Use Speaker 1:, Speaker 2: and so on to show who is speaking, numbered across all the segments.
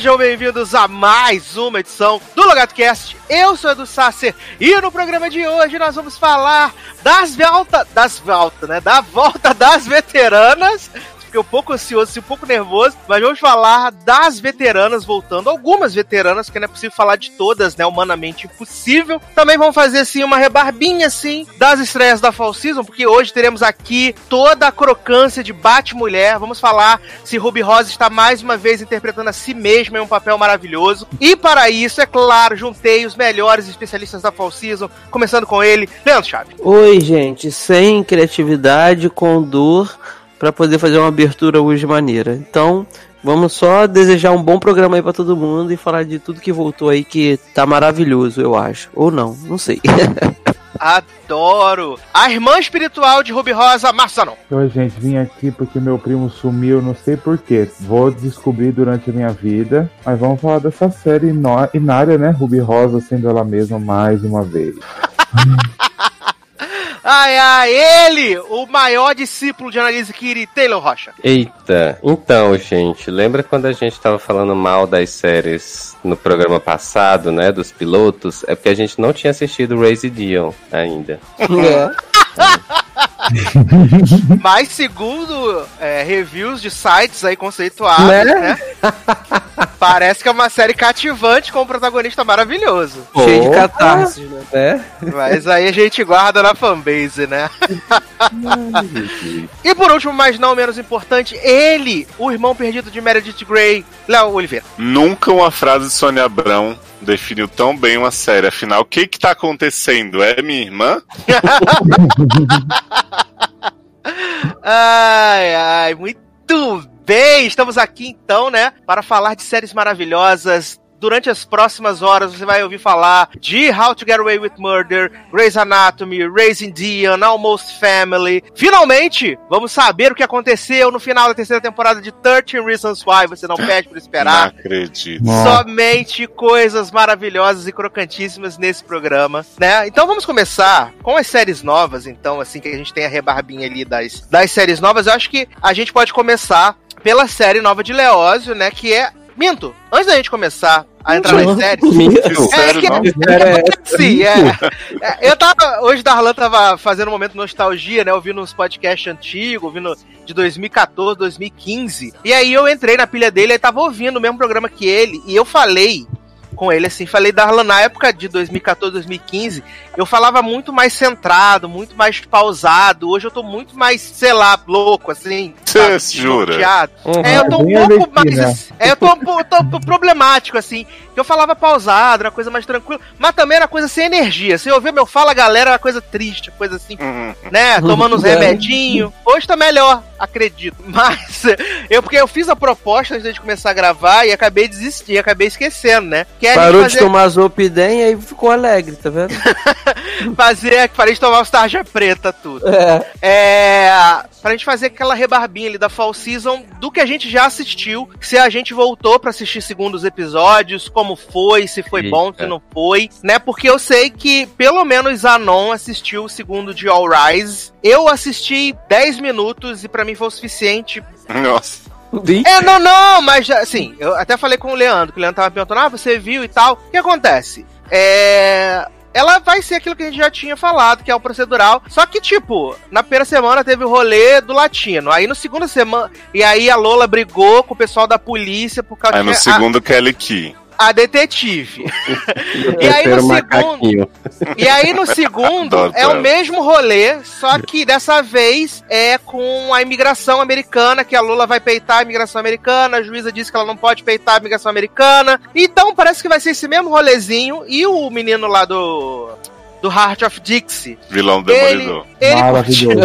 Speaker 1: Sejam bem-vindos a mais uma edição do LogadoCast. Eu sou Edu Sasser e no programa de hoje nós vamos falar das volta, das volta, né? Da volta das veteranas. Fiquei um pouco ansioso, um pouco nervoso, mas vamos falar das veteranas voltando, algumas veteranas, porque não é possível falar de todas, né? Humanamente impossível. Também vamos fazer assim uma rebarbinha assim das estreias da Fall Season, porque hoje teremos aqui toda a crocância de Bate-Mulher. Vamos falar se Ruby Rose está mais uma vez interpretando a si mesma em um papel maravilhoso. E para isso, é claro, juntei os melhores especialistas da Fall Season, começando com ele, Leandro Chaves.
Speaker 2: Oi, gente, sem criatividade, com dor, para poder fazer uma abertura hoje maneira. Então, vamos só desejar um bom programa aí para todo mundo e falar de tudo que voltou aí que tá maravilhoso, eu acho. Ou não, não sei.
Speaker 1: Adoro! A irmã espiritual de Ruby Rosa, Marçanon.
Speaker 3: Oi, gente, vim aqui porque meu primo sumiu, não sei porquê. Vou descobrir durante a minha vida. Mas vamos falar dessa série inária, né? Ruby Rosa sendo ela mesma mais uma vez.
Speaker 1: Ai, ai, ele, o maior discípulo de Annalise Kiri, Taylor Rocha.
Speaker 4: Eita, então, gente, lembra quando a gente tava falando mal das séries no programa passado, né, dos pilotos? É porque a gente não tinha assistido Raise Dion ainda.
Speaker 2: É.
Speaker 1: Mas segundo é, reviews de sites aí conceituados, né?
Speaker 2: Né?
Speaker 1: Parece que é uma série cativante com um protagonista maravilhoso.
Speaker 2: Cheio de catarse, né?
Speaker 1: Mas aí a gente guarda na fanbase, né? e por último, mas não menos importante, ele, o irmão perdido de Meredith Grey, Léo Oliveira.
Speaker 5: Nunca uma frase de Sônia Abrão definiu tão bem uma série. Afinal, o que que tá acontecendo? É minha irmã?
Speaker 1: Ai, ai, muito bem! Estamos aqui então, né, para falar de séries maravilhosas. Durante as próximas horas você vai ouvir falar de How to Get Away with Murder, Grey's Anatomy, Raising Dion, Almost Family. Finalmente, vamos saber o que aconteceu no final da terceira temporada de 13 Reasons Why. Você não pede por
Speaker 5: Não
Speaker 1: esperar.
Speaker 5: acredito.
Speaker 3: Nossa.
Speaker 1: Somente coisas maravilhosas e crocantíssimas nesse programa, né? Então vamos começar com as séries novas, então, assim, que a gente tem a rebarbinha ali das, das séries novas. Eu acho que a gente pode começar pela série nova de Leózio, né? Que é. Minto, antes da gente começar a entrar nas séries.
Speaker 2: Minto.
Speaker 5: Sério,
Speaker 1: que-?
Speaker 2: É,
Speaker 1: Sim, é. É, Eu tava. Hoje Darlan tava fazendo um momento de nostalgia, né? Ouvindo uns podcasts antigos, ouvindo de 2014, 2015. E aí eu entrei na pilha dele e tava ouvindo o mesmo programa que ele. E eu falei com ele assim, falei Darlan na época de 2014, 2015, eu falava muito mais centrado, muito mais pausado. Hoje eu tô muito mais, sei lá, louco, assim.
Speaker 5: Cê
Speaker 1: sabe,
Speaker 5: jura?
Speaker 2: Uhum.
Speaker 1: É, eu tô um pouco mais. É, eu tô, um tô problemático, assim. Que eu falava pausado, era coisa mais tranquila, mas também era coisa sem energia. Se eu ouvir meu fala, galera, era coisa triste, coisa assim,
Speaker 5: Hum,
Speaker 1: né? Tomando uns
Speaker 2: É.
Speaker 1: remedinhos. Hoje tá melhor, acredito. Mas eu, porque eu fiz a proposta antes de começar a gravar e acabei de desistir, acabei esquecendo, né? A
Speaker 2: Parou de
Speaker 1: fazer,
Speaker 2: tomar Zolpidem e aí ficou alegre, tá vendo?
Speaker 1: fazer, parei de tomar os tarja preta, tudo.
Speaker 2: É.
Speaker 1: É. Pra gente fazer aquela rebarbinha ali da Fall Season do que a gente já assistiu. Se a gente voltou pra assistir segundos episódios, como foi, se foi
Speaker 4: Eita.
Speaker 1: bom, se não foi, né? Porque eu sei que pelo menos Anon assistiu o segundo de All Rise. Eu assisti 10 minutos e pra mim foi o suficiente.
Speaker 5: Nossa.
Speaker 1: É, não, não, mas já- assim, eu até falei com o Leandro, que o Leandro tava perguntando, ah, você viu e tal. O que acontece? É. Ela vai ser aquilo que a gente já tinha falado, que é o procedural. Só que, tipo, na primeira semana teve o rolê do latino. Aí no segunda semana. E aí a Lola brigou com o pessoal da polícia por causa
Speaker 5: Aí no
Speaker 1: a-
Speaker 5: segundo, Kelly Key.
Speaker 1: A detetive. E aí no
Speaker 4: macaquinho.
Speaker 1: E aí no segundo é o mesmo rolê, só que dessa vez é com a imigração americana, que a Lula vai peitar a imigração americana, a juíza disse que ela não pode peitar a imigração americana. Então parece que vai ser esse mesmo rolezinho. E o menino lá do. Do Heart of Dixie.
Speaker 5: Vilão
Speaker 1: Ele,
Speaker 5: demolidor.
Speaker 1: ele,
Speaker 3: Maravilhoso.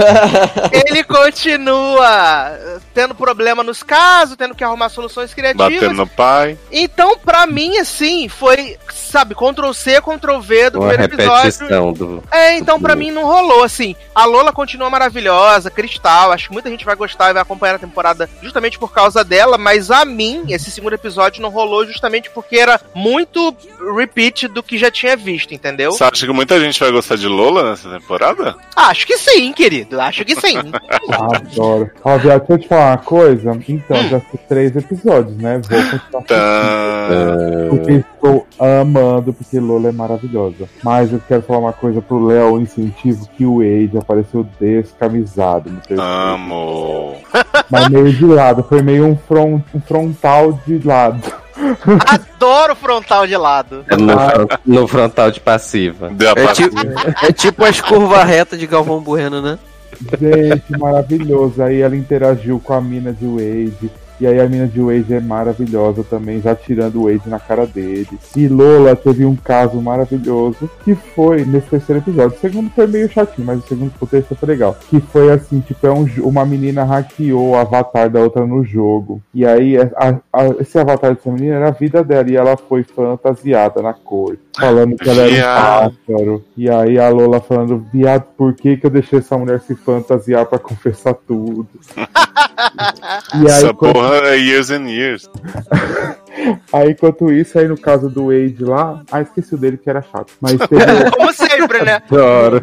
Speaker 1: ele continua tendo problema nos casos, tendo que arrumar soluções criativas.
Speaker 5: Batendo no pai.
Speaker 1: Então, pra mim, assim, foi, sabe, Ctrl C, Ctrl V do
Speaker 4: Uma
Speaker 1: primeiro episódio.
Speaker 4: do.
Speaker 1: É, então pra mim não rolou, assim. A Lola continua maravilhosa, Cristal, acho que muita gente vai gostar e vai acompanhar a temporada justamente por causa dela, mas a mim, esse segundo episódio não rolou justamente porque era muito repeat do que já tinha visto, entendeu?
Speaker 5: Você acha que muita gente vai gostar de Lola nessa temporada?
Speaker 1: Acho que sim, querido, acho que sim.
Speaker 3: Adoro. Ó, viado, deixa eu te falar uma coisa. Então, já assisti três episódios, né? Vou continuar
Speaker 5: Tá.
Speaker 3: Porque estou amando, porque Lola é maravilhosa. Mas eu quero falar uma coisa pro Léo, incentivo que o Wade apareceu descamisado no terceiro.
Speaker 5: Amo.
Speaker 3: Mas meio de lado, foi meio um, front, um frontal de lado.
Speaker 1: Adoro frontal de lado.
Speaker 4: No, fron- no frontal de passiva.
Speaker 5: Deu a
Speaker 2: É tipo, é tipo as curvas retas de Galvão Bueno, né?
Speaker 3: Gente, maravilhoso. Aí ela interagiu com a mina de Wade. E aí a mina de Wade é maravilhosa também, já tirando o Wade na cara dele. E Lola teve um caso maravilhoso que foi nesse terceiro episódio. O segundo foi meio chatinho, mas o segundo o terceiro foi legal. Que foi assim, tipo, é um uma menina hackeou o avatar da outra no jogo. E aí a- a- esse avatar dessa menina era a vida dela e ela foi fantasiada na cor. Falando que ela era um pássaro. E aí a Lola falando, viado, por que, que eu deixei essa mulher se fantasiar pra confessar tudo? e aí,
Speaker 5: Essa
Speaker 3: quando-
Speaker 5: porra é years and years.
Speaker 3: aí, enquanto isso, aí no caso do Wade lá, ah, esqueci o dele que era chato. Mas teve-
Speaker 1: Como sempre, né?
Speaker 4: Adoro.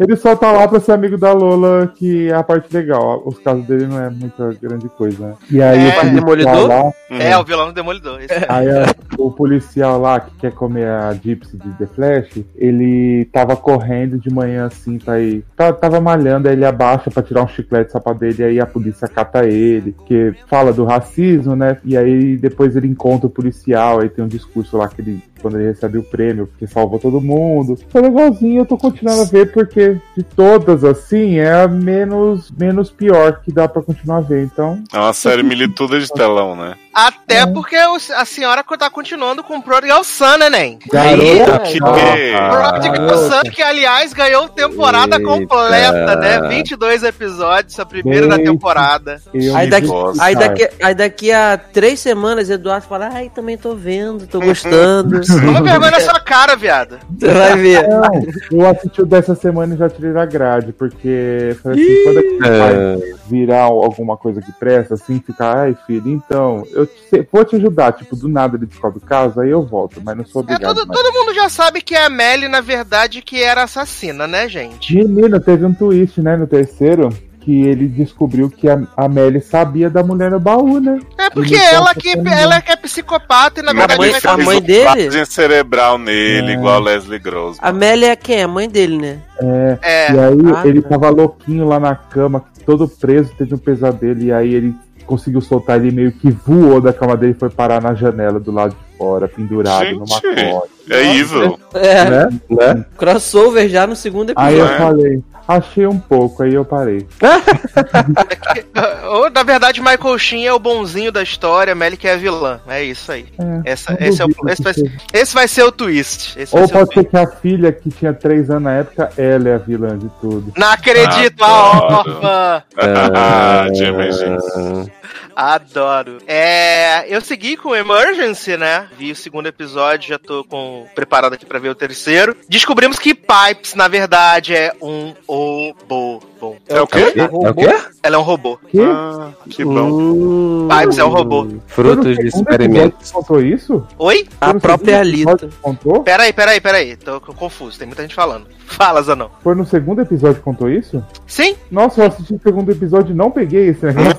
Speaker 3: ele só tá lá pra ser amigo da Lola, que é a parte legal. Os casos dele não é muita grande coisa, né? E aí
Speaker 1: É.
Speaker 3: o policial
Speaker 2: Demolidor?
Speaker 3: lá,
Speaker 1: É, o vilão do Demolidor. esse.
Speaker 3: Aí a- o policial lá que quer comer a Gypsy de The Flash, ele tava correndo de manhã assim pra ir. tá- Tava malhando, aí ele abaixa pra tirar um chiclete só pra dele, aí a polícia cata ele, que fala do racismo, né? E aí depois ele encontra o policial, aí tem um discurso lá que ele. Quando ele recebe o prêmio, porque salvou todo mundo. Foi legalzinho, eu tô continuando a ver, porque de todas, assim, é a menos, menos pior que dá pra continuar a ver. Então,
Speaker 5: É uma série milituda de telão, né?
Speaker 1: Até porque o- a senhora tá continuando com o Prodigal Son, né, Nen?
Speaker 3: garota,
Speaker 5: Que
Speaker 1: Prodigal Son, que aliás ganhou temporada
Speaker 4: Eita.
Speaker 1: completa, né? 22 episódios, a primeira da
Speaker 3: Eita.
Speaker 1: temporada.
Speaker 3: eu
Speaker 2: Aí daqui,
Speaker 5: gosto,
Speaker 2: aí, daqui, aí daqui a três semanas, Eduardo fala, ai, também tô vendo, tô gostando.
Speaker 1: Toma vergonha na sua cara, viado.
Speaker 2: Você vai ver.
Speaker 3: Não, eu assisti o dessa semana e já tirei da grade, porque falei assim, quando é que vai
Speaker 4: É,
Speaker 3: virar alguma coisa que presta, assim, ficar, ai filho, então, eu te- vou te ajudar, tipo, do nada ele descobre o caso, aí eu volto, mas não sou
Speaker 1: É,
Speaker 3: obrigado.
Speaker 1: todo,
Speaker 3: mais.
Speaker 1: todo mundo já sabe que é a Melly, na verdade, que era assassina, né, gente?
Speaker 3: Menina, teve um twist, né, no terceiro, que ele descobriu que a, a Melly sabia da mulher no baú, né?
Speaker 1: É porque ela que, ela que é psicopata e na verdade
Speaker 2: mãe-
Speaker 1: vai
Speaker 2: a
Speaker 1: comer-
Speaker 2: mãe dele?
Speaker 5: Cerebral nele,
Speaker 3: É.
Speaker 5: igual Leslie Gross.
Speaker 2: A Amélia é quem? A mãe dele, né?
Speaker 3: É,
Speaker 1: É,
Speaker 3: e aí
Speaker 2: Ah,
Speaker 3: ele
Speaker 2: tá.
Speaker 3: tava louquinho lá na cama, todo preso, teve um pesadelo, e aí ele conseguiu soltar ele meio que voou da cama dele e foi parar na janela do lado de fora, pendurado
Speaker 5: Gente.
Speaker 3: numa corda.
Speaker 5: É evil.
Speaker 2: É,
Speaker 3: Né?
Speaker 4: né?
Speaker 2: crossover já no segundo
Speaker 3: Aí
Speaker 2: episódio.
Speaker 3: eu falei, achei um pouco, aí eu parei.
Speaker 1: Ou, na verdade, Michael Sheen é o bonzinho da história, Melly que é a vilã. É isso aí.
Speaker 3: É,
Speaker 1: Essa, esse, é o, esse, vai, ser- esse vai ser o twist. Esse
Speaker 3: Ou pode ser que a filha que tinha 3 anos na época, ela é a vilã de tudo.
Speaker 1: Não acredito, a
Speaker 5: Adoro.
Speaker 1: órfã!
Speaker 5: Ah, de emergência.
Speaker 1: Adoro. É, eu segui com Emergency, né? Vi o segundo episódio, já tô com, preparado aqui pra ver o terceiro. Descobrimos que Pipes, na verdade, é um robô. Bom,
Speaker 5: É o quê?
Speaker 4: É o quê?
Speaker 1: ela é um robô.
Speaker 3: Que?
Speaker 5: Ah, que bom.
Speaker 4: Hum,
Speaker 1: Pipes é um robô.
Speaker 4: Frutos de
Speaker 3: segundo
Speaker 4: experimentos.
Speaker 3: que Contou isso?
Speaker 1: Oi?
Speaker 2: A própria
Speaker 3: episódio
Speaker 2: Alita.
Speaker 3: que Contou?
Speaker 1: Peraí, peraí, peraí. Tô confuso, tem muita gente falando. Fala, Zanão.
Speaker 3: Foi no segundo episódio que contou isso?
Speaker 1: Sim?
Speaker 3: Nossa, eu assisti o segundo episódio e não peguei esse negócio.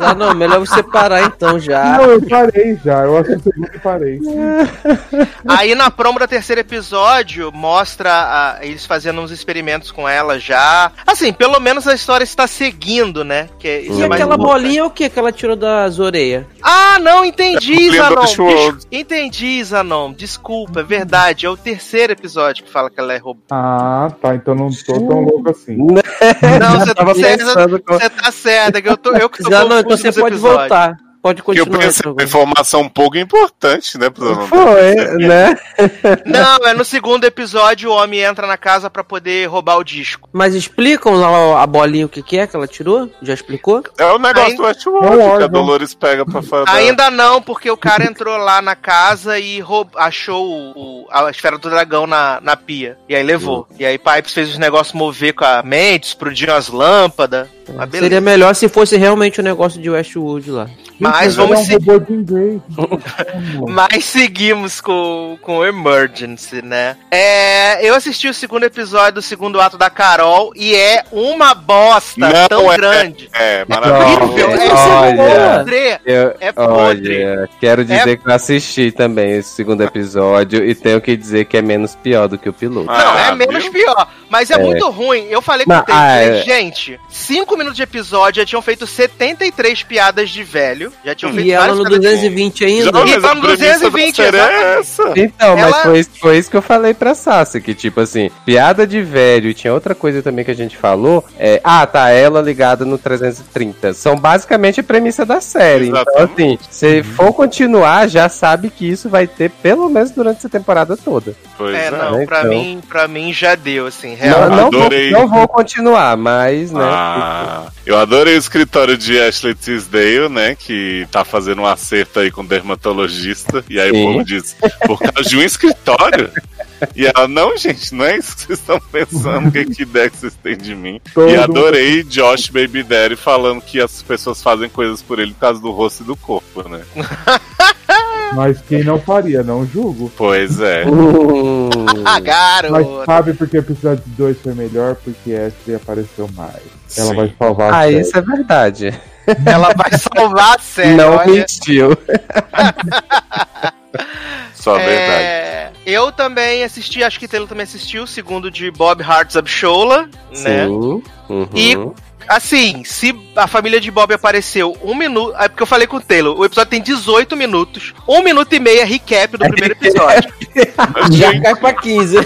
Speaker 2: Ah, não, melhor você parar então já.
Speaker 3: Não, eu parei já. Eu assisti o segundo e parei.
Speaker 1: Aí na promo do terceiro episódio mostra a- eles fazendo uns experimentos com ela já. Assim, pelo menos a história está seguindo, né? Que é- isso
Speaker 2: E
Speaker 1: é
Speaker 2: aquela bolinha é o que que ela tirou das orelhas?
Speaker 1: Ah, não, entendi,
Speaker 5: É
Speaker 1: Zanon. Des- Entendi, Zanon. Desculpa, é verdade. É o terceiro episódio que fala que ela é robô.
Speaker 3: Ah, tá. Então não tô tão louco assim.
Speaker 1: Não, você
Speaker 2: pensando com-
Speaker 1: você tá certa, que eu, tô, eu que tô
Speaker 2: Já não, então você pode
Speaker 1: episódios.
Speaker 2: voltar. Pode
Speaker 5: Que eu
Speaker 2: continuar.
Speaker 5: pensei, uma informação um pouco importante, né?
Speaker 4: Foi, né?
Speaker 1: Não, é no segundo episódio o homem entra na casa pra poder roubar o disco.
Speaker 2: Mas explicam lá a bolinha o que, que é que ela tirou? Já explicou?
Speaker 5: É o negócio
Speaker 1: Ainda-
Speaker 5: do
Speaker 3: É um
Speaker 5: Westworld que a. Dolores pega pra fazer.
Speaker 1: Ainda não, porque o cara entrou lá na casa e roub- achou o- o- a esfera do dragão na, na pia. E aí levou. E aí Pipes fez os negócios mover com a mente, explodiu as lâmpadas. Beleza.
Speaker 2: Seria melhor se fosse realmente o negócio de Westwood lá.
Speaker 1: Mas
Speaker 3: Ele
Speaker 1: vamos
Speaker 3: é um
Speaker 1: seguir.
Speaker 3: de inglês.
Speaker 1: Mas seguimos com, com o Emergency, né? É, eu assisti o segundo episódio do segundo ato da Carol e é uma bosta
Speaker 5: Não
Speaker 1: tão
Speaker 5: é.
Speaker 1: grande.
Speaker 5: É,
Speaker 1: Horrível.
Speaker 5: maravilhoso.
Speaker 1: É
Speaker 4: Olha.
Speaker 1: podre.
Speaker 4: Eu,
Speaker 1: É podre.
Speaker 4: olha, quero dizer que eu assisti também esse segundo episódio e tenho que dizer que é menos pior do que o piloto.
Speaker 5: Ah,
Speaker 1: Não, é menos
Speaker 5: viu?
Speaker 1: pior. Mas é,
Speaker 4: É.
Speaker 1: muito ruim. Eu falei com o Taylor,
Speaker 4: ah, é.
Speaker 1: gente, 5 minutos de episódio já tinham feito 73 piadas de velho. Já tinham feito
Speaker 2: E ela no
Speaker 1: piadas de-
Speaker 2: 220 ainda?
Speaker 5: Já,
Speaker 1: tá
Speaker 5: a
Speaker 1: no
Speaker 5: premissa da
Speaker 1: 220,
Speaker 5: série é
Speaker 1: exatamente.
Speaker 5: essa.
Speaker 4: Então,
Speaker 1: Ela-
Speaker 4: mas foi, foi isso que eu falei pra Sassi, que tipo assim, piada de velho, e tinha outra coisa também que a gente falou, é, ah, tá, ela ligada no 330. São basicamente a premissa da série. Então,
Speaker 5: Exatamente.
Speaker 4: assim, se for continuar, já sabe que isso vai ter pelo menos durante essa temporada toda.
Speaker 5: Pois
Speaker 1: É,
Speaker 5: é.
Speaker 1: não, pra,
Speaker 4: então.
Speaker 1: mim, pra mim já deu, assim, real.
Speaker 4: Não, não, vou, não vou continuar, mas, né?
Speaker 5: Ah, eu adorei o escritório de Ashley Tisdale, né? Que tá fazendo um acerto aí com o dermatologista. E aí
Speaker 4: Sim.
Speaker 5: o povo diz, por causa de um escritório? E ela, não, gente, não é isso que vocês estão pensando, que, que ideia que vocês têm de mim.
Speaker 3: Todo
Speaker 5: e adorei Josh Baby Daddy falando que as pessoas fazem coisas por ele por causa do rosto e do corpo, né?
Speaker 3: Mas quem não faria, não julgo.
Speaker 5: Pois é.
Speaker 4: Hum,
Speaker 1: Ah,
Speaker 3: Mas
Speaker 1: garoto.
Speaker 3: sabe por que o episódio 2 foi melhor? Porque Ashley apareceu mais. Ela
Speaker 5: Sim.
Speaker 3: vai salvar a
Speaker 4: ah,
Speaker 3: série.
Speaker 4: isso é verdade.
Speaker 1: Ela vai salvar a série,
Speaker 4: não
Speaker 1: olha.
Speaker 4: mentiu.
Speaker 5: Só a verdade.
Speaker 1: É, eu também assisti, acho que Taylor também assistiu, o segundo de Bob Hart's Abshola, né?
Speaker 4: Sim. Uhum.
Speaker 1: E- Assim, se a família de Bob apareceu um minuto. É porque eu falei com o Taylor, o episódio tem 18 minutos. Um minuto e meio é recap do primeiro episódio.
Speaker 2: Já cai pra 15.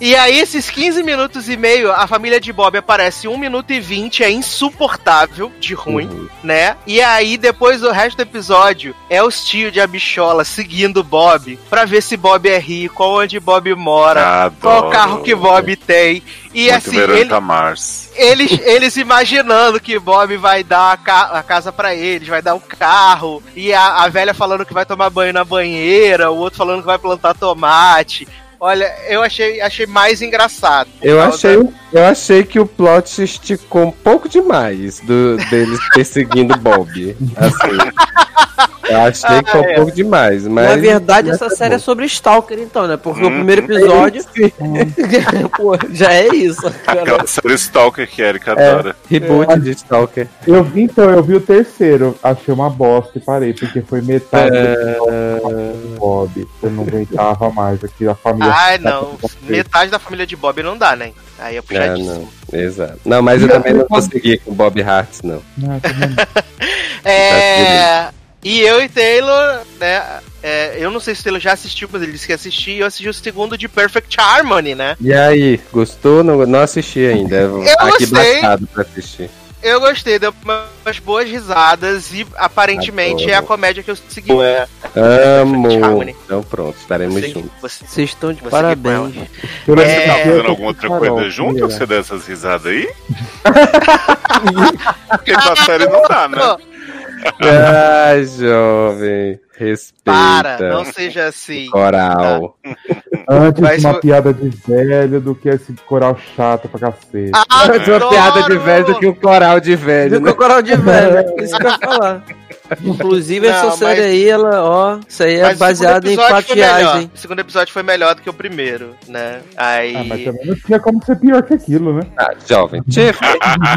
Speaker 1: e aí, esses 15 minutos e meio, a família de Bob aparece 1 minuto e 20, é insuportável de ruim,
Speaker 4: Uhum.
Speaker 1: né? E aí, depois o resto do episódio é os tios de Abichola seguindo Bob pra ver se Bob é rico, onde Bob mora, qual
Speaker 5: adoro.
Speaker 1: carro que Bob tem. E
Speaker 5: Muito
Speaker 1: assim, ele,
Speaker 5: Mars.
Speaker 1: eles, eles imaginando que Bob vai dar a, ca- a casa pra eles, vai dar um carro, e a, a velha falando que vai tomar banho na banheira, o outro falando que vai plantar tomate. Olha, eu achei, achei mais engraçado.
Speaker 4: Eu
Speaker 1: causa-
Speaker 4: achei, eu achei que o plot se esticou um pouco demais do, deles perseguindo Bob. Assim. Eu achei que foi um
Speaker 1: Ah, é.
Speaker 4: pouco demais. Mas
Speaker 2: Na verdade, essa
Speaker 4: tá
Speaker 2: série é sobre Stalker, então, né? Porque o
Speaker 5: Hum.
Speaker 2: primeiro episódio. Pô, já é isso. cara.
Speaker 5: Aquela série Stalker que a Erika adora.
Speaker 4: Reboot de Stalker.
Speaker 3: Eu vi, então, eu vi o terceiro, achei uma bosta e parei, porque foi metade
Speaker 4: É.
Speaker 3: do Bob. Eu não aguentava mais aqui, a família.
Speaker 1: Ai, não. Metade da família de Bob não dá, né? Aí é
Speaker 4: Ah,
Speaker 1: puxadíssimo.
Speaker 4: não. Exato. Não, mas eu também não consegui com Bob Hart, não.
Speaker 3: Não.
Speaker 1: É. E eu e Taylor, né? é, eu não sei se o Taylor já assistiu, mas ele disse que assistiu. E eu assisti o segundo de Perfect Harmony, né?
Speaker 4: E aí, gostou? Não, não assisti ainda. Eu aqui
Speaker 1: gostei.
Speaker 4: pra assistir.
Speaker 1: Eu gostei, deu umas boas risadas e aparentemente
Speaker 4: Adoro.
Speaker 1: é a comédia que eu segui. É.
Speaker 4: Amo. Então pronto, estaremos
Speaker 1: Você-
Speaker 4: juntos.
Speaker 1: você-
Speaker 2: Vocês estão de
Speaker 1: com
Speaker 2: parabéns.
Speaker 3: Por
Speaker 1: É.
Speaker 3: esse
Speaker 5: Tá
Speaker 3: café, eu
Speaker 5: fazendo alguma outra coisa
Speaker 3: Carol,
Speaker 5: junto?
Speaker 3: filha.
Speaker 5: Você dá essas risadas aí? Porque na série não dá, né?
Speaker 4: Ai, jovem. Respeita.
Speaker 1: Para, não seja assim.
Speaker 4: Coral.
Speaker 3: Antes
Speaker 1: Mas
Speaker 3: uma
Speaker 1: foi-
Speaker 3: piada de velho do que esse coral chato pra cacete.
Speaker 4: Antes uma
Speaker 1: Adoro!
Speaker 4: piada de velho do que um coral de velho,
Speaker 2: Do
Speaker 4: né?
Speaker 2: que o coral de velho, é isso que eu ia falar. Inclusive, essa
Speaker 1: Não,
Speaker 2: série
Speaker 1: mas-
Speaker 2: aí, ela, ó, isso aí é baseado em hein?
Speaker 1: O segundo episódio foi melhor do que o primeiro, né? Aí.
Speaker 3: Ah, mas também não tinha como ser pior que aquilo, né?
Speaker 4: Ah, jovem. Tinha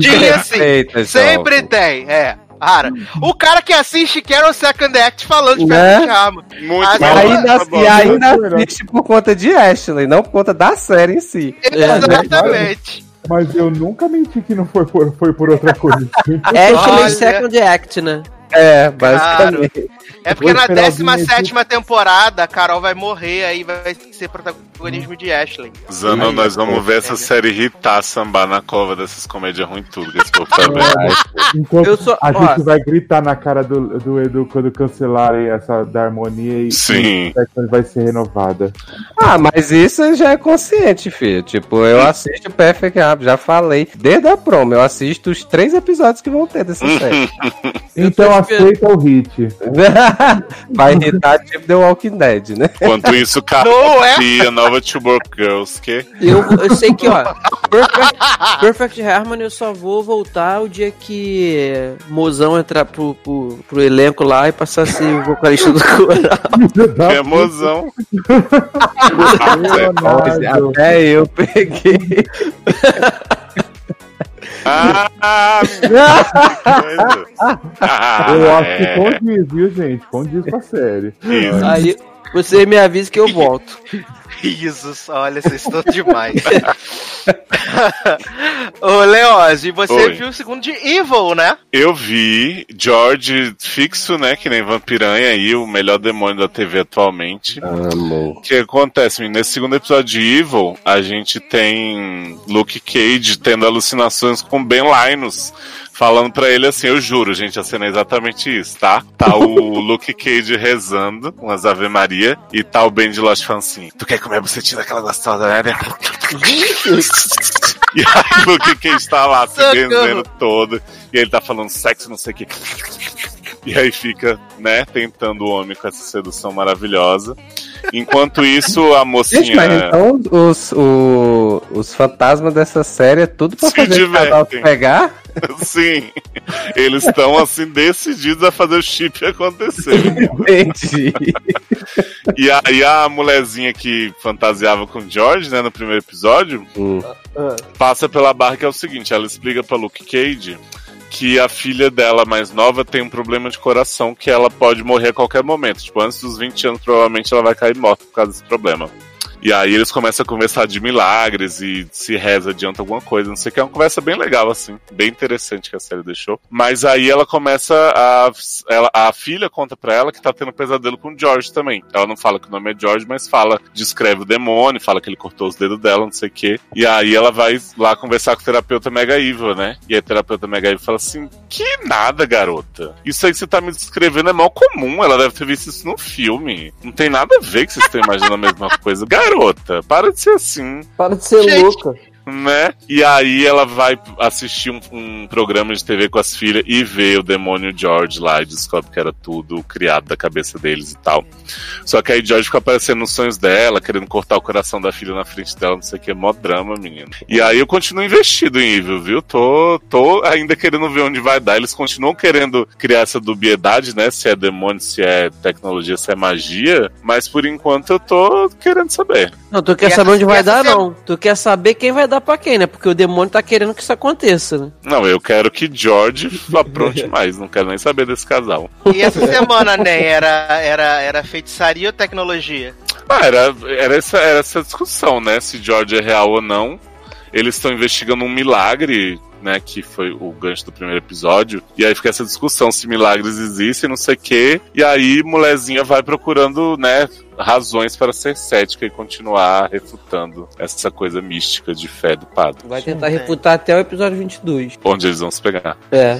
Speaker 1: Tinha sim.
Speaker 4: Respeita,
Speaker 1: Sempre
Speaker 4: jovem.
Speaker 1: tem, é. Cara, o cara que assiste Carol Second Act falando de
Speaker 4: Né?
Speaker 1: Harmony.
Speaker 5: Muito bom.
Speaker 4: Ainda,
Speaker 5: Tá bom.
Speaker 4: e ainda
Speaker 3: Muito melhor.
Speaker 4: assiste por conta de Ashley, não por conta da série em si.
Speaker 1: Exatamente.
Speaker 3: Mas eu nunca menti que não foi por, foi por outra coisa.
Speaker 2: Ashley
Speaker 1: Olha.
Speaker 2: Second Act, né?
Speaker 4: É, basicamente.
Speaker 1: É porque na
Speaker 3: esperar alguém
Speaker 1: 17 temporada a Carol vai morrer, aí vai ser protagonismo de Ashley.
Speaker 5: Zano,
Speaker 1: Aí,
Speaker 5: nós vamos
Speaker 1: pô,
Speaker 5: ver essa
Speaker 1: é.
Speaker 5: série irritar, sambar na cova dessas comédias ruins tudo que esse povo tá vendo.
Speaker 3: Enquanto
Speaker 2: Eu sou-
Speaker 3: a
Speaker 2: ó.
Speaker 3: gente vai gritar na cara do, do Edu quando cancelarem essa da harmonia e
Speaker 5: Sim.
Speaker 3: e vai ser renovada.
Speaker 4: Ah, mas isso já é consciente, filho. Tipo, eu assisto Perfect Rap, já falei. Desde a promo, eu assisto os três episódios que vão ter dessa série.
Speaker 3: Então aceita o hit.
Speaker 4: Vai irritar tipo The Walking Dead, né?
Speaker 5: Enquanto isso,
Speaker 1: Não é?
Speaker 5: A nova Broke Girls, que
Speaker 2: Eu, eu sei que, ó, Perfect, Perfect Harmony eu só vou voltar o dia que Mozão entrar pro, pro, pro elenco lá e passar a ser o vocalista do coral.
Speaker 5: é mozão.
Speaker 4: Até eu peguei.
Speaker 5: Ah. Ah,
Speaker 3: Eu acho que
Speaker 5: é.
Speaker 3: condiz, viu, gente? Condiz com a série.
Speaker 2: Aí você me avisa que eu volto.
Speaker 1: Risos, olha, vocês estão demais. Ô, Leoz, você
Speaker 5: Oi.
Speaker 1: viu o segundo de Evil, né?
Speaker 5: Eu vi George fixo, né? Que nem Vampiranha aí, o melhor demônio da TV atualmente.
Speaker 4: Amo.
Speaker 5: O que acontece, menino? Nesse segundo episódio de Evil, a gente tem Luke Cage tendo alucinações com Ben Linus. Falando pra ele assim, eu juro, gente, a cena é exatamente isso, tá? Tá o Luke Cage rezando, umas Ave Maria, e tá o Ben de Lost falando assim, tu quer comer a bucetinha daquela gostosa, né? E aí o Luke Cage tá lá se benzendo todo, e ele tá falando sexo, não sei o que. E aí fica, né, tentando o homem com essa sedução maravilhosa. Enquanto isso, a mocinha.
Speaker 4: Gente, mas então os, o- os fantasmas dessa série é tudo pra
Speaker 5: Se
Speaker 4: fazer o casal pegar?
Speaker 5: Sim, eles estão assim decididos a fazer o chip acontecer.
Speaker 4: Entendi.
Speaker 5: E aí a mulherzinha que fantasiava com o George, né, no primeiro episódio,
Speaker 4: Hum.
Speaker 5: passa pela barra que é o seguinte, ela explica pra Luke Cage que a filha dela mais nova tem um problema de coração que ela pode morrer a qualquer momento. Tipo, antes dos 20 anos, provavelmente ela vai cair morta por causa desse problema. E aí eles começam a conversar de milagres e se reza adianta alguma coisa, não sei o que. É uma conversa bem legal, assim. Bem interessante que a série deixou. Mas aí ela começa a. Ela, a filha conta pra ela que tá tendo pesadelo com o George também. Ela não fala que o nome é George, mas fala, descreve o demônio, fala que ele cortou os dedos dela, não sei o que. E aí ela vai lá conversar com o terapeuta Mega Evil, né? E o terapeuta Mega Evil fala assim: Que nada, garota. Isso aí que você tá me descrevendo é mal comum. Ela deve ter visto isso no filme. Não tem nada a ver que vocês estão imaginando a mesma coisa. para de ser assim
Speaker 2: Para de ser
Speaker 1: Gente.
Speaker 2: louca.
Speaker 5: Né? E aí ela vai assistir um, um programa de TV com as filhas e vê o demônio George lá e descobre que era tudo criado da cabeça deles e tal. Só que aí George fica aparecendo nos sonhos dela, querendo cortar o coração da filha na frente dela, não sei o que, mó drama, menino. E aí eu continuo investido em Evil, viu? Tô, tô ainda querendo ver onde vai dar. Eles continuam querendo criar essa dubiedade, né? Se é demônio, se é tecnologia, se é magia. Mas por enquanto eu tô querendo saber.
Speaker 2: Não, tu quer
Speaker 1: E
Speaker 2: saber
Speaker 1: essa-
Speaker 2: onde vai dar, não. Tu quer saber quem vai dar pra quem, né? Porque o demônio tá querendo que isso aconteça, né?
Speaker 5: Não, eu quero que George apronte mais. Não quero nem saber desse casal.
Speaker 1: E essa semana, né? Era, era, era feitiçaria ou tecnologia?
Speaker 5: Ah, era, era, essa, era essa discussão, né? Se George é real ou não. Eles estão investigando um milagre, né? Que foi o gancho do primeiro episódio. E aí fica essa discussão se milagres existem, não sei o quê. E aí molezinha vai procurando, né? Razões para ser cética e continuar refutando essa coisa mística de fé do padre.
Speaker 2: Vai tentar refutar até o episódio 22.
Speaker 5: Onde eles vão se pegar.
Speaker 2: É.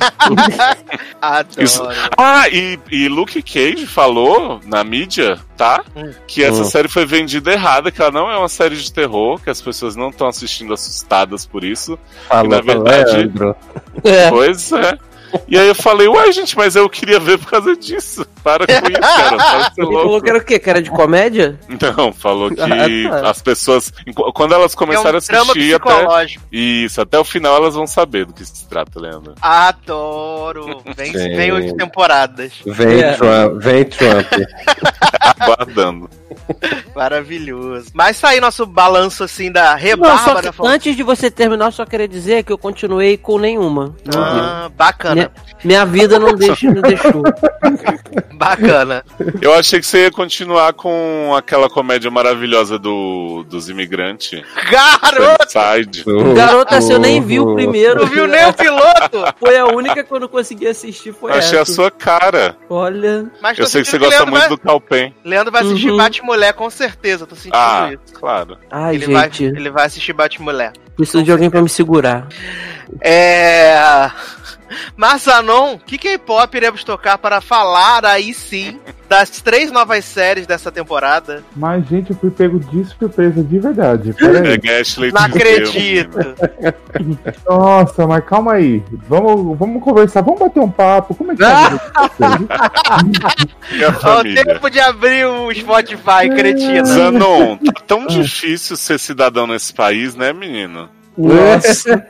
Speaker 1: Adoro.
Speaker 5: Isso. Ah, e, e Luke Cage falou na mídia, tá?
Speaker 1: Hum.
Speaker 5: Que essa
Speaker 4: Hum.
Speaker 5: série foi vendida errada, que ela não é uma série de terror, que as pessoas não estão assistindo assustadas por isso.
Speaker 4: Falou
Speaker 5: na
Speaker 4: pra
Speaker 5: verdade-
Speaker 4: Leandro.
Speaker 2: É.
Speaker 5: Pois é. E aí eu falei, uai, gente, mas eu queria ver por causa disso. Para com isso, cara. Para
Speaker 2: Ele falou que era o quê? Que era de comédia?
Speaker 5: Não, falou que
Speaker 2: Ah, tá.
Speaker 5: as pessoas. Quando elas
Speaker 1: É um
Speaker 5: começarem a
Speaker 1: drama
Speaker 5: assistir até. Isso, até o final elas vão saber do que se trata, Leandro.
Speaker 1: Adoro. Vem, vem oito temporadas.
Speaker 4: Vem,
Speaker 2: É.
Speaker 4: Trump, vem Trump.
Speaker 5: Aguardando.
Speaker 1: Maravilhoso. Mas tá aí nosso balanço assim da
Speaker 2: Não,
Speaker 1: rebarba
Speaker 2: só
Speaker 1: da
Speaker 2: que
Speaker 1: Fox.
Speaker 2: antes de você terminar, eu só queria dizer que eu continuei com nenhuma. Não.
Speaker 1: Ah, bacana,
Speaker 2: Minha, minha vida não, deixa, não deixou.
Speaker 1: bacana.
Speaker 5: Eu achei que você ia continuar com aquela comédia maravilhosa do, dos imigrantes.
Speaker 1: Garoto!
Speaker 5: Side.
Speaker 2: Garota, se eu nem vi o primeiro.
Speaker 1: Não viu nem o piloto?
Speaker 2: Foi a única que eu não consegui assistir, foi
Speaker 5: Achei a
Speaker 2: essa.
Speaker 5: sua cara.
Speaker 2: Olha.
Speaker 1: Mas
Speaker 5: Eu sei que você gosta
Speaker 1: Leandro
Speaker 5: muito
Speaker 1: vai,
Speaker 5: do Calpen.
Speaker 1: Leandro vai assistir
Speaker 2: Uhum.
Speaker 1: Bate-Mulher com certeza, tô sentindo
Speaker 5: Ah,
Speaker 1: isso.
Speaker 5: claro.
Speaker 2: Ai,
Speaker 1: Ele vai,
Speaker 2: gente.
Speaker 1: ele vai assistir Bate-Mulher.
Speaker 2: Preciso de alguém pra me segurar.
Speaker 1: É. Marzanon, que K-pop iremos tocar para falar aí sim das três novas séries dessa temporada?
Speaker 3: Mas, gente, eu fui pego de surpresa de verdade.
Speaker 5: É
Speaker 3: Peraí.
Speaker 5: Gasly
Speaker 1: Não acredito.
Speaker 3: Nossa, mas calma aí. Vamos, vamos conversar, vamos bater um papo. Como é que tá?
Speaker 1: o tempo de abrir o Spotify, cretina.
Speaker 5: Zanon, tá tão difícil ser cidadão nesse país, né, menino?
Speaker 3: Nossa.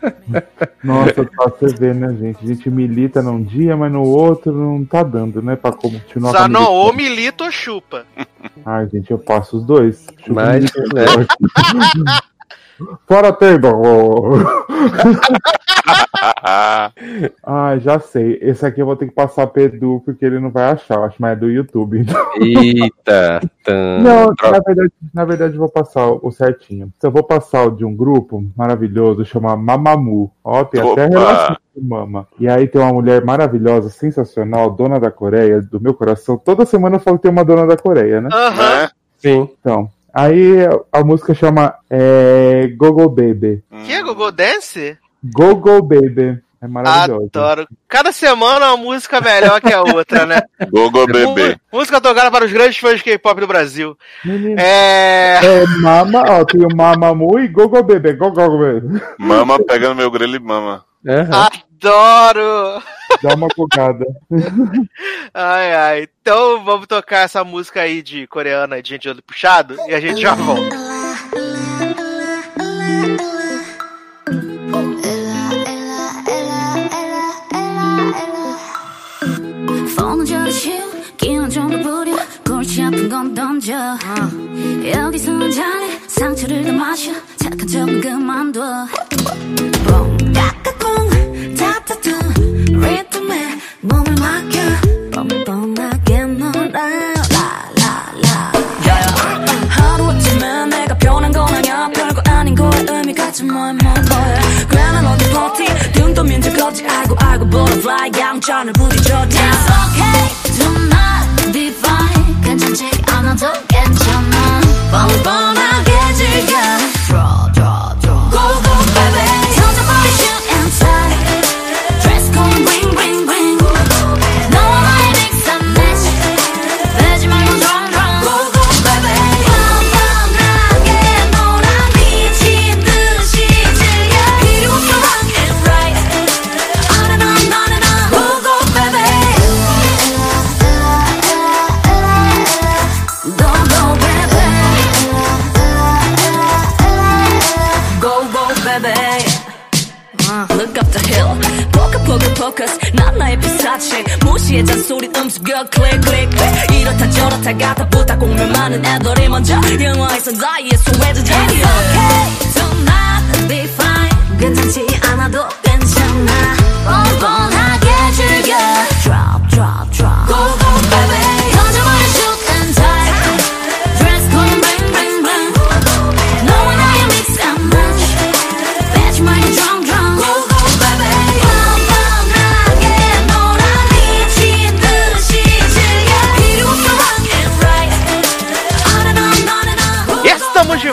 Speaker 3: Nossa, pra você ver, né, gente? A gente milita num dia, mas no outro não tá dando, né? Pra continuar a
Speaker 1: Zanon, ou milita ou chupa.
Speaker 3: Ai, gente, eu passo os dois. Chupa
Speaker 4: Mas, né?
Speaker 3: Fora!
Speaker 5: Ah,
Speaker 3: Ah, já sei. Esse aqui eu vou ter que passar pro Edu, porque ele não vai achar. Eu acho mais é do YouTube.
Speaker 4: Eita. Tan.
Speaker 3: Não, na verdade, na verdade eu vou passar o certinho. Eu vou passar o de um grupo maravilhoso, chama Mamamoo. Ó, tem até relação com Mama. E aí tem uma mulher maravilhosa, sensacional, dona da Coreia, do meu coração. Toda semana eu falo que tem uma dona da Coreia, né?
Speaker 1: Aham.
Speaker 5: né?
Speaker 4: Sim.
Speaker 3: Então, aí a música chama é, Gogo Baby.
Speaker 1: Que é Google Dance?
Speaker 3: Gogo Baby. É maravilhoso.
Speaker 1: Adoro. Cada semana uma música melhor que a outra, né?
Speaker 5: Gogo bebê.
Speaker 1: Mu- Música tocada para os grandes fãs de K-pop do Brasil.
Speaker 3: Menina,
Speaker 1: É.
Speaker 3: é Mama, ó, tem o Mamamoo e Gogo Baby. Gogo Baby.
Speaker 5: Mama pega no meu grelho e mama.
Speaker 4: Aham.
Speaker 1: Adoro!
Speaker 3: Dá uma bugada.
Speaker 1: Ai, ai. Então vamos tocar essa música aí de coreana de gente de olho puxado e a gente já volta.
Speaker 6: 폰은 저리쉬 기운 좀더 부려 골치 아픈 건 던져 여기서는 잘해 상처를 더 마셔 착한 척은 그만둬 뽕 까까꿍 타타투 리듬에 몸을 맡겨 뻔뻔하게 놀아 라 butterfly 양천을 부딪혀 That's okay do not be fine 괜찮지 않아도 괜찮아 뻔뻔하게 즐겨 Focus. 난 나의 피사체. 무시해 잔소리 음수겨 클릭 클릭 이렇다 저렇다 가다 보다 공면 많은 애들이 먼저 영화에선 나의 소외주자 It's okay do not be fine. 괜찮지 않아도 괜찮아. 뻔뻔하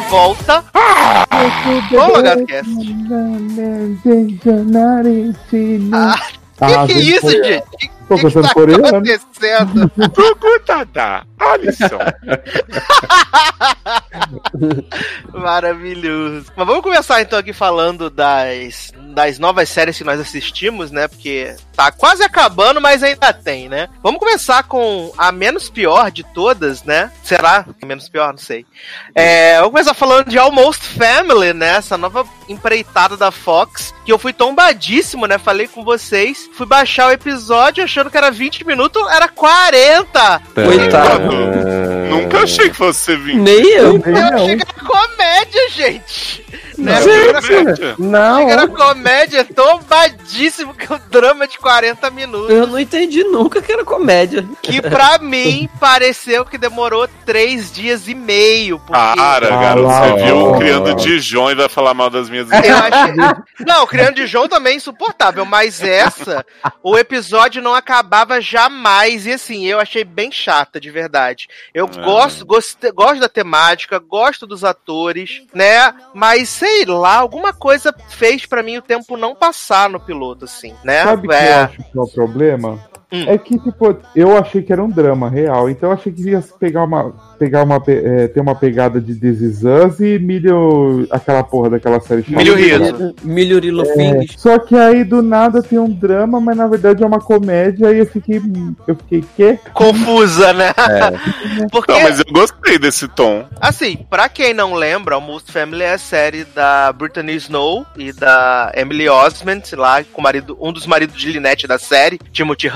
Speaker 1: volta. Ô, LogadoCast. Ah, que que é isso, gente? Que,
Speaker 3: Tô
Speaker 1: que, que
Speaker 3: cantando
Speaker 1: tá
Speaker 3: coreano.
Speaker 1: acontecendo?
Speaker 5: Gugutada, Alisson.
Speaker 1: Maravilhoso. Mas vamos começar então aqui falando das, das novas séries que nós assistimos, né? Porque tá quase acabando, mas ainda tem, né? Vamos começar com a menos pior de todas, né? Será? A menos pior? Não sei. É, vamos começar falando de Almost Family, né? Essa nova empreitada da Fox, que eu fui tombadíssimo, né? Falei com vocês. Fui baixar o episódio achando que era 20 minutos, era 40!
Speaker 2: Coitado.
Speaker 5: Nunca achei que fosse ser 20.
Speaker 2: Nem eu.
Speaker 1: Eu
Speaker 3: não.
Speaker 1: achei que era comédia, gente. Né?
Speaker 5: Não,
Speaker 1: que era-
Speaker 5: comédia.
Speaker 1: achei que
Speaker 2: Não,
Speaker 1: era comédia tombadíssimo que é um drama de 40 minutos.
Speaker 2: eu não entendi nunca que era comédia.
Speaker 1: Que pra mim pareceu que demorou três dias e meio. Porque
Speaker 5: Para,
Speaker 3: Ah,
Speaker 5: garoto.
Speaker 3: lá,
Speaker 5: Você viu
Speaker 3: ó.
Speaker 5: criando Dijon e vai falar mal das minhas
Speaker 1: eu achei... Não, o Criando de João também é insuportável, mas essa, o episódio não acabava jamais. E assim, eu achei bem chata, de verdade. Eu
Speaker 5: É.
Speaker 1: gosto, gosto, gosto da temática, gosto dos atores, né? Mas sei lá, alguma coisa fez pra mim o tempo não passar no piloto, assim, né?
Speaker 3: Sabe o que eu acho que é o problema?
Speaker 1: Hum.
Speaker 3: É que, tipo, eu achei que era um drama real. Então eu achei que ia pegar uma. Pegar uma. é, ter uma pegada de This Is Us e milho. aquela porra daquela série chamada-
Speaker 1: Milho Rio.
Speaker 2: Milho Rilo Fings.
Speaker 3: Só que aí do nada tem um drama, mas na verdade é uma comédia e eu fiquei. Eu fiquei, quê?
Speaker 1: Confusa, né? Porque,
Speaker 5: Não, mas eu gostei desse tom.
Speaker 1: assim, pra quem não lembra, Almost Family é a série da Brittany Snow e da Emily Osment, lá, com o marido, um dos maridos de Lynette da série, Timothy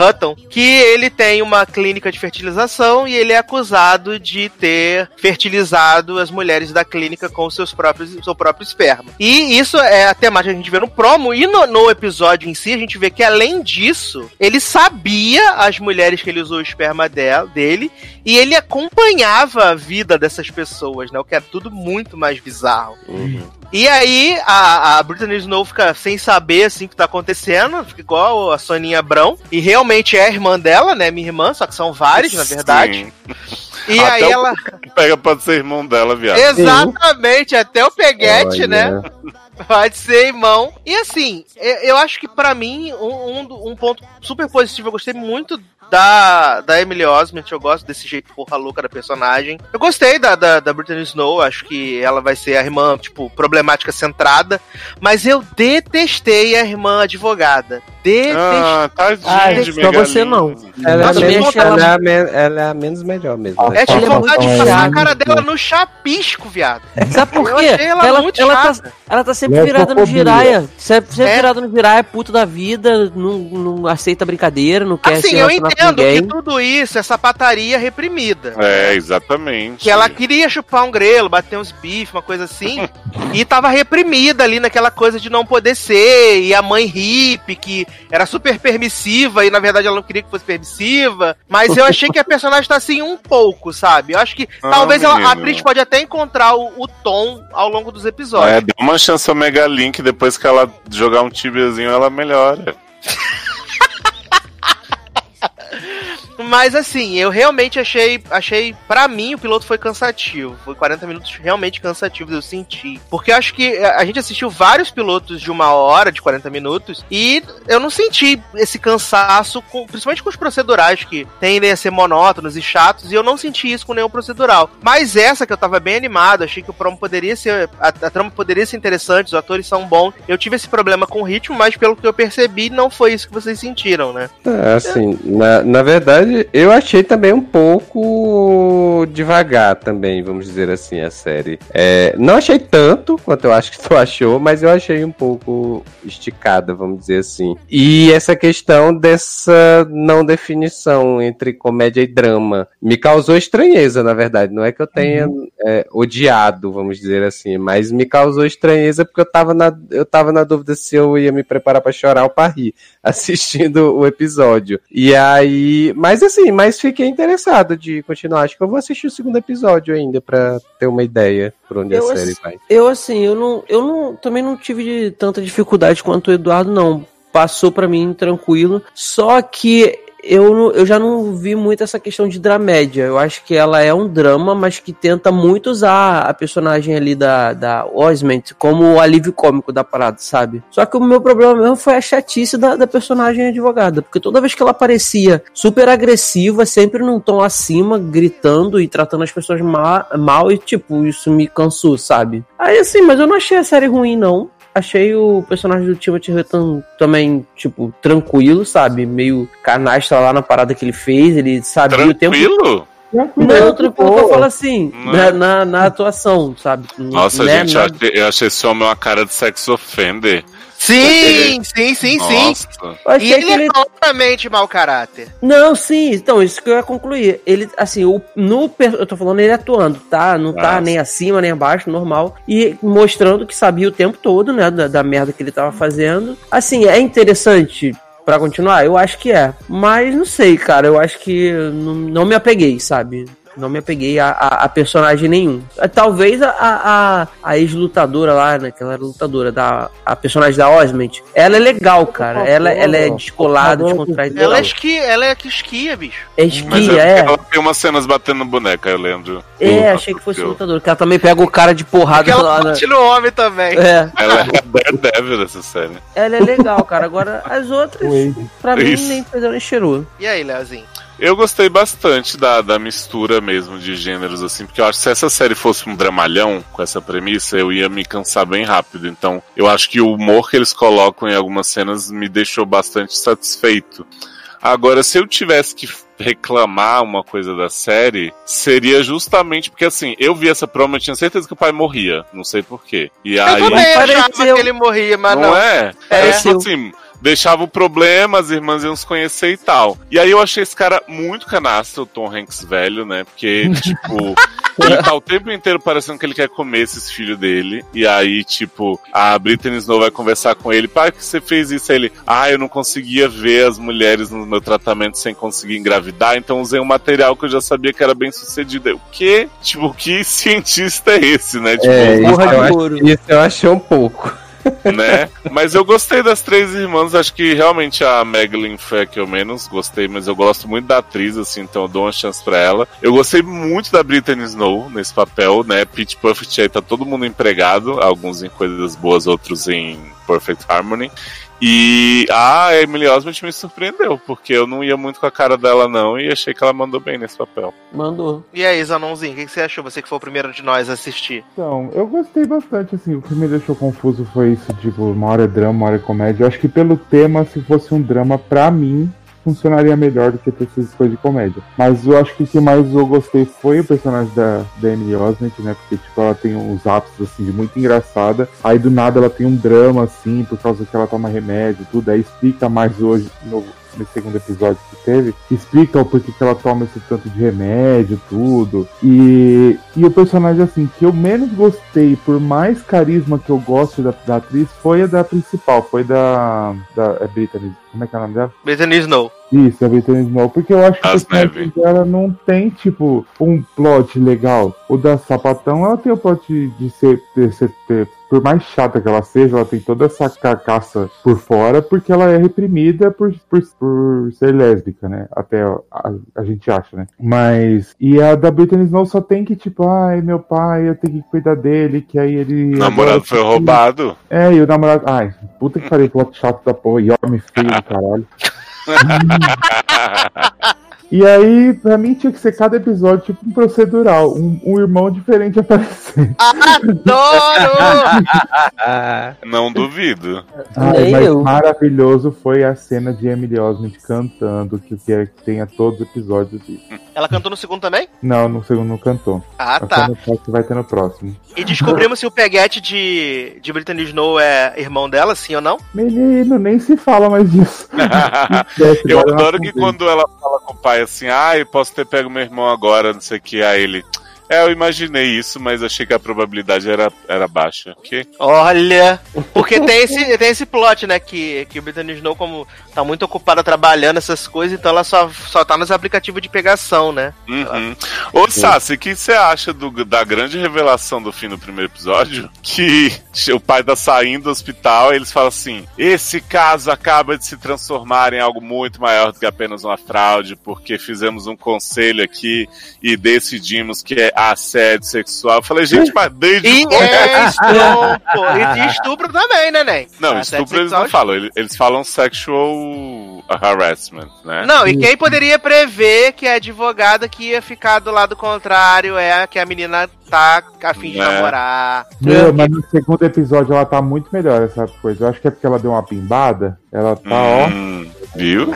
Speaker 1: Que ele tem uma clínica de fertilização e ele é acusado de ter fertilizado as mulheres da clínica com seus próprios, seu próprio esperma. E isso é a temática que a gente vê no promo, e no, no episódio em si a gente vê que além disso, ele sabia as mulheres que ele usou o esperma dela, dele, e ele acompanhava a vida dessas pessoas, né? O que é tudo muito mais bizarro. E aí, a, a Brittany Snow fica sem saber, assim, o que tá acontecendo, fica igual a Soninha Abrão, e realmente é a irmã dela, né? Minha irmã, só que são vários, na verdade.
Speaker 5: Sim.
Speaker 1: E
Speaker 5: Até
Speaker 1: aí
Speaker 5: o
Speaker 1: ela...
Speaker 5: Pega pode ser irmão dela, viado.
Speaker 1: Exatamente, até o peguete,
Speaker 4: Olha.
Speaker 1: né? Pode ser irmão. E assim, eu, acho que pra mim, um, um, um ponto super positivo, eu gostei muito da, da Emily Osment, eu gosto desse jeito porra louca da personagem. Eu gostei da, da, da Brittany Snow, acho que ela vai ser a irmã, tipo, problemática centrada. Mas eu detestei a irmã advogada.
Speaker 5: Ah, tadinho
Speaker 2: Ah,
Speaker 5: de
Speaker 2: pra você não.
Speaker 4: Ela,
Speaker 1: Nossa,
Speaker 4: é, menos,
Speaker 1: vontade-
Speaker 4: ela, é a men- ela é a menos melhor mesmo. né?
Speaker 1: é tipo
Speaker 2: ela é
Speaker 1: vontade de passar a cara dela no chapisco, viado.
Speaker 2: Sabe por
Speaker 1: Eu
Speaker 2: quê?
Speaker 1: achei ela
Speaker 2: Ela,
Speaker 1: muito
Speaker 2: ela, tá, ela tá sempre
Speaker 3: é
Speaker 2: virada no giraia. Sempre, sempre
Speaker 1: É.
Speaker 2: virada no giraia, puto da vida, não, não aceita brincadeira, não quer se
Speaker 1: Assim, eu entendo que tudo isso é sapataria reprimida.
Speaker 5: É, exatamente.
Speaker 1: Que ela queria chupar um grelo, bater uns bifes, uma coisa assim, e tava reprimida ali naquela coisa de não poder ser, e a mãe hippie, que era super permissiva, e na verdade ela não queria que fosse permissiva, mas eu achei que a personagem tá assim um pouco, sabe? Eu acho que
Speaker 5: Ah,
Speaker 1: talvez ela- a atriz pode até encontrar o, o tom ao longo dos
Speaker 5: É,
Speaker 1: episódios.
Speaker 5: dá uma chance ao Megalink, depois que ela jogar um tibiazinho, ela melhora.
Speaker 1: Mas assim, eu realmente achei, achei, para mim o piloto foi cansativo. Foi 40 minutos realmente cansativos, eu senti. Porque eu acho que a gente assistiu vários pilotos de uma hora, de 40 minutos, e eu não senti esse cansaço, com- principalmente com os procedurais que tendem a ser monótonos e chatos, e eu não senti isso com nenhum procedural. Mas essa que eu tava bem animado, achei que o promo poderia ser, a, a trama poderia ser interessante, os atores são bons. Eu tive esse problema com o ritmo, mas pelo que eu percebi, não foi isso que vocês sentiram, né?
Speaker 4: É, assim, na, na verdade, eu achei também um pouco devagar também, vamos dizer assim, a série. É, não achei tanto quanto eu acho que tu achou, mas eu achei um pouco esticada, vamos dizer assim. E essa questão dessa não definição entre comédia e drama me causou estranheza, na verdade. Não é que eu tenha é, odiado, vamos dizer assim, mas me causou estranheza porque eu tava na, eu tava na dúvida se eu ia me preparar pra chorar ou pra rir assistindo o episódio. E aí, mas assim, mas fiquei interessado de continuar. Acho que eu vou assistir o segundo episódio ainda pra ter uma ideia por onde
Speaker 2: Eu
Speaker 4: a série vai.
Speaker 2: Eu, assim, eu não, eu não, também não tive tanta dificuldade quanto o Eduardo, não. Passou pra mim tranquilo. Só que eu, eu já não vi muito essa questão de dramédia. Eu acho que ela é um drama, mas que tenta muito usar a personagem ali da, da Osment como o alívio cômico da parada, sabe? Só que o meu problema mesmo foi a chatice da, da personagem advogada. Porque toda vez que ela aparecia super agressiva, sempre num tom acima, gritando e tratando as pessoas ma mal, e tipo, isso me cansou, sabe? Aí assim, mas eu não achei a série ruim, não. Achei o personagem do Timothy Hutton também, tipo, tranquilo, sabe? Meio canastra lá na parada que ele fez. Ele sabia o tempo.
Speaker 5: Tranquilo?
Speaker 2: Não, tranquilo que eu falo assim,
Speaker 5: Não.
Speaker 2: na, na, na atuação, sabe?
Speaker 5: Nossa,
Speaker 2: Né?
Speaker 5: gente,
Speaker 2: Na-
Speaker 5: eu achei, eu achei esse homem uma cara de sex offender.
Speaker 1: Sim, sim, sim, sim.
Speaker 5: Nossa.
Speaker 1: E ele
Speaker 2: ele
Speaker 1: é claramente mau caráter.
Speaker 2: Não, sim, então, isso que eu ia concluir. Ele, assim, o, no, eu tô falando ele atuando, tá? Não tá
Speaker 5: Ah,
Speaker 2: nem acima, nem abaixo, normal. E mostrando que sabia o tempo todo, né, da, da merda que ele tava fazendo. Assim, é interessante pra continuar? Eu acho que é. Mas não sei, cara, eu acho que não, não me apeguei, sabe? Não me apeguei a, a, a personagem nenhum. Eh, Talvez a, a, a ex-lutadora lá, né? Que ela era lutadora, da, a personagem da Osment. Ela é legal, cara. Ela, ela é descolada, descontraída.
Speaker 1: Ela é, esqui, ela é que esquia, bicho.
Speaker 2: É esquia,
Speaker 5: é,
Speaker 2: é.
Speaker 5: ela tem umas cenas batendo boneca, eu lembro.
Speaker 2: É, achei que fosse
Speaker 5: Eu-
Speaker 2: lutador, que ela também pega o cara de porrada
Speaker 1: Porque ela
Speaker 2: lá, né?
Speaker 1: bate no homem também.
Speaker 2: É,
Speaker 5: Ela é Daredevil dessa série.
Speaker 2: ela é legal, cara. Agora, as outras, pra mim,
Speaker 5: Isso.
Speaker 2: nem nem cheirou.
Speaker 1: E aí, Leozinho?
Speaker 5: Eu gostei bastante da, da mistura mesmo de gêneros, assim, porque eu acho que se essa série fosse um dramalhão com essa premissa, eu ia me cansar bem rápido. Então, eu acho que o humor que eles colocam em algumas cenas me deixou bastante satisfeito. Agora, se eu tivesse que reclamar uma coisa da série, seria justamente porque, assim, eu vi essa promo, eu tinha certeza que o pai morria. Não sei porquê. E
Speaker 1: Eu
Speaker 5: aí.
Speaker 1: também achava que ele morria, mas
Speaker 5: não,
Speaker 1: não.
Speaker 5: é?
Speaker 1: É.
Speaker 5: É, tipo assim, deixava o problema, as irmãs iam se conhecer e tal. E aí eu achei esse cara muito canastro, o Tom Hanks velho, né? Porque, tipo, ele tá o tempo inteiro parecendo que ele quer comer esses filhos dele. E aí, tipo, a Britney Snow vai conversar com ele. Pai, que você fez isso? Aí ele, ah, eu não conseguia ver as mulheres no meu tratamento sem conseguir engravidar, então usei um material que eu já sabia que era bem sucedido. Eu, O quê? Tipo, que cientista é esse, né? Tipo,
Speaker 4: É, isso eu, acho, isso eu achei um pouco.
Speaker 5: né? Mas eu gostei das três irmãs, acho que realmente a Megalyn foi a que eu menos gostei, mas eu gosto muito da atriz, assim, então eu dou uma chance pra ela. Eu gostei muito da Britney Snow nesse papel, né? Pete Buffett aí tá todo mundo empregado, alguns em coisas boas, outros em Perfect Harmony. E a Emily Osment me surpreendeu, porque eu não ia muito com a cara dela, não, e achei que ela mandou bem nesse papel.
Speaker 2: Mandou.
Speaker 1: E aí, Zanonzinho, o que que você achou? Você que foi o primeiro de nós a assistir.
Speaker 3: Então, eu gostei bastante, assim, o que me deixou confuso foi isso, tipo, uma hora é drama, uma hora é comédia. Eu acho que pelo tema, se fosse um drama, pra mim, funcionaria melhor do que ter essas coisas de comédia. Mas eu acho que o que mais eu gostei foi o personagem da, da Emily Osment, né, porque, tipo, ela tem uns ápices, assim, de muito engraçada. Aí, do nada, ela tem um drama, assim, por causa que ela toma remédio tudo. Aí explica mais hoje, no, nesse segundo episódio que teve, explica o porquê que ela toma esse tanto de remédio, tudo. E, e o personagem, assim, que eu menos gostei, por mais carisma que eu gosto da, da atriz, foi a da principal, foi da. da é Brittany. Como é que é o nome dela?
Speaker 1: Britney Snow.
Speaker 3: Isso, a Britney Snow, porque eu acho que
Speaker 5: As
Speaker 3: personagem
Speaker 5: Neve.
Speaker 3: dela não tem, tipo, um plot legal. O da Sapatão, ela tem o plot de ser, de ser ter- por mais chata que ela seja, ela tem toda essa carcaça por fora, porque ela é reprimida por, por, por ser lésbica, né? Até a, a- a gente acha, né? Mas, e a da Britney Snow só tem que, tipo, ai, meu pai, eu tenho que cuidar dele, que aí ele...
Speaker 5: O namorado
Speaker 3: agora-
Speaker 5: foi roubado.
Speaker 3: É, e o namorado, ai, puta que pariu, plot chato da porra, e homem feio do caralho. E aí, pra mim, tinha que ser cada episódio tipo um procedural, um, um irmão diferente aparecendo.
Speaker 1: Adoro!
Speaker 5: Não duvido.
Speaker 3: Ai, mas
Speaker 2: eu.
Speaker 3: maravilhoso foi a cena de Emily Osment cantando, que eu quero que tenha todos os episódios disso.
Speaker 1: Ela cantou no segundo também?
Speaker 3: Não, no segundo não cantou.
Speaker 1: Ah,
Speaker 3: A
Speaker 1: tá.
Speaker 3: que vai ter no próximo.
Speaker 1: E descobrimos se o peguete de, de Britney Snow é irmão dela, sim ou não?
Speaker 3: Menino, nem se fala mais disso.
Speaker 5: Eu adoro que quando ela fala com o pai assim, ah, eu posso ter pego meu irmão agora, não sei o que, aí ele. É, eu imaginei isso, mas achei que a probabilidade era, era baixa. Que?
Speaker 1: Olha! Porque tem esse, tem esse plot, né? Que, que o Britney Snow, como tá muito ocupada trabalhando essas coisas, então ela só, só tá nos aplicativos de pegação, né?
Speaker 5: Uhum. Ô, Sassi, o que você acha do- da grande revelação do fim do primeiro episódio? Que o pai tá saindo do hospital e eles falam assim: esse caso acaba de se transformar em algo muito maior do que apenas uma fraude, porque fizemos um conselho aqui e decidimos que é assédio sexual. Eu falei, gente, mas desde
Speaker 1: E
Speaker 5: quando?
Speaker 1: é estupro! E de estupro também, né, Nen?
Speaker 5: Não,
Speaker 1: Assédio
Speaker 5: estupro eles não falam, eles, eles falam sexual harassment, né?
Speaker 1: Não, e quem poderia prever que a advogada que ia ficar do lado contrário é a que a menina tá a fim de
Speaker 5: É.
Speaker 1: namorar.
Speaker 3: Meu, mas no segundo episódio ela tá muito melhor, essa coisa. Eu acho que é porque ela deu uma pimbada. Ela tá, ó.
Speaker 5: Hum, viu?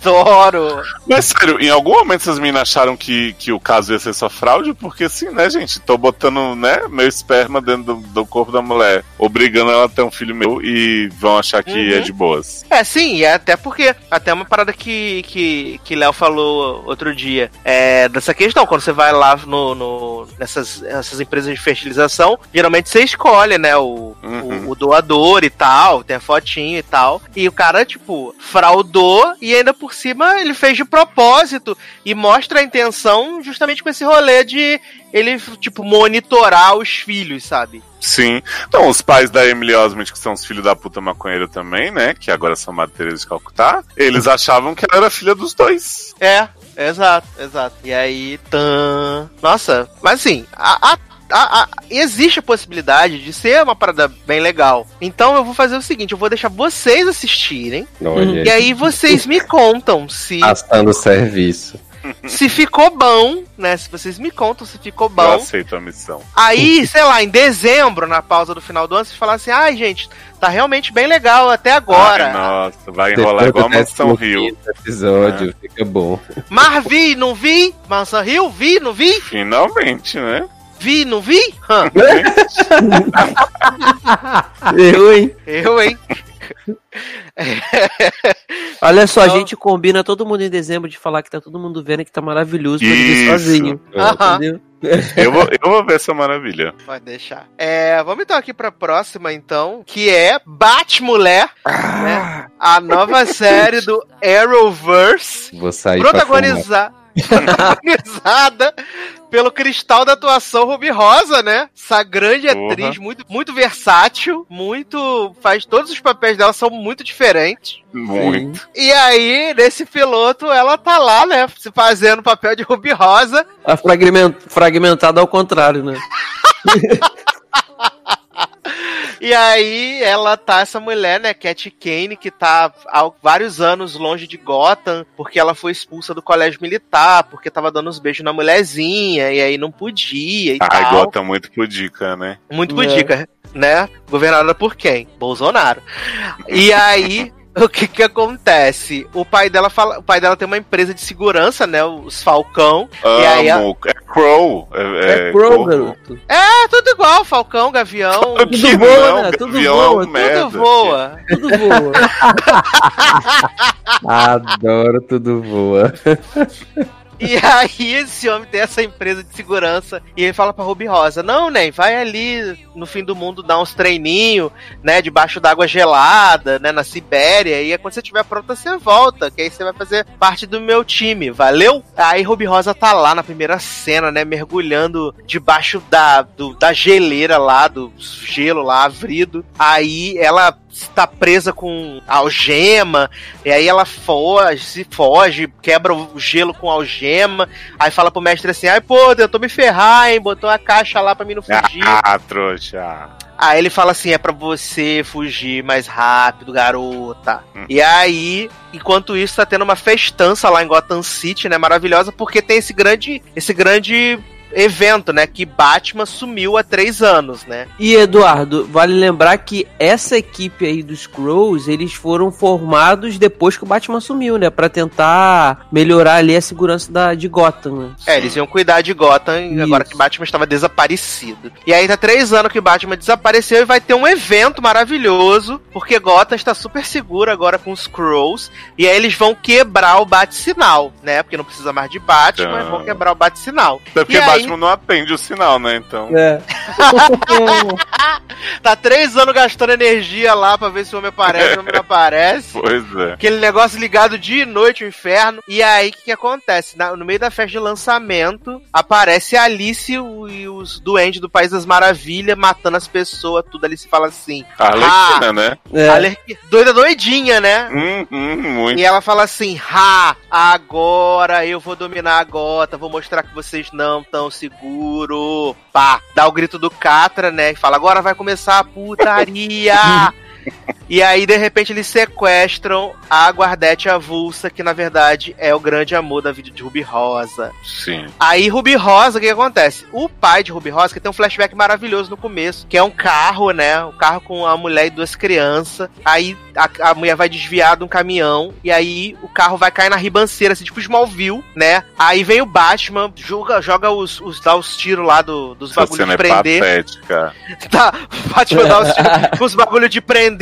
Speaker 1: Adoro!
Speaker 5: Mas sério, em algum momento essas meninas acharam que, que o caso ia ser só fraude? Porque assim, né, gente? Tô botando, né, meu esperma dentro do, do corpo da mulher, obrigando ela a ter um filho meu e vão achar que
Speaker 1: Uhum.
Speaker 5: é de boas.
Speaker 1: É, sim, e é até porque, até uma parada que, que, que Léo falou outro dia, é dessa questão, quando você vai lá no, no- nessas, nessas empresas de fertilização, geralmente você escolhe, né, o,
Speaker 5: Uhum.
Speaker 1: o, o doador e tal, tem a fotinho e tal, e o cara, tipo, fraudou e ainda por cima ele fez de propósito e mostra a intenção justamente com esse rolê de ele, tipo, monitorar os filhos, sabe?
Speaker 5: Sim. Então, os pais da Emily Osment, que são os filhos da puta maconheira também, né? Que agora são Madre Teresa de Calcutá, eles achavam que ela era filha dos dois.
Speaker 1: É, exato, exato. E aí, tan. Nossa, mas assim, a, a- a- a- existe a possibilidade de ser uma parada bem legal. Então eu vou fazer o seguinte: eu vou deixar vocês assistirem.
Speaker 4: Olha,
Speaker 1: E aí vocês me contam se,
Speaker 4: gastando serviço.
Speaker 1: Se ficou bom, né? Se vocês me contam se ficou
Speaker 5: Eu
Speaker 1: bom.
Speaker 5: aceito a missão.
Speaker 1: Aí, sei lá, em dezembro, na pausa do final do ano, vocês falam assim: ai, gente, tá realmente bem legal até agora.
Speaker 5: Ai, nossa, vai enrolar igual a Mansão Rio.
Speaker 4: episódio, fica bom.
Speaker 1: Mas vi, não vi? Mansão Rio, vi, não vi?
Speaker 5: Finalmente, né?
Speaker 1: Vi, não vi?
Speaker 2: Eu, hein?
Speaker 1: eu, hein?
Speaker 2: Olha só, a
Speaker 1: Então-
Speaker 2: gente combina todo mundo em dezembro de falar que tá todo mundo vendo que tá maravilhoso pra sozinho.
Speaker 1: Aham.
Speaker 2: Entendeu?
Speaker 5: Eu vou, eu vou ver essa maravilha.
Speaker 1: Pode deixar. É, vamos então aqui pra próxima, então, que é Batmulher, né? A nova série do Arrowverse,
Speaker 4: Vou sair pra fumar.
Speaker 1: protagoniza... protagonizada pelo cristal da atuação Ruby Rosa, né? Essa grande
Speaker 5: Porra.
Speaker 1: atriz, muito, muito versátil, muito. faz todos os papéis dela são muito diferentes.
Speaker 5: Muito.
Speaker 1: E aí, nesse piloto, ela tá lá, né? Se fazendo o papel de Ruby Rosa.
Speaker 2: A fragment... fragmentada ao contrário, né?
Speaker 1: E aí ela tá, essa mulher, né, Cat Kane, que tá há vários anos longe de Gotham, porque ela foi expulsa do colégio militar, porque tava dando uns beijos na mulherzinha, e aí não podia e
Speaker 5: Ai,
Speaker 1: tal.
Speaker 5: gota muito pudica, né?
Speaker 1: Muito
Speaker 2: É.
Speaker 1: pudica, né? Governada por quem? Bolsonaro. E aí. O que que acontece? O pai dela fala, o pai dela tem uma empresa de segurança, né? Os Falcão. E aí a-
Speaker 5: Amo. É Crow. É,
Speaker 2: É,
Speaker 5: é corvo.
Speaker 2: garoto.
Speaker 1: É tudo igual, Falcão, Gavião,
Speaker 5: Claro que
Speaker 2: Tudo voa,
Speaker 5: não,
Speaker 2: né? Tudo
Speaker 5: Gavião
Speaker 2: voa,
Speaker 5: é
Speaker 2: tudo
Speaker 5: merda.
Speaker 1: tudo voa.
Speaker 2: Tudo voa.
Speaker 4: Adoro tudo voa.
Speaker 1: E aí esse homem tem essa empresa de segurança e ele fala pra Ruby Rosa, não, Nen, vai ali no fim do mundo dar uns treininhos, né, debaixo d'água gelada, né, na Sibéria, e quando você estiver pronta você volta, que aí você vai fazer parte do meu time, valeu? Aí Ruby Rosa tá lá na primeira cena, né, mergulhando debaixo da, do- da geleira lá, do gelo lá, avrido, aí ela está presa com algema, e aí ela foge, se foge, quebra o gelo com algema, aí fala pro mestre assim, ai pô, tentou me ferrar, hein, botou a caixa lá pra mim não fugir.
Speaker 5: Ah, trouxa.
Speaker 1: Aí ele fala assim: é pra você fugir mais rápido, garota.
Speaker 5: Hum.
Speaker 1: E aí, enquanto isso, tá tendo uma festança lá em Gotham City, né? Maravilhosa, porque tem esse grande, esse grande evento, né? Que Batman sumiu há três anos, né?
Speaker 2: E Eduardo, vale lembrar que essa equipe aí dos Crows, eles foram formados depois que o Batman sumiu, né? Pra tentar melhorar ali a segurança da, de Gotham, né?
Speaker 1: É, eles iam cuidar de Gotham
Speaker 2: Isso.
Speaker 1: agora que Batman estava desaparecido. E aí tá três anos que Batman desapareceu e vai ter um evento maravilhoso, porque Gotham está super seguro agora com os Crows. E aí eles vão quebrar o bate-sinal, né? Porque não precisa mais de Batman, mas vão quebrar o bate-sinal.
Speaker 5: Até porque
Speaker 1: E aí-
Speaker 5: Batman não atende o sinal, né? Então.
Speaker 2: É.
Speaker 1: Tá três anos gastando energia lá pra ver se o homem aparece, o homem não aparece.
Speaker 5: Pois é.
Speaker 1: Aquele negócio ligado dia e noite, o inferno. E aí, o que, que acontece? Na- no meio da festa de lançamento, aparece a Alice e o- e os duendes do País das Maravilhas matando as pessoas, tudo ali se fala assim.
Speaker 5: A Arlequina, né?
Speaker 2: É.
Speaker 1: Alerqui- Doida doidinha, né?
Speaker 5: Hum, hum, muito.
Speaker 1: E ela fala assim: Ha, agora eu vou dominar a gota, vou mostrar que vocês não tão seguro. Pá, dá o grito do Catra, né? E fala: agora vai começar a putaria. E aí, de repente, eles sequestram a guardete avulsa, que na verdade é o grande amor da vida de Ruby Rosa.
Speaker 5: Sim.
Speaker 1: Aí, Ruby Rosa, o que, que acontece? O pai de Ruby Rosa, que tem um flashback maravilhoso no começo, que é um carro, né? Um carro com a mulher e duas crianças. Aí a, a mulher vai desviar de um caminhão, e aí o carro vai cair na ribanceira, assim, tipo Smallville, né? Aí vem o Batman, joga, joga os, os, dá os tiros lá do, dos bagulhos de
Speaker 5: é
Speaker 1: prender.
Speaker 5: patética.
Speaker 1: Tá, o Batman dá os tiros com os bagulhos de prender,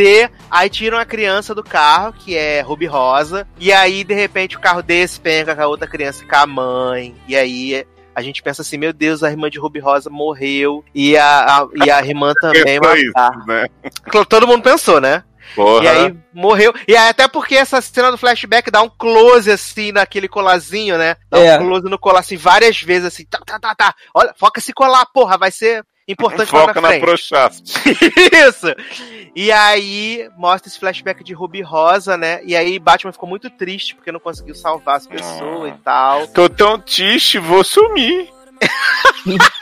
Speaker 1: aí tiram a criança do carro, que é Ruby Rosa, e aí, de repente, o carro despenca com a outra criança e com a mãe, e aí a gente pensa assim, meu Deus, a irmã de Ruby Rosa morreu, e a, a- e a irmã também matar.
Speaker 5: né?
Speaker 1: Todo mundo pensou, né?
Speaker 5: Porra.
Speaker 1: E aí morreu. E aí, até porque essa cena do flashback dá um close assim naquele colarzinho, né? Dá
Speaker 2: É.
Speaker 1: um close no colar assim várias vezes assim. Tá, tá, tá, tá. Olha, foca esse colar, porra, vai ser importante lá
Speaker 5: Foca
Speaker 1: na
Speaker 5: na.
Speaker 1: Isso. E aí mostra esse flashback de Ruby Rosa, né? E aí Batman ficou muito triste porque não conseguiu salvar as pessoas
Speaker 5: Ah.
Speaker 1: e tal.
Speaker 5: Tô tão triste, vou sumir.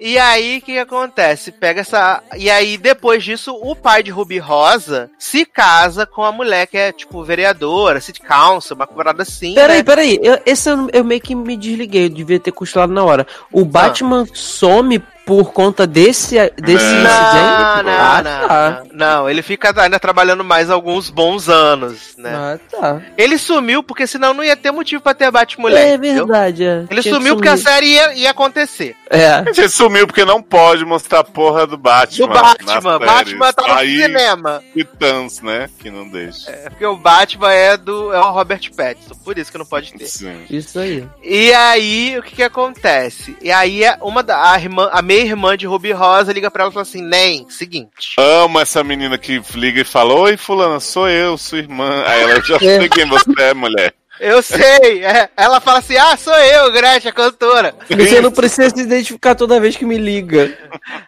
Speaker 1: E aí, o que, acontece? Pega essa. E aí, depois disso, o pai de Ruby Rosa se casa com a mulher que é, tipo, vereadora, city council, uma parada assim.
Speaker 2: Peraí,
Speaker 1: né?
Speaker 2: peraí. Eu, esse eu, eu meio que me desliguei, eu devia ter costurado na hora. O Batman some por conta desse, desse
Speaker 5: Não,
Speaker 2: incidente?
Speaker 1: Não, não,
Speaker 2: ah,
Speaker 1: não,
Speaker 2: tá.
Speaker 1: não. Não, ele fica ainda trabalhando mais alguns bons anos, né?
Speaker 2: Ah, tá.
Speaker 1: Ele sumiu porque senão não ia ter motivo pra ter Batmulher.
Speaker 2: é verdade, é.
Speaker 1: Ele
Speaker 2: Tinha
Speaker 1: sumiu porque a série ia, ia acontecer.
Speaker 2: É.
Speaker 5: Ele sumiu porque não pode mostrar a porra do Batman.
Speaker 1: Do Batman. Batman tá no
Speaker 5: Aí,
Speaker 1: cinema.
Speaker 5: Titãs, né? Que não deixa.
Speaker 1: É porque o Batman é do é o Robert Pattinson, por isso que não pode ter.
Speaker 5: Sim.
Speaker 2: Isso aí.
Speaker 1: E aí, o que que acontece? E aí, uma da, a, irmã, a meia irmã de Ruby Rosa liga pra ela e fala assim: Nem, seguinte.
Speaker 5: Amo essa menina que liga e fala: Oi, Fulana, sou eu, sua irmã. Aí ela já sei quem você é, mulher.
Speaker 1: Eu sei. é. Ela fala assim: Ah, sou eu, Gretchen, a cantora.
Speaker 2: Você não precisa se identificar toda vez que me liga.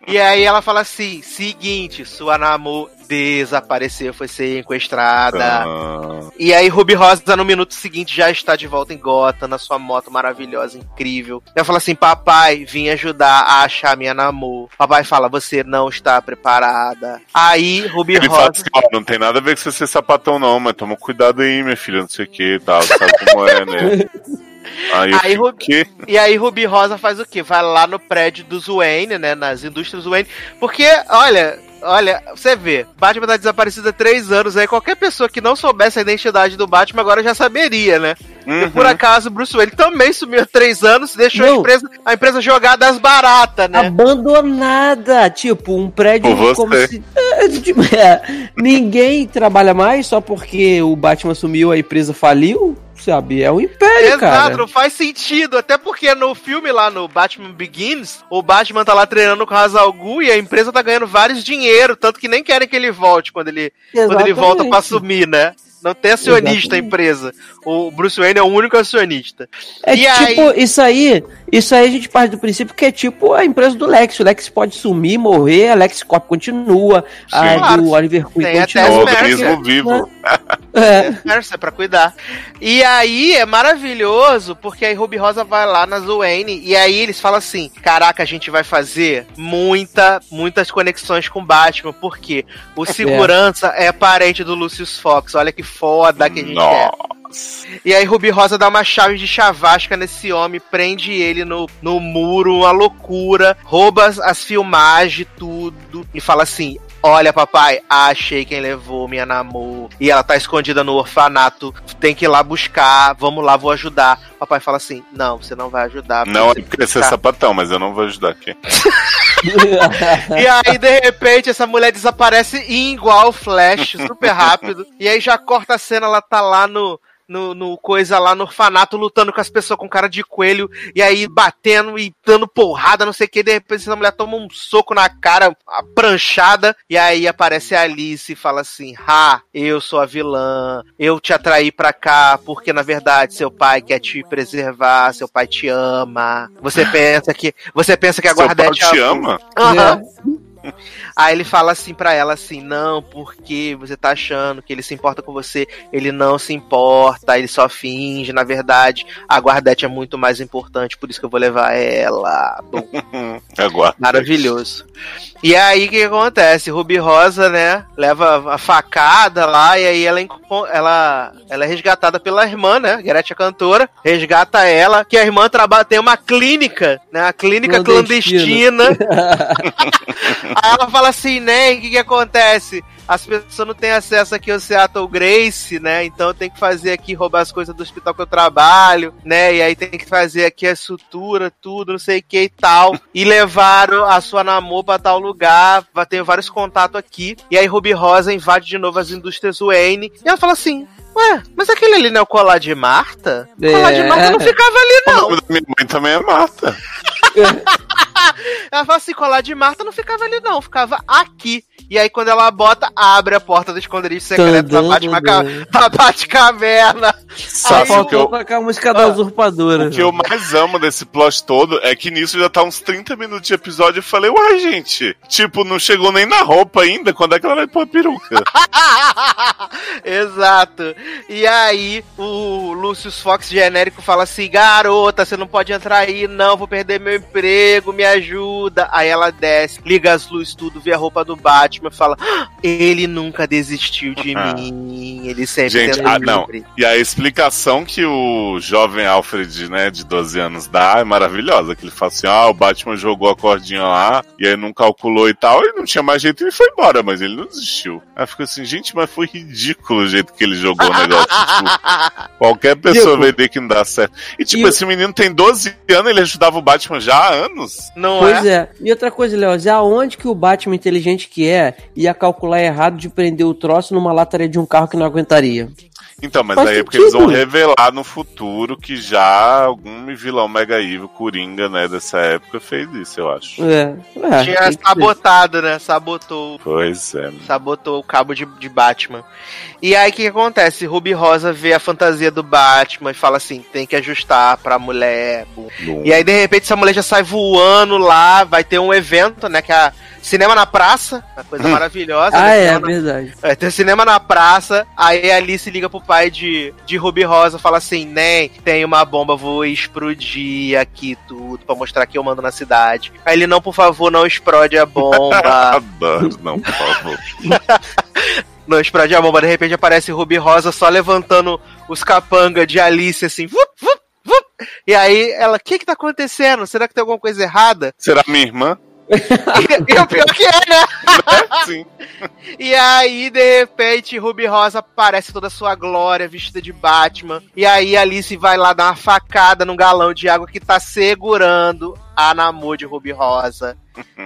Speaker 1: E aí ela fala assim: Seguinte, sua namor desapareceu, foi sequestrada.
Speaker 5: Ah,
Speaker 1: E aí, Ruby Rosa, no minuto seguinte, já está de volta em Gotham, na sua moto maravilhosa, incrível. Ela fala assim: Papai, vim ajudar a achar minha namor. Papai fala: Você não está preparada. Aí, Ruby
Speaker 5: Ele fala
Speaker 1: Rosa.
Speaker 5: assim: ó, não tem nada a ver com você ser sapatão, não, mas toma cuidado aí, minha filha, não sei o que tal, sabe como é, né? Aí,
Speaker 1: Aí? E aí, Ruby Rosa faz o quê? Vai lá no prédio dos Wayne, né? Nas indústrias Wayne. Porque, olha. Olha, você vê, Batman tá desaparecido há três anos aí. Qualquer pessoa que não soubesse a identidade do Batman agora já saberia, né? E
Speaker 5: Uhum.
Speaker 1: por acaso, Bruce Wayne também sumiu há três anos, deixou a empresa, a empresa jogada às baratas, né?
Speaker 2: Abandonada. Tipo, um prédio
Speaker 5: Por
Speaker 2: como
Speaker 5: você.
Speaker 2: se. É, tipo, é, ninguém trabalha mais só porque o Batman sumiu, a empresa faliu. Sabe? É um império,
Speaker 1: Exato,
Speaker 2: cara.
Speaker 1: não faz sentido. Até porque no filme lá no Batman Begins, o Batman tá lá treinando com o Ra's al Ghul e a empresa tá ganhando vários dinheiro, tanto que nem querem que ele volte quando ele, quando ele volta pra assumir, né? Não tem acionista a empresa. O Bruce Wayne é o único acionista.
Speaker 2: É
Speaker 1: E
Speaker 2: tipo, isso aí, isso aí a gente parte do princípio que é tipo a empresa do Lex. O Lex pode sumir, morrer, a Lex Corp continua, a
Speaker 1: Claro.
Speaker 2: do Oliver Queen
Speaker 1: Tem até
Speaker 2: continua.
Speaker 5: O
Speaker 1: Mercer.
Speaker 2: É.
Speaker 1: Mercer pra cuidar. E aí é maravilhoso, porque aí Ruby Rosa vai lá na Wayne e aí eles falam assim: caraca, a gente vai fazer muita, muitas conexões com Batman, porque o segurança é, parente do Lucius Fox. Olha que foda que a gente é.
Speaker 5: Nossa.
Speaker 1: E aí Ruby Rosa dá uma chave de chavasca nesse homem, prende ele no, no muro, uma loucura, rouba as, as filmagens, tudo, e fala assim. Olha, papai, achei quem levou minha namor. E ela tá escondida no orfanato. Tem que ir lá buscar. Vamos lá, vou ajudar. Papai fala assim: Não, você não vai ajudar.
Speaker 5: Não, é porque você é
Speaker 1: tá-
Speaker 5: sapatão, mas eu não vou ajudar aqui.
Speaker 1: E aí, de repente, essa mulher desaparece em igual flash, super rápido. E aí já corta a cena, ela tá lá no. No, no coisa lá no orfanato, lutando com as pessoas com cara de coelho, e aí batendo e dando porrada, não sei o que, de repente essa mulher toma um soco na cara, a pranchada, e aí aparece a Alice e fala assim: Ha, eu sou a vilã, eu te atraí pra cá, porque na verdade seu pai quer te preservar, seu pai te ama. Você pensa que. Você pensa que a
Speaker 5: Seu pai
Speaker 1: guardete
Speaker 5: te
Speaker 1: é a-
Speaker 5: ama?
Speaker 1: Aham. Aí ele fala assim pra ela assim, não, porque você tá achando que ele se importa com você, ele não se importa, ele só finge, na verdade, a guardete é muito mais importante, por isso que eu vou levar ela. Bom,
Speaker 5: Aguarda.
Speaker 1: maravilhoso. E aí o que acontece? Ruby Rosa, né, leva a facada lá e aí ela, ela, ela é resgatada pela irmã, né, Gretchen a cantora, resgata ela, que a irmã trabalha, tem uma clínica, né, a clínica
Speaker 2: Clandestina.
Speaker 1: Aí ela fala assim, né? O que, que acontece? As pessoas não têm acesso aqui ao Seattle Grace, né? Então tem que fazer aqui, roubar as coisas do hospital que eu trabalho, né? E aí tem que fazer aqui a sutura, tudo, não sei o que e tal. E levaram a sua namor pra tal lugar. vai- Tenho vários contatos aqui. E aí Ruby Rosa invade de novo as indústrias Wayne. E ela fala assim. Ué, mas aquele ali não é o colar de Marta? O colar de
Speaker 2: É.
Speaker 1: Marta não ficava ali,
Speaker 5: O
Speaker 1: não.
Speaker 5: nome da minha mãe também é Marta.
Speaker 1: Ela fala assim, colar de Marta não ficava ali não, ficava aqui. E aí quando ela bota, abre a porta do esconderijo secreto da Batcaverna.
Speaker 2: Só
Speaker 1: Aí
Speaker 2: faltou
Speaker 5: o-
Speaker 2: tocar a música da
Speaker 1: Ah.
Speaker 2: usurpadora.
Speaker 5: O que eu mais amo desse plot todo é que nisso já tá uns 30 minutos de episódio. Eu falei, uai, gente, tipo, não chegou nem na roupa ainda. Quando é que ela vai pôr a peruca?
Speaker 1: Exato. E aí o Lucius Fox genérico fala assim: garota, você não pode entrar aí, não, vou perder meu emprego, me ajuda. Aí ela desce, liga as luzes, tudo, vê a roupa do Batman, fala: "Ah, ele nunca desistiu de mim, ele sempre
Speaker 5: Gente, ah, não.
Speaker 1: livre."
Speaker 5: E a explicação que o jovem Alfred, né, de 12 anos dá é maravilhosa. Que ele fala assim: ah, o Batman jogou a cordinha lá e aí não calculou e tal, e não tinha mais jeito e ele foi embora, mas ele não desistiu. Aí fica assim, gente, mas foi ridículo o jeito que ele jogou o negócio. tipo, qualquer pessoa vai ver que não dá certo. E tipo,
Speaker 2: e-
Speaker 5: esse menino tem 12 anos, ele ajudava o Batman já há anos.
Speaker 1: Não
Speaker 2: Pois
Speaker 1: é?
Speaker 2: é. E outra coisa, Léo, é aonde que o Batman inteligente que é ia calcular errado de prender o troço numa lataria de um carro que não aguentaria?
Speaker 5: Então, mas
Speaker 2: Faz
Speaker 5: aí é porque eles vão revelar no futuro que já algum vilão mega evil, Coringa, né, dessa época fez isso, eu acho.
Speaker 2: É. é
Speaker 1: Tinha sabotado, né? Sabotou
Speaker 5: Pois é.
Speaker 1: sabotou o cabo de, de Batman. E aí o que, que acontece? Ruby Rosa vê a fantasia do Batman e fala assim: tem que ajustar pra mulher.
Speaker 5: Bom.
Speaker 1: E aí, de repente, essa mulher já sai voando lá, vai ter um evento, né? Que é a Cinema na Praça, uma coisa
Speaker 5: Hum.
Speaker 1: maravilhosa.
Speaker 2: Ah,
Speaker 1: né?
Speaker 2: é,
Speaker 1: Cinema na-
Speaker 2: verdade.
Speaker 1: é, tem cinema na praça, aí a Alice liga pro pai de, de Ruby Rosa fala assim, nem tem uma bomba, vou explodir aqui tudo, pra mostrar que eu mando na cidade. Aí ele, não, por favor, não explode a bomba.
Speaker 5: Adoro, não, por favor.
Speaker 1: não explode a bomba, de repente aparece Ruby Rosa só levantando os capanga de Alice, assim, vup, vup, vup. E aí ela, o que que tá acontecendo? Será que tem alguma coisa errada?
Speaker 5: Será minha irmã?
Speaker 1: E, e o pior que é, né?
Speaker 5: Sim.
Speaker 1: E aí, de repente, Ruby Rosa aparece toda a sua glória, vestida de Batman. E aí, Alice vai lá dar uma facada num galão de água que tá segurando a namor de Ruby Rosa.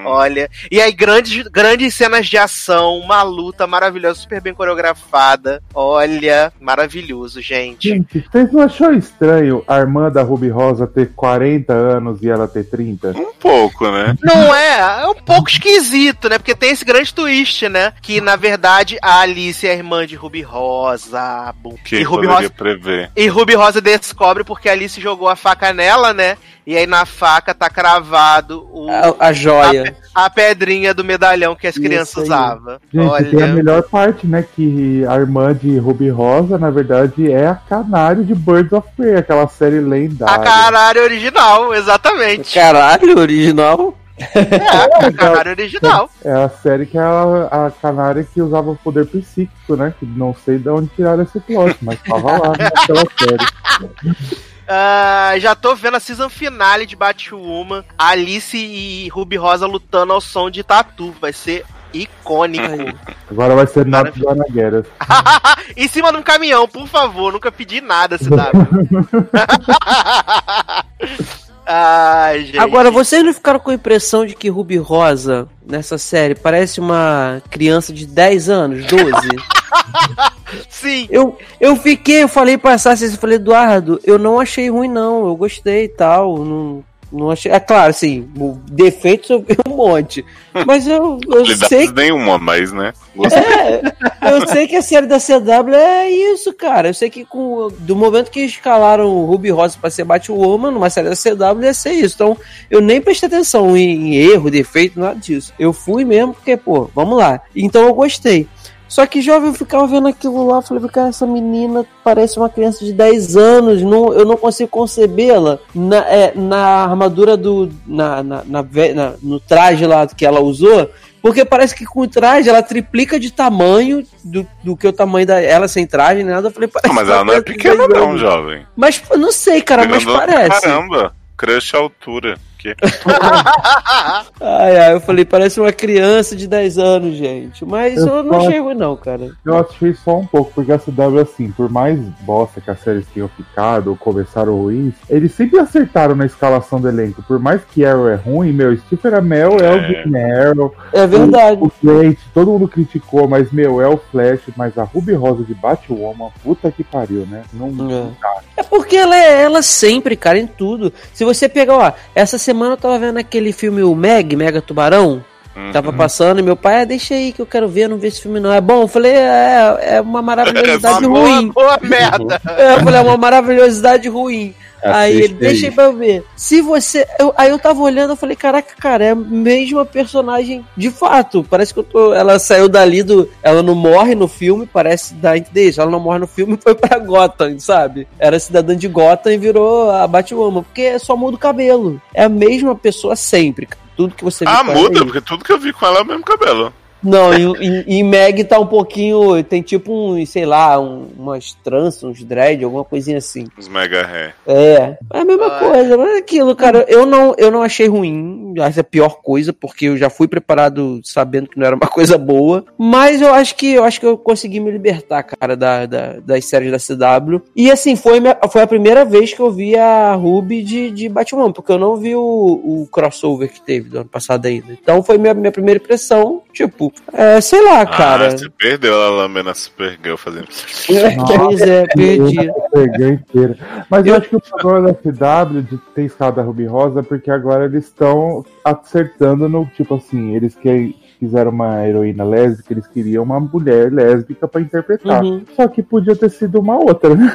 Speaker 1: Olha. E aí, grandes, grandes cenas de ação, uma luta maravilhosa, super bem coreografada. Olha, maravilhoso, gente.
Speaker 3: Gente, vocês não achou estranho a irmã da Ruby Rosa ter 40 anos e ela ter 30?
Speaker 5: Um pouco, né?
Speaker 1: Não é? É um pouco esquisito, né? Porque tem esse grande twist, né? Que na verdade a Alice é a irmã de Ruby Rosa. Bum.
Speaker 5: Que
Speaker 1: E Ruby Rosa
Speaker 5: prever.
Speaker 1: E Ruby Rosa descobre porque a Alice jogou a faca nela, né? E aí na faca tá cravado o,
Speaker 2: A, a joia.
Speaker 1: a pedrinha do medalhão que as crianças usavam.
Speaker 3: Gente, tem a
Speaker 1: Olha.
Speaker 3: melhor parte, né? Que a irmã de Ruby Rosa, na verdade, é a canário de Birds of Prey, aquela série
Speaker 1: A
Speaker 3: lendária.
Speaker 1: caralho original, exatamente.
Speaker 2: Caralho, original.
Speaker 1: É, a caralho original.
Speaker 3: É a série que é a, a canária que usava o poder psíquico, né? Que não sei de onde tiraram esse plot, mas tava lá naquela série.
Speaker 1: Ah, já tô vendo a season finale de Batwoman. Alice e Ruby Rosa lutando ao som de tatu. Vai ser icônico.
Speaker 3: Agora vai ser Get Us.
Speaker 1: em cima de um caminhão, por favor. Nunca pedi nada, CW. Ai, gente.
Speaker 2: Agora, vocês não ficaram com a impressão de que Ruby Rosa, nessa série, parece uma criança de 10 anos, 12?
Speaker 1: Sim.
Speaker 2: eu, eu fiquei, eu falei pra Sassi, eu falei, Eduardo, eu não achei ruim não, eu gostei e tal, não, não achei... É claro, assim, o defeito eu um monte. Mas eu, eu sei
Speaker 5: nenhuma, mas, né?
Speaker 2: É, eu sei que a série da CW é isso, cara. Eu sei que com, do momento que escalaram o Ruby Rosa pra ser Batwoman, numa série da CW ia ser isso. Então, eu nem prestei atenção em, em erro, defeito, nada disso. Eu fui mesmo porque, pô, vamos lá. Então eu gostei. Só que jovem, eu ficava vendo aquilo lá, falei, cara, essa menina parece uma criança de 10 anos, não, eu não consigo concebê-la na, é, na armadura do. Na, na, na na- no traje lá que ela usou. Porque parece que com o traje ela triplica de tamanho do, do que o tamanho da ela sem traje, nem nada. Eu falei, parece
Speaker 5: Ah, mas
Speaker 2: uma
Speaker 5: ela não é pequena,
Speaker 2: 10
Speaker 5: não, jovem.
Speaker 2: Mas não sei, cara, mas
Speaker 5: Grandona pra
Speaker 2: parece.
Speaker 5: Caramba, crush à altura. Que...
Speaker 2: Ai, ai, eu falei, parece uma criança de 10 anos, gente. Mas eu,
Speaker 3: Eu
Speaker 2: não
Speaker 3: só-
Speaker 2: achei ruim, não, cara.
Speaker 3: Eu achei só um pouco, porque a CW, assim, por mais bosta que as séries tenham ficado ou começaram ruins, eles sempre acertaram na escalação do elenco. Por mais que Arrow é ruim, meu, Stephen Amell é, o Green Arrow,
Speaker 2: É verdade.
Speaker 3: o Flint, todo mundo criticou, mas, meu, é o Flash, mas a Ruby Rosa de Batwoman, puta que pariu, né? Não,
Speaker 2: É porque ela é ela sempre, cara, em tudo. Se você pegar, ó, essa semana eu tava vendo aquele filme o Meg, Mega Tubarão.
Speaker 5: Uhum.
Speaker 2: Tava passando e meu pai, ah, deixa aí que eu quero ver, não vi esse filme não. É bom? Eu falei, é, é uma maravilhosidade
Speaker 1: Boa,
Speaker 2: ruim.
Speaker 1: boa merda.
Speaker 2: É, eu falei, é uma maravilhosidade ruim. Aí ele, deixa aí pra eu ver. Se você. eu- aí eu tava olhando, eu falei, caraca, cara, é a mesma personagem de fato. Parece que eu tô. Ela saiu dali do. Ela não morre no filme, parece dar a entender. Ela não morre no filme e foi pra Gotham, sabe? Era cidadã de Gotham e virou a Batwoman. Porque só muda o cabelo. É a mesma pessoa sempre. Tudo que você vê
Speaker 5: Ah,
Speaker 2: com ela é
Speaker 5: muda, porque tudo que eu vi com ela é o mesmo cabelo.
Speaker 2: Não, em, em, Meg tá um pouquinho. Tem tipo um, sei lá, um, umas tranças, uns dread, alguma coisinha assim.
Speaker 5: Os mega hair.
Speaker 2: É, é a mesma
Speaker 1: Ah.
Speaker 2: coisa, mas é aquilo, cara, eu não, eu não achei ruim, acho a pior coisa, porque eu já fui preparado sabendo que não era uma coisa boa, mas eu acho que eu acho que eu consegui me libertar, cara, da, da- das séries da CW. E assim, foi, minha- foi a primeira vez que eu vi a Ruby de, de Batman, porque eu não vi o, o crossover que teve do ano passado ainda. Então foi minha, minha primeira impressão, tipo, é, sei lá, cara.
Speaker 5: Ah, você perdeu a Supergirl fazendo.
Speaker 2: Pois é, perdi.
Speaker 3: Pegou inteira. Mas eu acho que o problema da CW de ter escalado a Ruby Rosa é porque agora eles estão acertando no tipo assim, eles que fizeram uma heroína lésbica, eles queriam uma mulher lésbica pra interpretar.
Speaker 2: Uhum.
Speaker 3: Só que podia ter sido uma outra, né?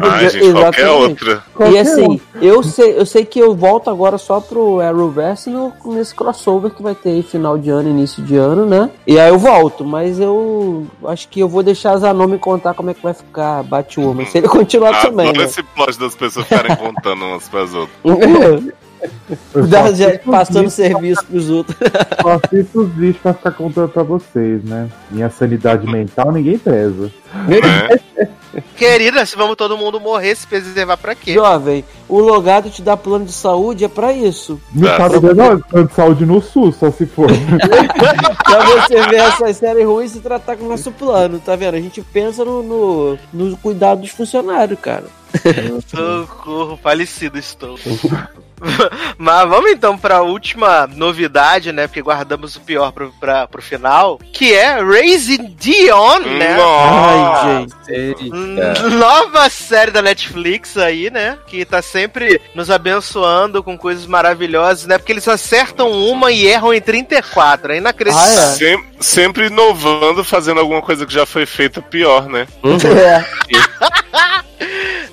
Speaker 5: Ai, gente, qualquer
Speaker 2: Exatamente.
Speaker 5: outra.
Speaker 2: E
Speaker 3: Qualquer
Speaker 2: assim,
Speaker 3: um.
Speaker 2: eu sei, eu sei que eu volto agora só pro Arrowverse no, nesse crossover que vai ter aí final de ano, início de ano, né? E aí eu volto, mas eu acho que eu vou deixar a Zanon me contar como é que vai ficar Batwoman, se ele continuar também,
Speaker 5: Adoro
Speaker 2: né?
Speaker 5: esse plot das pessoas ficarem contando umas pras outras.
Speaker 2: Dá- já passando serviço pros outros.
Speaker 3: Só assisto os vídeos pra ficar contando pra vocês, né? Minha sanidade mental ninguém preza.
Speaker 5: Né?
Speaker 1: Querida, se vamos todo mundo morrer, se preservar pra quê?
Speaker 2: Jovem, o logado te dá plano de saúde, é pra isso.
Speaker 3: Me
Speaker 5: Tá.
Speaker 3: sabe dando plano de saúde no SUS, só se for.
Speaker 2: Pra você ver essas séries ruins e se tratar com o nosso plano, tá vendo? A gente pensa no, no, no cuidado dos funcionários, cara.
Speaker 1: Socorro, falecido estou. Mas vamos então pra última novidade, né? Porque guardamos o pior pro, pra, pro final. Que é Raising Dion, né?
Speaker 2: Ai, gente.
Speaker 1: Nova série da Netflix aí, né? Que tá sempre nos abençoando com coisas maravilhosas, né? Porque eles acertam uma e erram em 34. É inacreditável.
Speaker 2: Ah, é?
Speaker 5: Sem- sempre inovando, fazendo alguma coisa que já foi feita pior, né?
Speaker 2: É.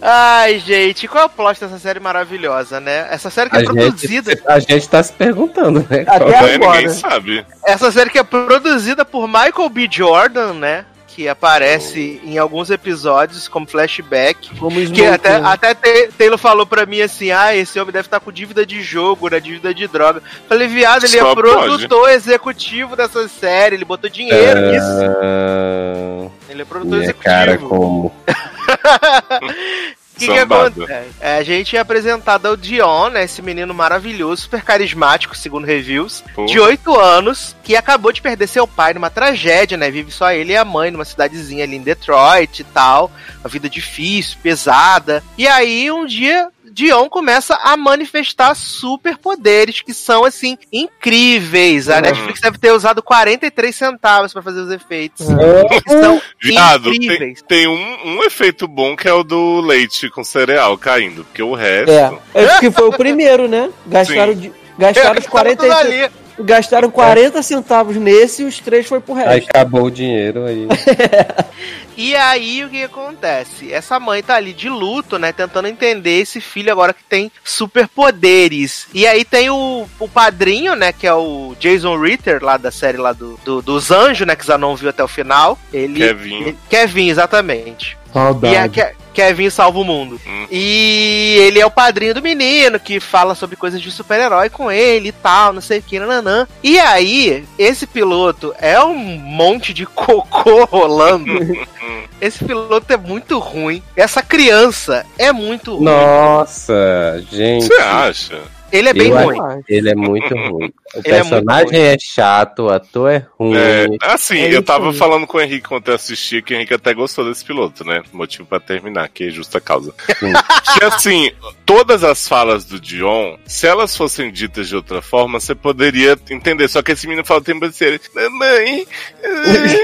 Speaker 1: Ai, gente, qual é o plot dessa série maravilhosa, né? Essa série que é
Speaker 4: A gente,
Speaker 1: produzida.
Speaker 4: a gente tá se perguntando, né?
Speaker 2: Até
Speaker 5: Né?
Speaker 2: agora.
Speaker 5: Ninguém sabe.
Speaker 1: Essa série que é produzida por Michael B. Jordan, né? Que aparece em alguns episódios como flashback.
Speaker 2: Como
Speaker 1: Que até,
Speaker 2: né?
Speaker 1: até Taylor falou pra mim assim: ah, esse homem deve estar com dívida de jogo, né? Dívida de droga. Falei, viado, ele
Speaker 5: Só
Speaker 1: é produtor executivo dessa série, ele botou dinheiro nisso.
Speaker 4: Ah,
Speaker 1: Ele é produtor
Speaker 4: minha
Speaker 1: executivo.
Speaker 4: cara, como.
Speaker 1: O que, que acontece? É, a gente é apresentado ao Dion, né? Esse menino maravilhoso, super carismático, segundo reviews,
Speaker 5: Pô.
Speaker 1: de 8 anos, que acabou de perder seu pai numa tragédia, né? Vive só ele e a mãe numa cidadezinha ali em Detroit e tal. Uma vida difícil, pesada. E aí, um dia, Dion começa a manifestar superpoderes que são, assim, incríveis. A Netflix deve ter usado 43 centavos pra fazer os efeitos. Que são
Speaker 5: Viado, tem,
Speaker 1: incríveis.
Speaker 5: tem um, um efeito bom que é o do leite com cereal caindo, porque o resto.
Speaker 2: É. É que foi o primeiro, né? Gastaram,
Speaker 5: Sim.
Speaker 2: de- gastaram os
Speaker 1: Tá tudo
Speaker 2: 43,
Speaker 1: ali.
Speaker 2: Gastaram 40 centavos nesse e os três foi pro
Speaker 4: Aí
Speaker 2: resto.
Speaker 4: acabou o dinheiro aí.
Speaker 1: E aí o que acontece? Essa mãe tá ali de luto, né? Tentando entender esse filho agora que tem superpoderes. E aí tem o, o padrinho, né? Que é o Jason Ritter, lá da série lá do, do- dos anjos, né? Que Zanon viu até o final. Ele,
Speaker 5: Kevin.
Speaker 1: ele- Kevin, exatamente. E a
Speaker 3: Saudade.
Speaker 1: Ke- Kevin salva o mundo.
Speaker 5: Hum.
Speaker 1: E ele é o padrinho do menino que fala sobre coisas de super-herói com ele e tal, não sei o que, nananã. E aí, esse piloto é um monte de cocô rolando. esse piloto é muito ruim. Essa criança é muito ruim.
Speaker 4: Nossa, gente.
Speaker 5: Você acha?
Speaker 1: Ele é bem
Speaker 4: Eu
Speaker 1: ruim.
Speaker 4: Ele é muito ruim. O
Speaker 1: Ele é
Speaker 4: personagem é, chato, o ator é ruim.
Speaker 5: É, assim,
Speaker 2: É
Speaker 5: eu tava
Speaker 2: aí.
Speaker 5: falando com o Henrique quando eu assisti, que o Henrique até gostou desse piloto, né? Motivo pra terminar, que é justa causa. Que assim, todas as falas do Dion, se elas fossem ditas de outra forma, você poderia entender. Só que esse menino fala o tempo inteiro, mamãe.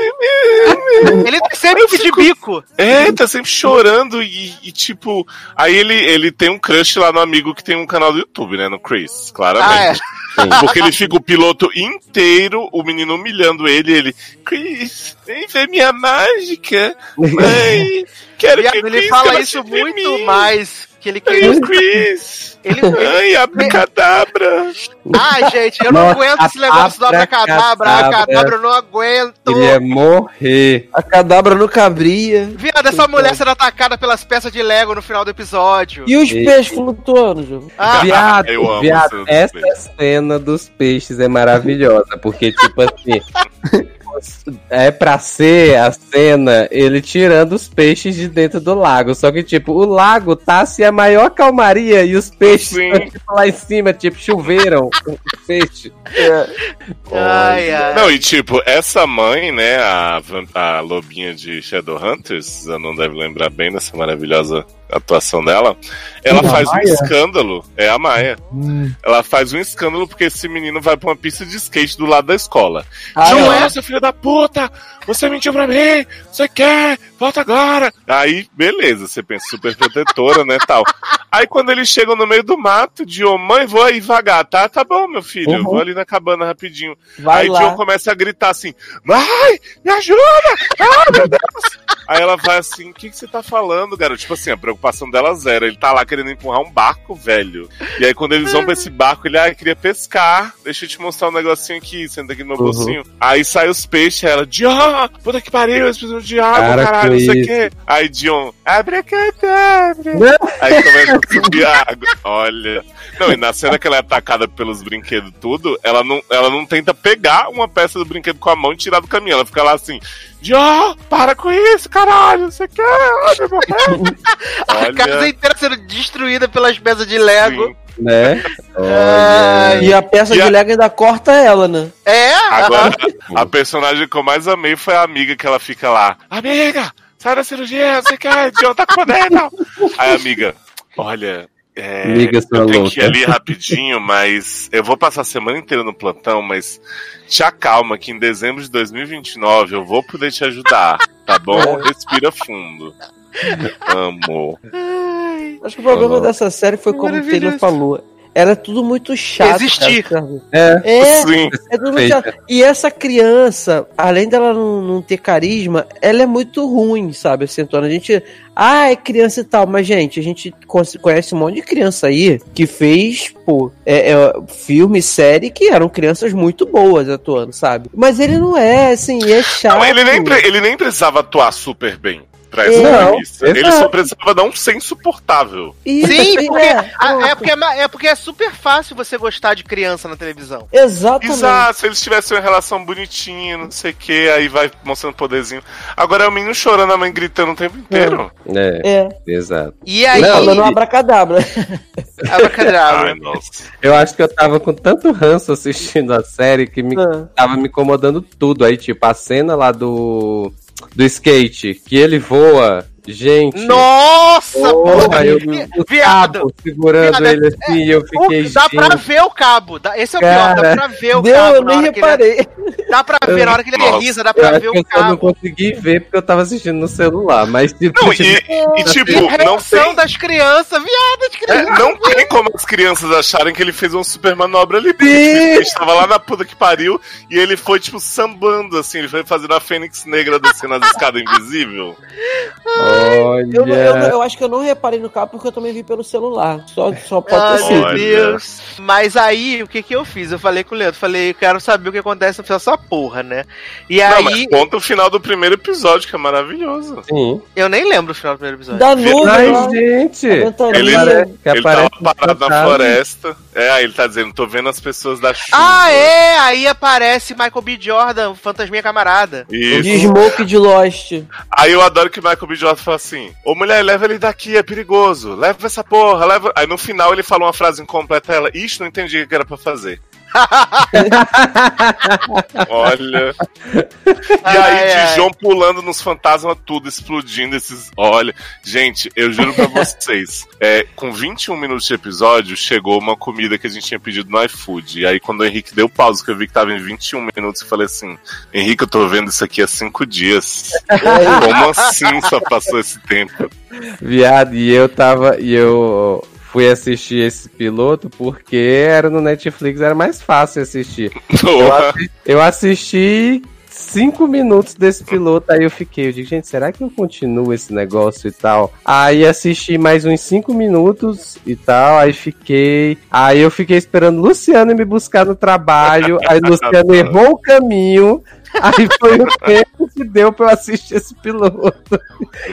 Speaker 1: Ele tá sempre de bico.
Speaker 5: É, tá sempre chorando e, e, tipo. Aí ele, ele tem um crush lá no amigo que tem um canal do YouTube, né? No Chris, claramente.
Speaker 1: Ah, é.
Speaker 5: Porque ele fica o piloto inteiro, o menino humilhando ele, ele. Chris, vem ver minha mágica. Mãe, quero que
Speaker 1: Viado, ele
Speaker 5: Chris
Speaker 1: fala isso muito mais que ele
Speaker 5: Ai,
Speaker 1: quer.
Speaker 5: o Chris.
Speaker 1: Ele,
Speaker 5: Ai, abracadabra.
Speaker 1: Ai, gente, eu não
Speaker 4: Nossa,
Speaker 1: aguento esse negócio do abracadabra,
Speaker 4: abracadabra.
Speaker 1: eu não aguento.
Speaker 4: Ele ia morrer.
Speaker 2: A cadabra não cabria.
Speaker 1: Viado, essa mulher sendo atacada pelas peças de Lego no final do episódio.
Speaker 2: E os
Speaker 4: E-
Speaker 2: peixes flutuando, Ju?
Speaker 1: Ah,
Speaker 4: viado,
Speaker 5: eu amo
Speaker 4: viado,
Speaker 5: essa dos
Speaker 4: essa cena dos peixes é maravilhosa, porque, tipo assim, é pra ser a cena ele tirando os peixes de dentro do lago. Só que, tipo, o lago tá assim a maior calmaria e os peixes estão, tipo, lá em cima, tipo, choveram os peixes.
Speaker 1: ai, ai.
Speaker 5: Não, e tipo, essa mãe, né, a, a lobinha de Shadowhunters, eu não deve lembrar bem dessa maravilhosa atuação dela, ela faz um escândalo, é a Maia.
Speaker 3: Hum,
Speaker 5: Ela faz um escândalo porque esse menino vai pra uma pista de skate do lado da escola.
Speaker 2: Ah,
Speaker 5: não
Speaker 2: é?
Speaker 5: é, seu filho da puta! Você mentiu pra mim! Você quer? Volta agora! Aí, beleza, você pensa super protetora, né, tal. Aí quando eles chegam no meio do mato, Dion, mãe, vou aí vagar, tá? Tá bom, meu filho,
Speaker 2: Uhum.
Speaker 5: vou ali na cabana rapidinho.
Speaker 2: Vai
Speaker 5: aí
Speaker 2: lá.
Speaker 5: Dion começa a gritar assim, mãe, me ajuda! Ah, meu Deus! Aí ela vai assim, o que, que você tá falando, garoto? Tipo assim, a preocupação dela zero. Ele tá lá querendo empurrar um barco, velho. E aí quando eles vão pra esse barco, ele, ah, queria pescar. Deixa eu te mostrar um negocinho aqui, senta aqui no meu
Speaker 4: Uhum.
Speaker 5: bolsinho. Aí sai os peixes, ela, Dion, puta que pariu, eles precisam de água,
Speaker 4: Para
Speaker 5: caralho, não sei o quê. Aí Dion, abracadabra. Aí começa a subir a água. Olha. Não, e na cena que ela é atacada pelos brinquedos tudo, ela não, ela não tenta pegar uma peça do brinquedo com a mão e tirar do caminho. Ela fica lá assim, Dion, para com isso, caralho, você quer? Olha, morrer.
Speaker 1: A casa inteira sendo destruída pelas peças de Lego.
Speaker 5: Sim.
Speaker 4: Né?
Speaker 1: Ai.
Speaker 2: E a peça
Speaker 5: E a-
Speaker 2: de Lego ainda corta ela, né?
Speaker 1: É?
Speaker 5: Agora, a personagem que eu mais amei foi a amiga que ela fica lá. Amiga, sai da cirurgia, você quer? Dion tá com poder e tal. Aí a amiga, olha. É,
Speaker 4: sua
Speaker 5: eu tenho que ir
Speaker 4: louca.
Speaker 5: ali rapidinho, mas eu vou passar a semana inteira no plantão, mas te acalma que em dezembro de 2029 eu vou poder te ajudar, tá bom? Respira fundo. Amo.
Speaker 2: Acho que o problema
Speaker 4: Uhum.
Speaker 2: dessa série foi como o. Taylor falou. Era tudo muito chato.
Speaker 1: Existir.
Speaker 2: cara.
Speaker 4: É.
Speaker 2: É,
Speaker 5: Sim.
Speaker 2: é tudo muito chato. E essa criança, além dela não, não ter carisma, ela é muito ruim, sabe? Assim, Antônio? A gente. Ah, é criança e tal, mas, gente, a gente con- conhece um monte de criança aí que fez, pô, é, é, filme, série que eram crianças muito boas atuando, sabe? Mas ele não é, assim, é chato.
Speaker 5: Não, ele, nem, ele nem precisava atuar super bem pra essa
Speaker 2: Não,
Speaker 5: premissa. Ele
Speaker 2: exato.
Speaker 5: só precisava dar um ser insuportável.
Speaker 2: Isso,
Speaker 1: Sim, porque,
Speaker 2: é,
Speaker 1: a- é, porque, é é porque é super fácil você gostar de criança na televisão.
Speaker 2: Exatamente.
Speaker 5: Exato, se eles tivessem uma relação bonitinha, não sei o que, aí vai mostrando poderzinho. Agora é o menino chorando, a mãe gritando o tempo inteiro.
Speaker 4: É,
Speaker 2: É,
Speaker 4: exato.
Speaker 1: E aí.
Speaker 4: Não,
Speaker 2: falando um
Speaker 4: e-
Speaker 2: abracadabra.
Speaker 1: Abracadabra.
Speaker 5: Ai, nossa.
Speaker 4: Eu acho que eu tava com tanto ranço assistindo a série que me
Speaker 2: Ah.
Speaker 4: tava me incomodando tudo. Aí, tipo, a cena lá do, do skate, que ele voa Gente.
Speaker 1: Nossa,
Speaker 4: Porra, eu, o
Speaker 1: viado,
Speaker 4: cabo segurando
Speaker 1: viado,
Speaker 4: ele assim, e eu
Speaker 1: o-
Speaker 4: fiquei.
Speaker 1: dá pra
Speaker 4: gente,
Speaker 1: ver o cabo. dá- Esse é o pior, dá
Speaker 4: Cara,
Speaker 1: pra ver o
Speaker 2: Deu,
Speaker 1: cabo.
Speaker 2: eu nem
Speaker 1: que ele-
Speaker 2: reparei.
Speaker 1: dá pra ver na hora que ele risa, dá
Speaker 4: Eu
Speaker 1: pra
Speaker 4: acho
Speaker 1: ver o
Speaker 4: eu só não
Speaker 1: cabo.
Speaker 4: consegui ver porque eu tava assistindo no celular, mas tipo,
Speaker 5: Não, e, e, tipo,
Speaker 1: E
Speaker 5: não
Speaker 1: reação
Speaker 5: tem,
Speaker 1: das crianças, viado, as
Speaker 5: é,
Speaker 1: crianças.
Speaker 5: não tem como as crianças acharem que ele fez uma super manobra ali. Tipo, ele estava lá na puta que pariu e ele foi, tipo, sambando, assim. Ele foi fazendo a Fênix Negra descendo as escadas invisível.
Speaker 4: Olha.
Speaker 2: Eu, eu, eu acho que eu não reparei no cabo porque eu também vi pelo celular. Só, só pode
Speaker 1: Ai,
Speaker 2: ter
Speaker 1: meu
Speaker 2: sido.
Speaker 5: Olha.
Speaker 1: Deus. Mas aí, o que que eu fiz? Eu falei com o Leandro, falei, eu quero saber o que acontece no final dessa porra, né? E
Speaker 5: Não, mas
Speaker 1: aí,
Speaker 5: conta o final do primeiro episódio, que é maravilhoso.
Speaker 4: Sim.
Speaker 1: eu nem lembro o final do primeiro episódio.
Speaker 2: Da nuvem,
Speaker 4: Ai, gente.
Speaker 5: Ele-
Speaker 4: Apare- que
Speaker 5: ele
Speaker 4: aparece
Speaker 5: tava parado na floresta. É, aí ele tá dizendo, tô vendo as pessoas da chuva.
Speaker 1: Ah, é! Aí aparece Michael B. Jordan, fantasminha camarada.
Speaker 4: é
Speaker 2: De
Speaker 5: Isso.
Speaker 2: Smoke de Lost.
Speaker 5: Aí eu adoro que o Michael B. Jordan fala assim: Ô mulher, leva ele daqui, é perigoso. Leva essa porra, leva. Aí no final ele fala uma frase incompleta. Ela, ixi, não entendi o que era pra fazer. Olha. E aí,
Speaker 1: Ai, ai.
Speaker 5: Dijon pulando nos fantasmas, tudo explodindo. Esses. Olha. Gente, eu juro pra vocês: é, com 21 minutos de episódio, chegou uma comida que a gente tinha pedido no iFood. E aí, quando o Henrique deu pausa, que eu vi que tava em 21 minutos, eu falei assim: Henrique, eu tô vendo isso aqui há cinco dias. Como assim só passou esse tempo?
Speaker 4: Viado, e eu tava. E eu fui assistir esse piloto porque era no Netflix, era mais fácil assistir. Eu,
Speaker 5: Porra.
Speaker 4: assi- eu assisti cinco minutos desse piloto, aí eu fiquei, eu digo, gente, será que eu continuo esse negócio e tal? Aí assisti mais uns cinco minutos e tal, aí fiquei. Aí eu fiquei esperando Luciano me buscar no trabalho, aí Luciano errou o caminho. Aí foi o tempo que deu pra eu assistir esse piloto.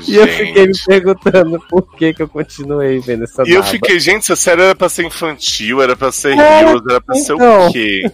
Speaker 4: E eu fiquei me
Speaker 5: Gente.
Speaker 4: perguntando por que que eu continuei vendo essa
Speaker 5: E eu
Speaker 4: naba.
Speaker 5: fiquei, gente, essa série era pra ser infantil, era pra ser
Speaker 4: É,
Speaker 5: Heroes, era pra ser
Speaker 4: então.
Speaker 5: o quê?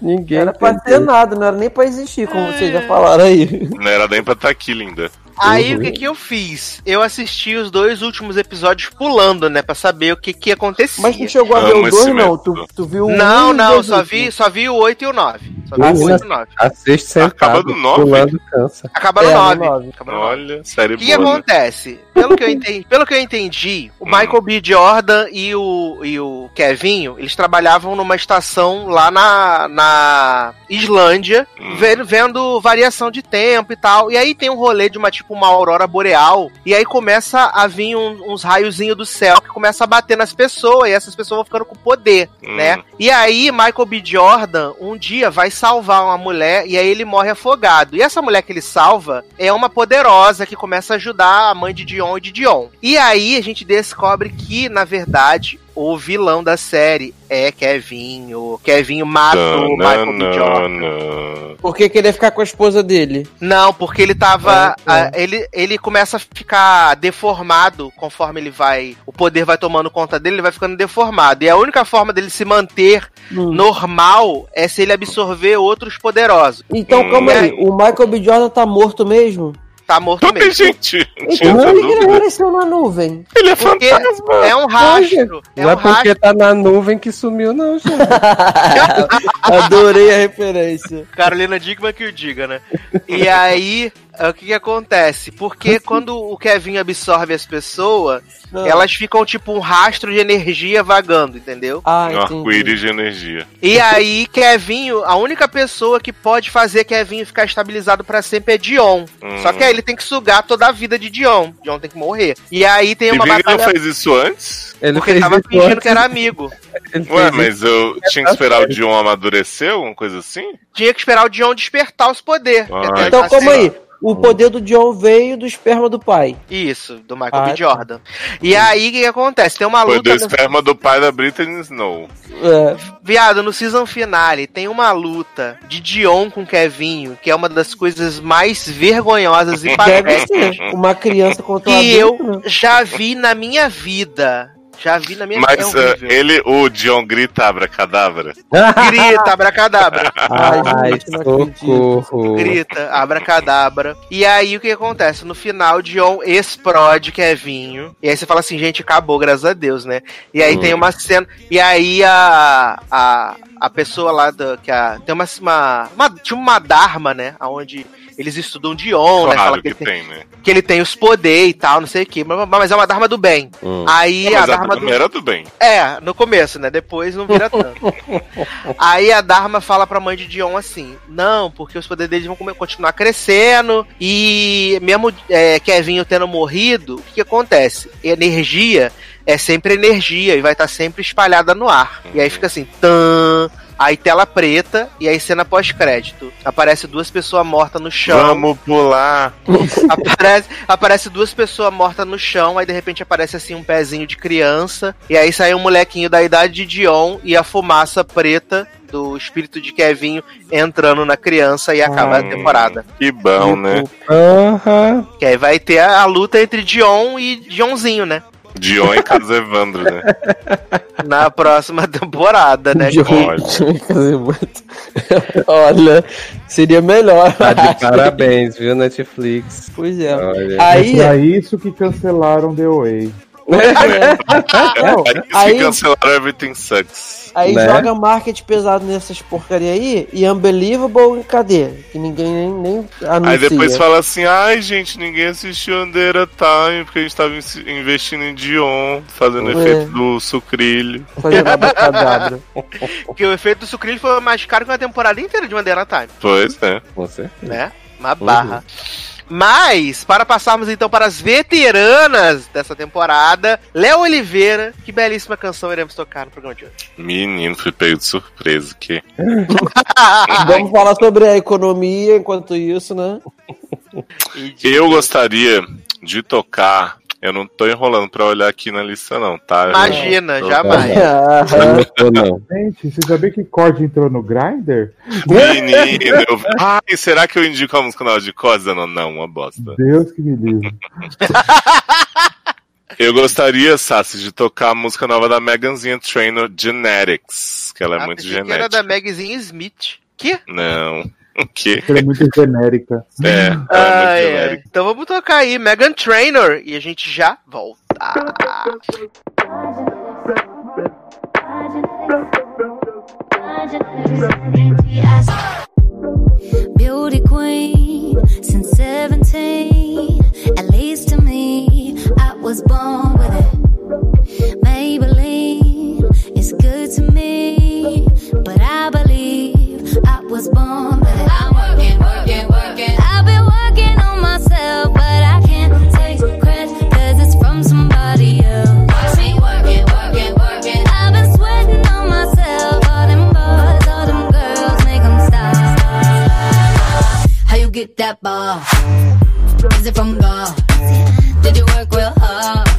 Speaker 4: Ninguém
Speaker 2: Era pra
Speaker 4: entendeu.
Speaker 2: ter nada, não era nem pra existir, como vocês já falaram aí.
Speaker 5: Não era nem pra estar aqui, linda.
Speaker 1: Aí
Speaker 4: Uhum.
Speaker 1: o que que eu fiz? Eu assisti os dois últimos episódios pulando, né? Pra saber o que que acontecia.
Speaker 2: Mas tu chegou a ver o 2, não? Tu, tu viu o
Speaker 1: Não,
Speaker 2: um
Speaker 1: não,
Speaker 2: dois
Speaker 1: só
Speaker 2: últimos.
Speaker 1: vi, só vi o 8 e o 9. Só vi o 8 e o 9.
Speaker 4: Assiste sentado,
Speaker 5: Acaba no nove?
Speaker 4: pulando cansa.
Speaker 1: Acaba no
Speaker 2: É, no
Speaker 1: 9.
Speaker 2: nove.
Speaker 1: Acaba no 9.
Speaker 5: Olha, série
Speaker 1: O que
Speaker 5: boa. né?
Speaker 1: acontece? Pelo que eu entendi, pelo que eu entendi o
Speaker 5: Hum.
Speaker 1: Michael B. Jordan e o, e o Kevinho, eles trabalhavam numa estação lá na, na Islândia,
Speaker 5: Hum.
Speaker 1: vendo, vendo variação de tempo e tal. E aí tem um rolê de uma tipo uma aurora boreal. E aí começa a vir um- uns raiozinhos do céu que começa a bater nas pessoas. E essas pessoas vão ficando com poder,
Speaker 5: Hum.
Speaker 1: né? E aí Michael B. Jordan um dia vai salvar uma mulher e aí ele morre afogado. E essa mulher que ele salva é uma poderosa que começa a ajudar a mãe de Dion e de Dion. E aí a gente descobre que, na verdade, o vilão da série é Kevin. O Kevin matou o Michael B. Jordan.
Speaker 2: Por que queria ficar com a esposa dele?
Speaker 1: Não, porque ele tava.
Speaker 2: Ah,
Speaker 1: ah, ele, ele começa a ficar deformado conforme ele vai. O poder vai tomando conta dele, ele vai ficando deformado. E a única forma dele se manter
Speaker 2: Hum.
Speaker 1: normal é se ele absorver outros poderosos.
Speaker 2: Então,
Speaker 5: Hum.
Speaker 2: calma aí.
Speaker 1: É.
Speaker 2: O Michael B. Jordan tá morto mesmo?
Speaker 1: Tá morto mesmo.
Speaker 5: gente.
Speaker 2: Então, ele
Speaker 5: dúvida.
Speaker 2: apareceu na nuvem?
Speaker 5: Ele é
Speaker 1: Porque
Speaker 5: fantasma.
Speaker 1: é um rastro. É
Speaker 4: não
Speaker 1: um
Speaker 4: é porque
Speaker 1: rastro.
Speaker 4: tá na nuvem que sumiu, não, gente.
Speaker 2: Adorei a referência.
Speaker 1: Carolina Digman que o diga, né? E aí, é, o que que acontece? Porque quando o Kevin absorve as pessoas,
Speaker 2: Ah.
Speaker 1: elas ficam tipo um rastro de energia vagando, entendeu?
Speaker 2: Ah,
Speaker 5: Um arco-íris de energia.
Speaker 1: E aí, Kevinho, a única pessoa que pode fazer Kevinho ficar estabilizado pra sempre é Dion.
Speaker 5: Hum.
Speaker 1: Só que aí ele tem que sugar toda a vida de Dion. Dion tem que morrer. E aí tem
Speaker 5: E
Speaker 1: uma
Speaker 5: Vini não
Speaker 1: batalha.
Speaker 5: fez isso antes?
Speaker 4: Ele
Speaker 1: Porque ele tava fingindo
Speaker 4: antes,
Speaker 1: que era amigo.
Speaker 4: ele
Speaker 5: Ué, mas eu tinha que esperar o Dion amadurecer, alguma coisa assim?
Speaker 1: Tinha que esperar o Dion despertar os poderes.
Speaker 5: Ah,
Speaker 2: Então,
Speaker 1: assim-
Speaker 2: calma aí. O poder do John veio do esperma do pai.
Speaker 1: Isso, do Michael
Speaker 2: Ah,
Speaker 1: B.
Speaker 2: tá.
Speaker 1: Jordan. E aí, o que, que acontece? Tem uma
Speaker 5: Foi
Speaker 1: luta.
Speaker 5: do esperma do pai da Britney Snow.
Speaker 2: É,
Speaker 1: Viado, no season finale tem uma luta de Dion com Kevinho, que é uma das coisas mais vergonhosas e
Speaker 2: deve
Speaker 1: patéticas
Speaker 2: ser. Uma criança contra um
Speaker 1: que eu já vi na minha vida. Já vi na minha
Speaker 5: Mas
Speaker 1: vida. É horrível.
Speaker 5: ele, o Dion grita abracadabra.
Speaker 1: Grita, abracadabra.
Speaker 2: Ai,
Speaker 4: Ai, socorro.
Speaker 1: Grita, abracadabra. E aí o que acontece? No final, Dion explode Kevinho. E aí você fala assim, gente, acabou, graças a Deus, né? E aí
Speaker 5: Hum.
Speaker 1: tem uma cena. E aí a, a, a pessoa lá do, que a, tem uma, uma, uma tinha uma Dharma, né, aonde eles estudam Dion, né,
Speaker 5: Claro
Speaker 1: fala que,
Speaker 5: que
Speaker 1: ele tem,
Speaker 5: tem, né?
Speaker 1: que ele tem os poderes e tal, não sei o que, mas, mas é uma Dharma do bem.
Speaker 4: Hum.
Speaker 1: Aí a
Speaker 5: Mas a
Speaker 1: Dharma do
Speaker 5: primeira do bem.
Speaker 1: é, no começo, né? Depois não vira tanto. Aí a Dharma fala pra mãe de Dion assim: Não, porque os poderes deles vão continuar crescendo. E mesmo é, Kevinho tendo morrido, o que, que acontece? Energia é sempre energia e vai estar sempre espalhada no ar. E aí fica assim: tan. Aí tela preta e aí cena pós-crédito. Aparece duas pessoas mortas no chão.
Speaker 5: Vamos pular.
Speaker 1: Aparece, aparece duas pessoas mortas no chão, aí de repente aparece assim um pezinho de criança, e aí sai um molequinho da idade de Dion e a fumaça preta do espírito de Kevinho entrando na criança e acaba a
Speaker 5: Hum,
Speaker 1: temporada.
Speaker 5: Que bom, né?
Speaker 4: Aham.
Speaker 1: Que aí vai ter a, a luta entre Dion e Dionzinho, né?
Speaker 5: Dion e Carlos Evandro, né?
Speaker 1: Na próxima temporada, né?
Speaker 2: De ruim,
Speaker 5: Olha.
Speaker 2: fazer muito. Olha, seria melhor.
Speaker 4: Tá de parabéns, viu, Netflix?
Speaker 2: Pois é.
Speaker 4: Olha.
Speaker 2: Aí,
Speaker 3: É isso que cancelaram The Way.
Speaker 2: não,
Speaker 5: Aí,
Speaker 2: aí,
Speaker 5: se cancelaram Everything Sucks.
Speaker 2: Aí
Speaker 4: né?
Speaker 2: joga marketing pesado nessas porcaria aí e Unbelievable, cadê? Que ninguém nem, nem anuncia.
Speaker 5: Aí depois fala assim, ai gente, ninguém assistiu Under a Time, porque a gente tava in- investindo em Dion, fazendo
Speaker 2: É.
Speaker 5: efeito do sucrilho.
Speaker 2: Fazendo abacadabra.
Speaker 1: Porque o efeito do sucrilho foi mais caro que uma temporada inteira de Mandela Time,
Speaker 5: Pois é.
Speaker 4: Com certeza.
Speaker 1: né? Uma barra. Mas, para passarmos então para as veteranas dessa temporada, Léo Oliveira, que belíssima canção iremos tocar no programa de hoje.
Speaker 5: Menino, fui pego de surpresa. Que...
Speaker 2: Vamos falar sobre a economia enquanto isso, né?
Speaker 5: Eu gostaria de tocar. Eu não tô enrolando pra olhar aqui na lista, não, tá?
Speaker 1: Imagina, jamais.
Speaker 4: Não não.
Speaker 3: Gente, você sabia que Cord entrou no Grindr?
Speaker 5: Menino, eu... Ai, será que eu indico a música nova de Cosa? Não, não, uma bosta.
Speaker 3: Deus que me livre.
Speaker 5: Eu gostaria, Sassi, de tocar a música nova da Meganzinha Trainor, Genetics, que ela é
Speaker 1: Ah,
Speaker 5: muito
Speaker 1: que era
Speaker 5: genética.
Speaker 1: da Magazine Smith. Que?
Speaker 5: Não. O quê?
Speaker 3: Ela é muito genérica.
Speaker 5: É, ela é muito
Speaker 1: Ai, ai.
Speaker 5: genérica.
Speaker 1: Então vamos tocar aí, Megan Trainor, e a gente já volta.
Speaker 6: Beauty queen since 17. At least to me, I was born with it. Maybelline is good to me, but I believe was born it. I'm working, working, working. I've been working on myself, but I can't take credit cause it's from somebody else. Watch me working, working, working. I've been sweating on myself. All them boys, all them girls, make them stop. How you get that ball? Is it from God? Did you work real hard?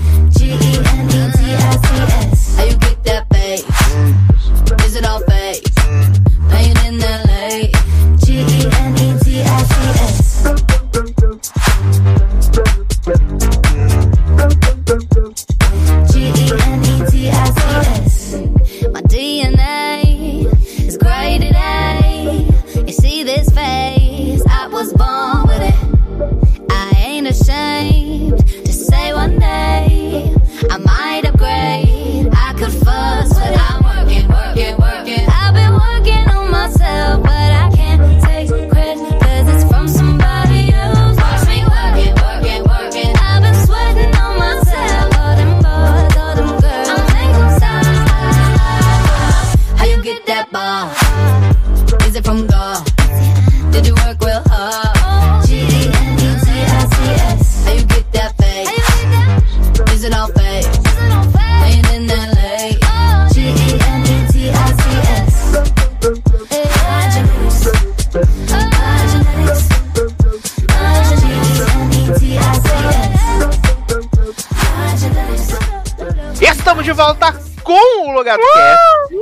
Speaker 1: Estamos de volta com o Logado Cast.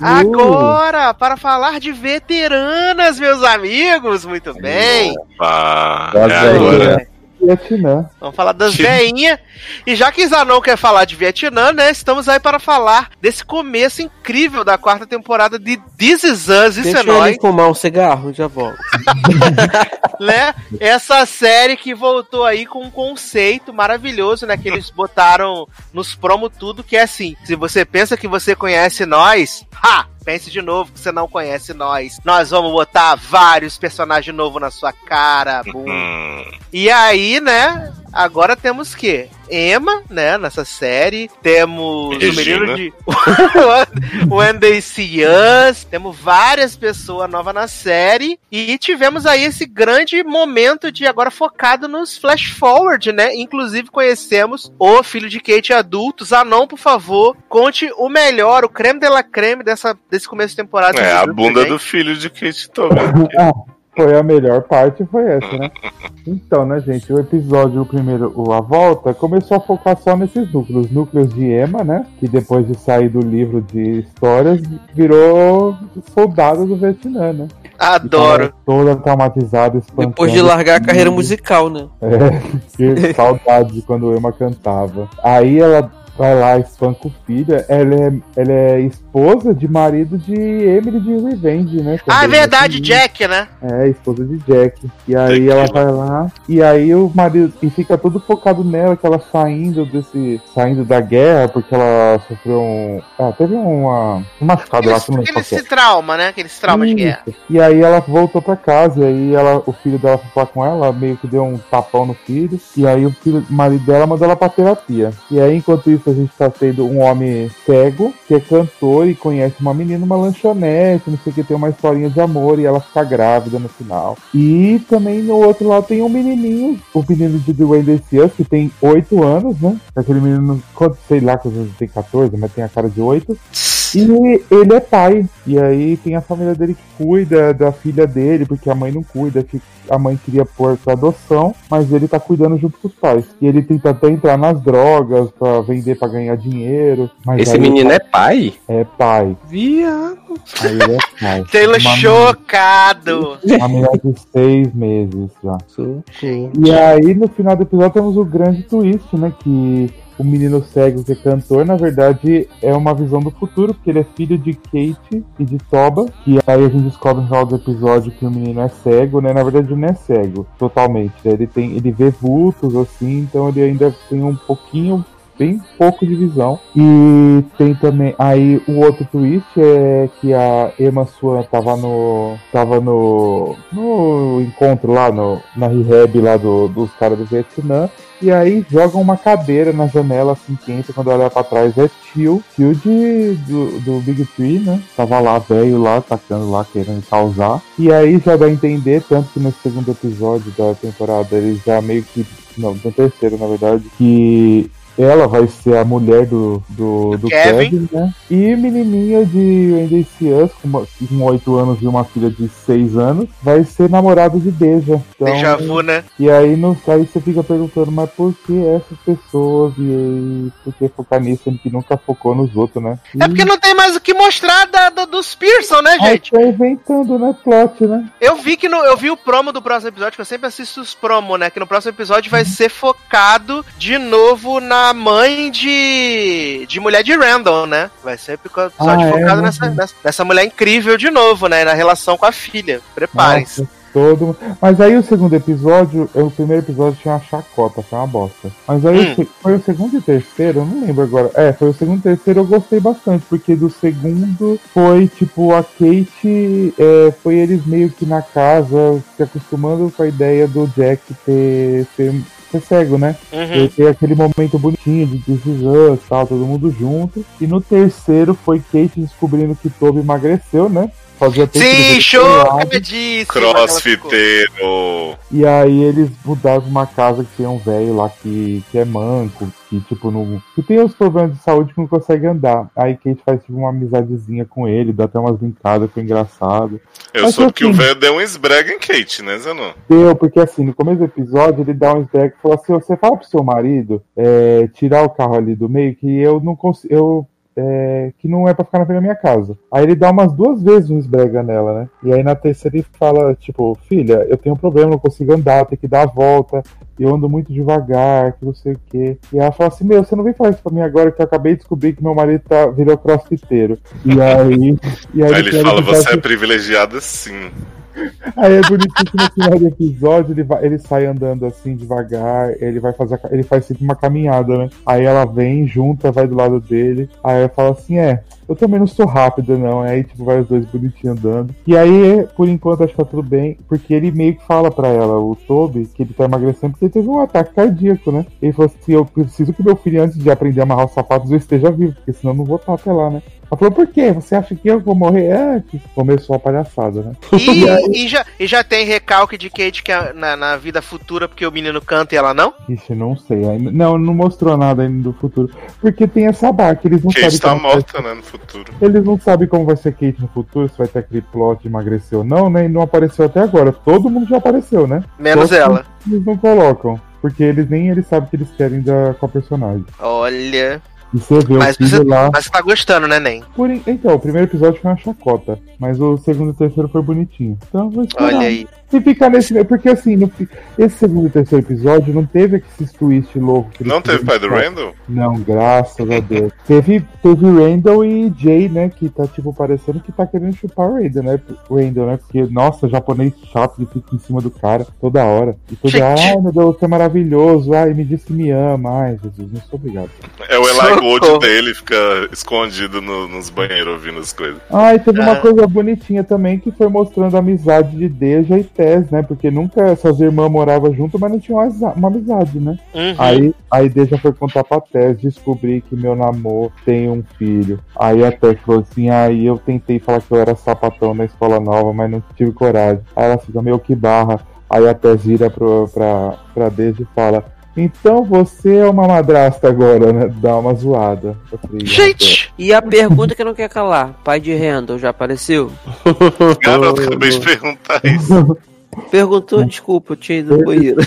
Speaker 1: Agora, para falar de veteranas, meus amigos. Muito bem.
Speaker 5: Opa, é
Speaker 4: aí,
Speaker 5: agora.
Speaker 3: Vietnã.
Speaker 1: Vamos falar das veinhas. E já que Zanon quer falar de Vietnã, né? Estamos aí para falar desse começo incrível da quarta temporada de This Is Us, Isso
Speaker 2: Deixa
Speaker 1: é
Speaker 2: ele fumar um cigarro, já volto.
Speaker 1: né? Essa série que voltou aí com um conceito maravilhoso, né? Que eles botaram nos promo tudo, que é assim: se você pensa que você conhece nós, ha! Pense de novo que você não conhece nós. Nós vamos botar vários personagens novos na sua cara. bum.
Speaker 5: Hum,
Speaker 1: E aí, né? Agora temos que Emma, né, nessa série. Temos o
Speaker 5: Regina.
Speaker 1: menino de When They See Us. Temos várias pessoas novas na série. E tivemos aí esse grande momento de agora focado nos flash forward, né? Inclusive conhecemos o filho de Kate adulto. Zanon, por favor, conte o melhor, o creme de la creme dessa, desse começo de temporada.
Speaker 5: é a bunda
Speaker 1: Disney.
Speaker 5: do filho de Kate Tobin.
Speaker 3: Foi a melhor parte, foi essa, né? Então, né, gente, o episódio, o primeiro, o A Volta, começou a focar só nesses núcleos. Núcleos de Emma, né? Que depois de sair do livro de histórias, virou soldado do Vietnã, né?
Speaker 1: Adoro.
Speaker 3: tava Toda traumatizada, espancando.
Speaker 2: Depois de largar a carreira musical, né?
Speaker 3: É, que saudade de quando Emma cantava. Aí ela vai lá, espanca o filho. Ela é, ela é esposa de marido de Emily de Revenge, né?
Speaker 1: Ah, é
Speaker 3: Também,
Speaker 1: verdade,
Speaker 3: assim.
Speaker 1: Jack, né?
Speaker 3: É, esposa de Jack. E aí ela vai lá, e aí o marido. E fica todo focado nela, que ela saindo desse. saindo da guerra, porque ela sofreu um. Ah, teve uma. um machucado lá,
Speaker 1: Aquele,
Speaker 3: que é.
Speaker 1: esse trauma, né? Aqueles traumas de guerra.
Speaker 3: Isso. E aí ela voltou pra casa, e aí ela, o filho dela foi falar com ela, meio que deu um tapão no filho, e aí o filho, o marido dela mandou ela pra terapia. E aí, enquanto isso, a gente tá tendo um homem cego, que é cantor e conhece uma menina numa lanchonete, não sei o que, tem uma historinha de amor, e ela fica grávida no final. E também no outro lado tem um menininho, o menino de The Us, que tem 8 anos, né? Aquele menino, sei lá, que tem 14, mas tem a cara de 8. E ele é pai. E aí tem a família dele que cuida da filha dele, porque a mãe não cuida, que a mãe queria pôr pra adoção, mas ele tá cuidando junto com os pais. E ele tenta até entrar nas drogas pra vender pra ganhar dinheiro. Mas
Speaker 4: Esse menino é pai?
Speaker 3: é pai.
Speaker 4: Viado.
Speaker 3: Aí ele é pai.
Speaker 1: Taylor chocado.
Speaker 3: Uma menina de seis meses já.
Speaker 1: Gente.
Speaker 3: E aí, no final do episódio, temos o grande twist, né? Que o menino cego que é cantor, na verdade, é uma visão do futuro, porque ele é filho de Kate e de Toba. Que aí a gente descobre no final do episódio que o menino é cego, né? Na verdade, ele não é cego totalmente. né? Ele, tem, ele vê vultos, assim, então ele ainda tem um pouquinho. Bem pouco de visão. E tem também. Aí o outro twist é que a Emma Swan tava no. tava no. no encontro lá, no, na rehab lá do, dos caras do Vietnã. E aí jogam uma cadeira na janela assim que entra, quando olha pra trás é tio, tio de, do, do Big Tree, né? Tava lá, velho lá, atacando lá, querendo causar. E aí já dá a entender, tanto que no segundo episódio da temporada eles já meio que. Não, no terceiro, na verdade, que ela vai ser a mulher do, do,
Speaker 1: Do
Speaker 3: do
Speaker 1: Kevin.
Speaker 3: Kevin. né? E menininha de Wendy Us, com, 8 anos e uma filha de 6 anos, vai ser namorada de Deja. Então,
Speaker 1: Déjà vu, né?
Speaker 3: e aí, no, aí você fica perguntando, mas por que essas pessoas? E aí, por que focar nisso, sendo que nunca focou nos outros, né?
Speaker 1: É porque não tem mais o que mostrar da, da- dos Pearson, né,
Speaker 3: Aí
Speaker 1: gente?
Speaker 3: tá inventando, né, plot, né?
Speaker 1: Eu vi que no, eu vi o promo do próximo episódio, que eu sempre assisto os promo, né? Que no próximo episódio vai ser focado de novo na mãe de. de mulher de Randall, né? Vai ser episódio
Speaker 3: Ah, é,
Speaker 1: focado
Speaker 3: né?
Speaker 1: nessa, nessa, nessa mulher incrível de novo, né? Na relação com a filha. Preparem-se.
Speaker 3: Todo Mas aí o segundo episódio, o primeiro episódio tinha uma chacota, foi uma bosta. Mas aí
Speaker 1: Hum.
Speaker 3: foi o segundo e terceiro, eu não lembro agora. É, foi o segundo e terceiro eu gostei bastante, porque do segundo foi tipo a Kate, é, foi eles meio que na casa se acostumando com a ideia do Jack ter, ser, ser cego, né?
Speaker 1: Uhum.
Speaker 3: E ter aquele momento bonitinho de This Is Us, tal, todo mundo junto. E no terceiro foi Kate descobrindo que Toby emagreceu, né? Fazia
Speaker 1: Sim, aquela ficou.
Speaker 5: Crossfiteiro.
Speaker 3: E aí eles mudaram uma casa que tem um velho lá que, que é manco, que tipo não. que tem os problemas de saúde que não consegue andar. Aí Kate faz tipo uma amizadezinha com ele, dá até umas brincadas, foi engraçado.
Speaker 5: Eu
Speaker 3: Mas
Speaker 5: soube que o
Speaker 3: assim-
Speaker 5: velho deu um esbrega em Kate, né, Zanon?
Speaker 3: Deu, porque assim, no começo do episódio ele dá um snack e fala assim, você fala pro seu marido é, tirar o carro ali do meio que eu não consigo. Eu, é, que não é pra ficar na frente da minha casa. Aí ele dá umas duas vezes um esbrega nela, né? E aí na terceira ele fala, tipo, filha, eu tenho um problema, não consigo andar, tenho que dar a volta, eu ando muito devagar, que não sei o quê. E ela fala assim, meu, você não vem falar isso pra mim agora que eu acabei de descobrir que meu marido tá, virou crossfiteiro. E aí. E
Speaker 5: Aí ele
Speaker 3: quer
Speaker 5: fala, você é privilegiada sim.
Speaker 3: Aí é bonitinho que no final do episódio ele, vai, ele sai andando assim devagar, ele vai fazer, ele faz sempre uma caminhada, né? Aí ela vem, junta, vai do lado dele, aí ela fala assim, é, eu também não sou rápida não, aí tipo vai os dois bonitinhos andando. E aí, por enquanto, acho que tá tudo bem, porque ele meio que fala pra ela, o Toby, que ele tá emagrecendo porque ele teve um ataque cardíaco, né? Ele falou assim, eu preciso que meu filho, antes de aprender a amarrar os sapatos, eu esteja vivo, porque senão eu não vou estar até lá, né? Ela falou, por quê? Você acha que eu vou morrer antes? Começou a palhaçada, né?
Speaker 1: E, e já, e já tem recalque de Kate que é na, na vida futura porque o menino canta e ela não?
Speaker 3: Ixi, não sei. ainda- Não, não mostrou nada ainda do futuro. Porque tem essa barca, eles não
Speaker 5: Kate
Speaker 3: sabem
Speaker 5: tá
Speaker 3: como vai-
Speaker 5: morta, né, no futuro.
Speaker 3: Eles não sabem como vai ser Kate no futuro, se vai ter aquele plot de emagrecer ou não, né? E não apareceu até agora. Todo mundo já apareceu, né?
Speaker 1: Menos
Speaker 3: Só
Speaker 1: ela.
Speaker 3: Eles não colocam. Porque eles nem eles sabem o que eles querem da, com a personagem.
Speaker 1: Olha.
Speaker 3: E você vê
Speaker 1: Mas
Speaker 3: o filho
Speaker 1: você,
Speaker 3: lá.
Speaker 1: mas você tá gostando, né, Nen?
Speaker 3: Por Então, o primeiro episódio foi uma chacota. Mas o segundo e o terceiro foi bonitinho. Então, vou esperar.
Speaker 1: Olha aí.
Speaker 3: E ficar nesse. Porque assim, no esse segundo e terceiro episódio não teve esse twist louco.
Speaker 5: Não teve pai do. Randall?
Speaker 3: Não, graças a Deus. Teve, teve Randall e Jay, né? Que tá, tipo, parecendo que tá querendo chupar o Randall, né? Randall, né? Porque, nossa, japonês chato que fica em cima do cara toda hora. E toda hora, ai meu Deus, você é maravilhoso. Ai, me diz que me ama. Ai, Jesus, não sou obrigado.
Speaker 5: É o Eli. Gold dele, fica escondido no- nos banheiros ouvindo as coisas.
Speaker 3: Ah, e teve uma
Speaker 1: Ah.
Speaker 3: coisa bonitinha também que foi mostrando a amizade de Deja e Tess, né? Porque nunca essas irmãs moravam juntas, mas não tinham uma amizade- uma amizade, né?
Speaker 1: Uhum.
Speaker 3: Aí, aí Deja foi contar pra Tess, descobri que meu namoro tem um filho. Aí a Tess falou assim, aí eu tentei falar que eu era sapatão na escola nova, mas não tive coragem. Aí ela fica meio que barra. Aí a Tess vira pro, pra, pra Deja e fala, então você é uma madrasta agora, né? Dá uma zoada. Falei,
Speaker 1: Gente!
Speaker 2: E a pergunta que não quer calar: pai de Randall já apareceu?
Speaker 5: Garoto, acabei de perguntar isso.
Speaker 2: Perguntou, desculpa, eu tinha ido no banheiro.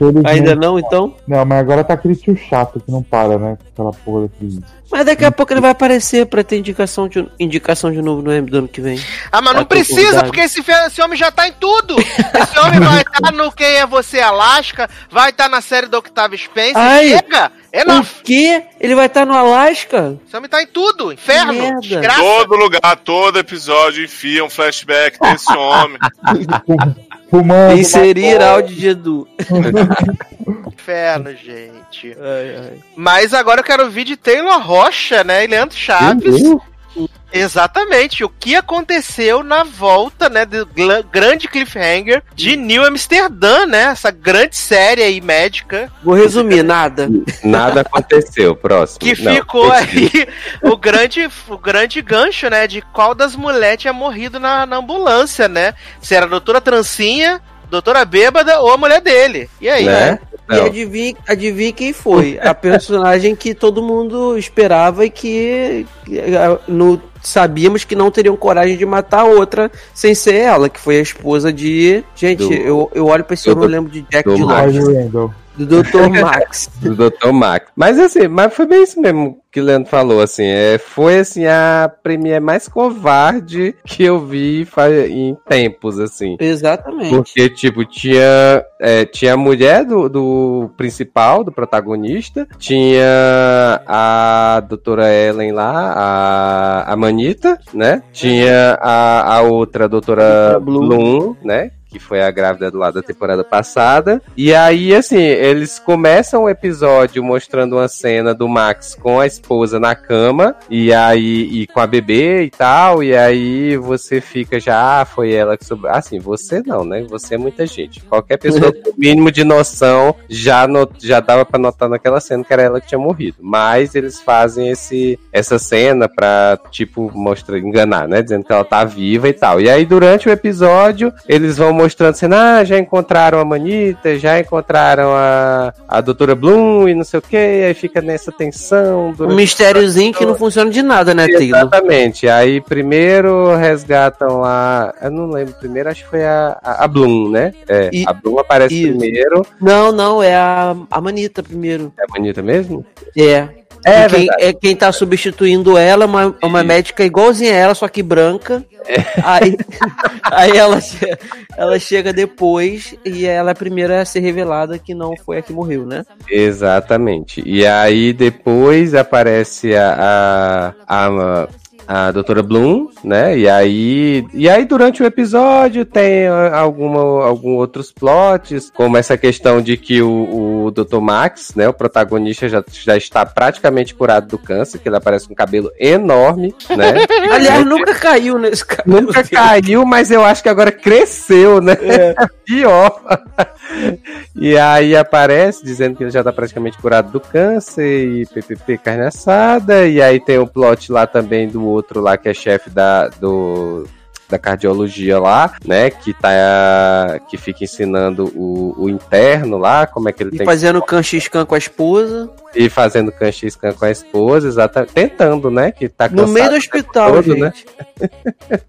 Speaker 3: Felizmente-
Speaker 2: Ainda não, então?
Speaker 3: Não, mas agora tá aquele tio chato que não para, né? Aquela porra daquele.
Speaker 2: Mas daqui a pouco ele vai aparecer pra ter indicação de, indicação de novo no M do ano que vem.
Speaker 1: Ah, mas não
Speaker 2: Tá
Speaker 1: precisa,
Speaker 2: convidado.
Speaker 1: porque esse, esse homem já tá em tudo. Esse homem vai estar no Quem é Você Alaska, vai estar na série do Octavio Spencer.
Speaker 2: Ai.
Speaker 1: Chega! É na...
Speaker 2: O quê? Ele vai estar no Alasca?
Speaker 1: Esse homem tá em tudo. Inferno,
Speaker 2: merda.
Speaker 1: desgraça.
Speaker 5: Todo lugar, todo episódio enfia um flashback desse homem.
Speaker 3: Fumando.
Speaker 2: Inserir áudio de Edu.
Speaker 1: Inferno, gente. Mas agora eu quero ouvir de Taylor Rocha, né? E Leandro Chaves.
Speaker 3: Eu?
Speaker 1: Exatamente. O que aconteceu na volta, né? Do grande cliffhanger de New Amsterdã, né? Essa grande série aí médica.
Speaker 2: Vou resumir, nada.
Speaker 4: Nada aconteceu. Próximo.
Speaker 1: Que
Speaker 4: Não,
Speaker 1: ficou aí o grande, o grande gancho, né? De qual das mulheres tinha morrido na, na ambulância, né? Se era a doutora Trancinha, doutora Bêbada ou a mulher dele. E aí?
Speaker 4: Né?
Speaker 2: E adivinha, adivinha quem foi? A personagem que todo mundo esperava e que, no, sabíamos que não teriam coragem de matar a outra sem ser ela, que foi a esposa de. Gente,
Speaker 4: Do-
Speaker 2: eu, eu olho pra esse homem e eu lembro de Jack
Speaker 4: do
Speaker 3: Randall.
Speaker 2: Do Dr. Max.
Speaker 4: do Dr. Max. Mas assim, mas foi bem isso mesmo que o Leandro falou, assim, é, foi assim a premiere mais covarde que eu vi em tempos, assim.
Speaker 2: Exatamente.
Speaker 4: Porque, tipo, tinha, é, tinha a mulher do, do principal, do protagonista, tinha a doutora Ellen lá, a, a Manita, né? Tinha a, a outra doutora
Speaker 2: Bloom.
Speaker 4: Bloom, né? Que foi a grávida do lado da temporada passada. E aí, assim, eles começam o episódio mostrando uma cena do Max com a esposa na cama. E aí, e com a bebê e tal. E aí você fica já, ah, foi ela que soube. Assim, você não, né? Você é muita gente. Qualquer pessoa com o mínimo de noção já, no, já dava pra notar naquela cena que era ela que tinha morrido. Mas eles fazem esse, essa cena pra, tipo, mostrar, enganar, né? Dizendo que ela tá viva e tal. E aí, durante o episódio, eles vão mostrando assim, ah, já encontraram a Manita, já encontraram a, a doutora Bloom e não sei o que, aí fica nessa tensão.
Speaker 2: Um mistériozinho que não funciona de nada, né, Taylor?
Speaker 4: Exatamente. Aí primeiro resgatam a. Eu não lembro, primeiro acho que foi a, a, a Bloom, né? É,
Speaker 2: E-
Speaker 4: a Bloom aparece
Speaker 2: Isso.
Speaker 4: primeiro.
Speaker 2: Não, não, é a, a Manita primeiro.
Speaker 4: É a Manita mesmo?
Speaker 2: É.
Speaker 4: É
Speaker 2: quem, é quem tá substituindo ela, é uma, é uma médica igualzinha a ela, só que branca. Aí, aí ela, ela chega depois e ela é a primeira a ser revelada que não foi a que morreu, né?
Speaker 4: Exatamente. E aí depois aparece a. a, a a doutora Bloom, né? E aí, e aí durante o episódio tem ah, alguma, algum outros plots, como essa questão de que o, o Dr. Max, né, o protagonista já, já está praticamente curado do câncer, que ele aparece com um cabelo enorme, né?
Speaker 2: Aliás, nunca caiu nesse cara.
Speaker 4: Nunca caiu, mas eu acho que agora cresceu, né? Pior. E aí aparece dizendo que ele já tá praticamente curado do câncer e PPP carne assada. E aí tem o plot lá também do outro lá que é chefe da, do, da cardiologia lá, né? Que tá. que fica ensinando o, o interno lá, como é que ele
Speaker 2: E
Speaker 4: tem
Speaker 2: fazendo canxiscan com a esposa.
Speaker 4: Ir fazendo canchiscan com a esposa, exatamente. Tentando, né? Que tá
Speaker 2: No meio do
Speaker 4: cansado
Speaker 2: hospital,
Speaker 4: todo,
Speaker 2: gente.
Speaker 4: né?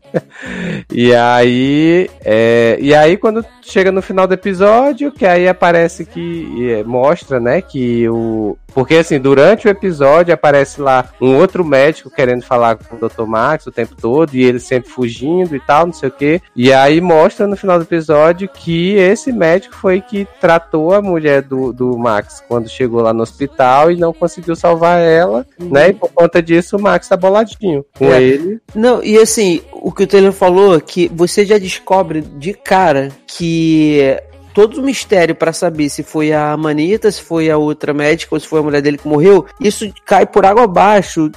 Speaker 4: E aí, é, e aí quando chega no final do episódio, que aí aparece que é, mostra, né, que o porque assim, durante o episódio aparece lá um outro médico querendo falar com o Dr. Max o tempo todo e ele sempre fugindo e tal, não sei o quê. E aí mostra no final do episódio que esse médico foi que tratou a mulher do, do Max quando chegou lá no hospital e não conseguiu salvar ela, né? E por conta disso o Max tá boladinho com
Speaker 2: É.
Speaker 4: ele.
Speaker 2: Não, e assim, o que o Taylor falou, que você já descobre de cara que todo o mistério pra saber se foi a Manita, se foi a outra médica ou se foi a mulher dele que morreu, isso cai por água abaixo.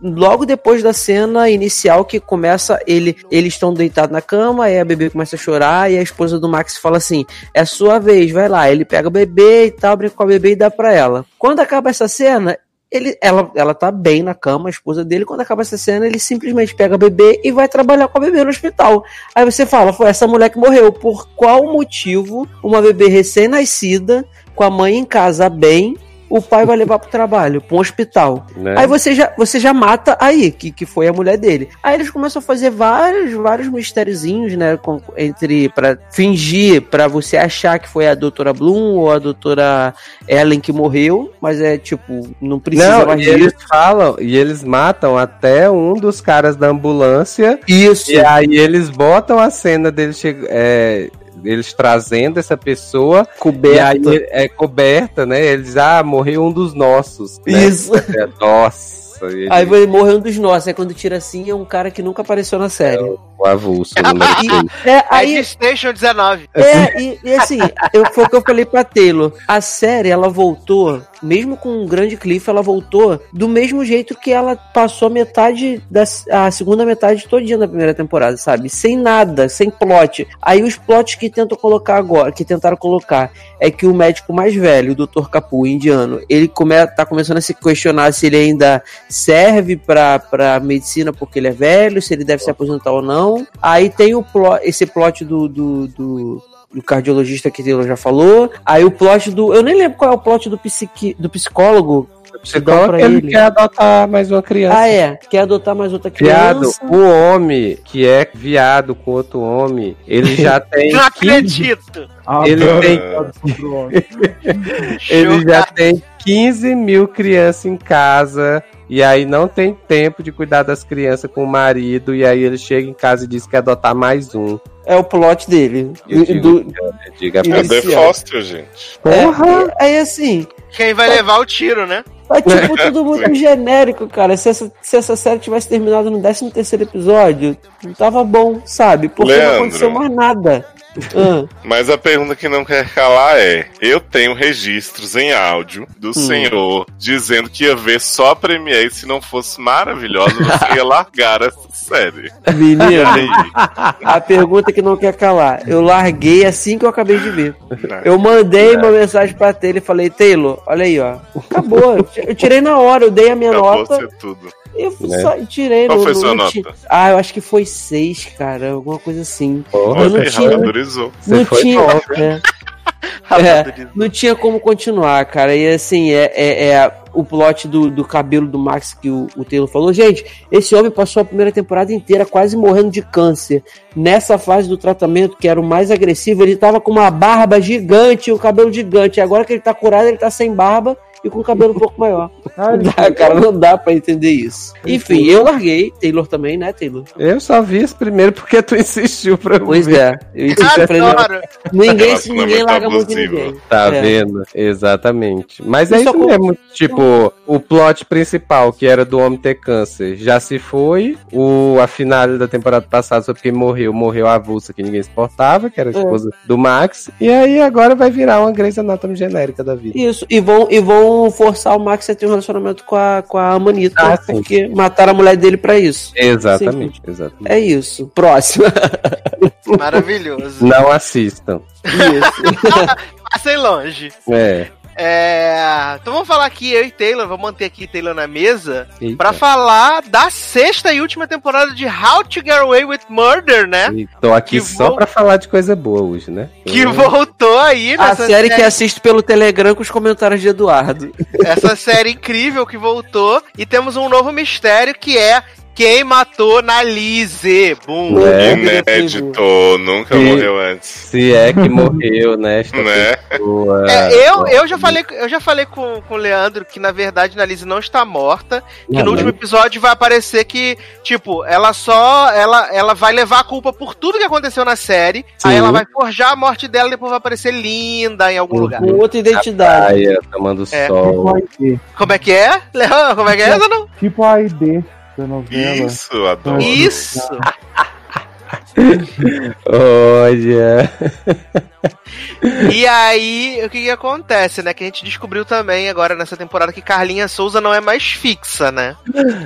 Speaker 2: Logo depois da cena inicial que começa, ele, eles estão deitados na cama, aí a bebê começa a chorar e a esposa do Max fala assim: "É sua vez, vai lá". Ele pega o bebê e tal, brinca com a bebê e dá pra ela. Quando acaba essa cena, ele, ela, ela tá bem na cama, a esposa dele. Quando acaba essa cena, ele simplesmente pega a bebê e vai trabalhar com a bebê no hospital. Aí você fala, foi essa mulher que morreu. Por qual motivo uma bebê recém-nascida, com a mãe em casa bem, o pai vai levar pro trabalho, pro um hospital?
Speaker 4: Né?
Speaker 2: Aí você já, você já mata aí, que, que foi a mulher dele. Aí eles começam a fazer vários, vários mistériozinhos, né? com- entre. para fingir, pra você achar que foi a doutora Bloom ou a doutora Ellen que morreu, mas é tipo, não precisa
Speaker 4: Não,
Speaker 2: mais
Speaker 4: e eles falam, e eles matam até um dos caras da ambulância,
Speaker 2: Isso.
Speaker 4: e aí eles botam a cena deles, che- é, eles trazendo essa pessoa, e aí é coberta, né? Eles, ah, morreu um dos nossos. né?
Speaker 2: Isso.
Speaker 4: É, Nossa, ele,
Speaker 2: Aí vai morrer um dos nossos. Aí quando tira assim, é um cara que nunca apareceu na série.
Speaker 4: o avulso. o número
Speaker 2: E-
Speaker 4: dele.
Speaker 2: é,
Speaker 1: Aí,
Speaker 2: aí,
Speaker 1: Station 19.
Speaker 2: É, e, e assim, eu, foi o que eu falei pra Taylor. A série, ela voltou, mesmo com um grande cliff, ela voltou do mesmo jeito que ela passou a metade da a segunda metade todinha da primeira temporada, sabe? Sem nada, sem plot. Aí os plots que tentam colocar agora, que tentaram colocar, é que o médico mais velho, o Dr. Capu, indiano, ele come, tá começando a se questionar se ele ainda serve pra, pra medicina porque ele é velho, se ele deve se aposentar ou não. Aí tem o esse plot do, do, do, do cardiologista que Taylor já falou. Aí o plot do. Eu nem lembro qual é o plot do, psiqui, do psicólogo.
Speaker 4: Ele
Speaker 2: ele.
Speaker 4: quer adotar mais uma criança.
Speaker 2: Ah, é. Quer adotar mais outra
Speaker 4: Viado,
Speaker 2: criança.
Speaker 4: o homem que é viado com outro homem, ele já tem.
Speaker 1: Não
Speaker 4: 15
Speaker 1: acredito.
Speaker 4: Ele tem- Ele já tem 15 mil crianças em casa. E aí não tem tempo de cuidar das crianças com o marido. E aí ele chega em casa e diz que quer adotar mais um.
Speaker 2: É o plot dele.
Speaker 4: Eu
Speaker 2: Do-
Speaker 4: digo, diga
Speaker 5: É
Speaker 4: pra
Speaker 5: The
Speaker 2: Inicial.
Speaker 5: Foster, gente.
Speaker 2: É, aí assim,
Speaker 1: Quem vai levar o tiro, né?
Speaker 2: é tipo tudo muito genérico, cara. Se essa, se essa série tivesse terminado no 13 terceiro episódio, não tava bom, sabe? Porque
Speaker 5: Leandro.
Speaker 2: não aconteceu mais nada. Ah,
Speaker 5: Mas a pergunta que não quer calar é: eu tenho registros em áudio do senhor dizendo que ia ver só a Premiere e se não fosse maravilhosa, você ia largar essa série.
Speaker 2: Menino, a pergunta que não quer calar. Eu larguei assim que eu acabei de ver. Eu mandei uma mensagem pra Taylor e falei, Taylor, olha aí, ó. Acabou. Eu tirei na hora, eu dei a minha
Speaker 5: Acabou
Speaker 2: nota
Speaker 5: ser tudo.
Speaker 2: E eu
Speaker 4: Né?
Speaker 2: só tirei.
Speaker 5: Qual
Speaker 2: não-
Speaker 5: foi
Speaker 2: não-
Speaker 5: sua
Speaker 2: não
Speaker 5: nota?
Speaker 2: Ah, eu acho que foi seis, cara. Alguma coisa assim.
Speaker 4: Porra,
Speaker 2: Eu não
Speaker 5: Olha,
Speaker 2: tinha- não
Speaker 4: foi
Speaker 2: tinha.
Speaker 4: top,
Speaker 2: é. É, não tinha como continuar, cara. E assim, é, é, é o plot do, do cabelo do Max que o, o Taylor falou. Gente, esse homem passou a primeira temporada inteira quase morrendo de câncer. Nessa fase do tratamento, que era o mais agressivo, ele tava com uma barba gigante e o cabelo gigante. E agora que ele tá curado, ele tá sem barba e com o cabelo um pouco maior. Não dá, cara, não dá pra entender isso. Enfim, eu larguei. Taylor também, né, Taylor?
Speaker 4: Eu só vi esse primeiro porque tu insistiu pra eu
Speaker 2: Pois
Speaker 4: ver.
Speaker 2: é. Eu insisti, não,
Speaker 1: Adoro.
Speaker 2: ninguém,
Speaker 5: Relacionamento
Speaker 2: ninguém larga muito ninguém.
Speaker 4: Tá
Speaker 2: É.
Speaker 4: vendo? Exatamente. Mas é
Speaker 2: Isso
Speaker 4: mesmo. Tipo, o plot principal, que era do homem ter câncer, já se foi. O, a final da temporada passada, só porque morreu, morreu a avulsa que ninguém suportava, que era a
Speaker 2: É.
Speaker 4: esposa do Max. E aí agora vai virar uma Grey's Anatomy genérica da vida.
Speaker 2: Isso, e vão, e vão forçar o Max a ter um relacionamento com a, com a Amanita,
Speaker 4: Ah, sim.
Speaker 2: porque mataram a mulher dele pra isso.
Speaker 4: Exatamente, exatamente.
Speaker 2: É isso. Próxima.
Speaker 1: Maravilhoso.
Speaker 4: Não assistam.
Speaker 2: Isso.
Speaker 1: Passei longe.
Speaker 4: É.
Speaker 1: É, então vamos falar aqui, eu e Taylor, vou manter aqui Taylor na mesa,
Speaker 4: Eita.
Speaker 1: pra falar da sexta e última temporada de How to Get Away with Murder, né?
Speaker 4: E tô aqui
Speaker 1: Que
Speaker 4: só
Speaker 1: vo-
Speaker 4: pra falar de coisa boa hoje, né?
Speaker 1: Que voltou aí
Speaker 2: a
Speaker 1: nessa
Speaker 2: série que assiste pelo Telegram com os comentários de Eduardo.
Speaker 1: essa série incrível que voltou. E temos um novo mistério que é quem matou na Lise. Boom.
Speaker 4: É.
Speaker 5: Inédito, nunca
Speaker 4: Sim.
Speaker 5: morreu antes.
Speaker 4: Se é que morreu, né? Esta
Speaker 5: Né?
Speaker 4: pessoa.
Speaker 1: É, eu, eu já falei, eu já falei com, com o Leandro que, na verdade, Nalise não está morta. Que
Speaker 4: Não,
Speaker 1: no último
Speaker 4: não.
Speaker 1: episódio vai aparecer que, tipo, ela só. Ela, ela vai levar a culpa por tudo que aconteceu na série.
Speaker 4: Sim.
Speaker 1: Aí ela vai forjar a morte dela e depois vai aparecer linda em algum
Speaker 4: Uhum.
Speaker 1: lugar.
Speaker 2: Com outra identidade.
Speaker 4: Praia, tomando
Speaker 1: É.
Speaker 4: sol.
Speaker 3: Tipo a.
Speaker 1: Como é que é? Leandro, como é que é não?
Speaker 3: Tipo a ID da novela.
Speaker 5: Isso, adoro.
Speaker 1: Isso!
Speaker 4: Olha.
Speaker 1: E aí, o que que acontece, né? Que a gente descobriu também agora nessa temporada que Carlinha Souza não é mais fixa, né?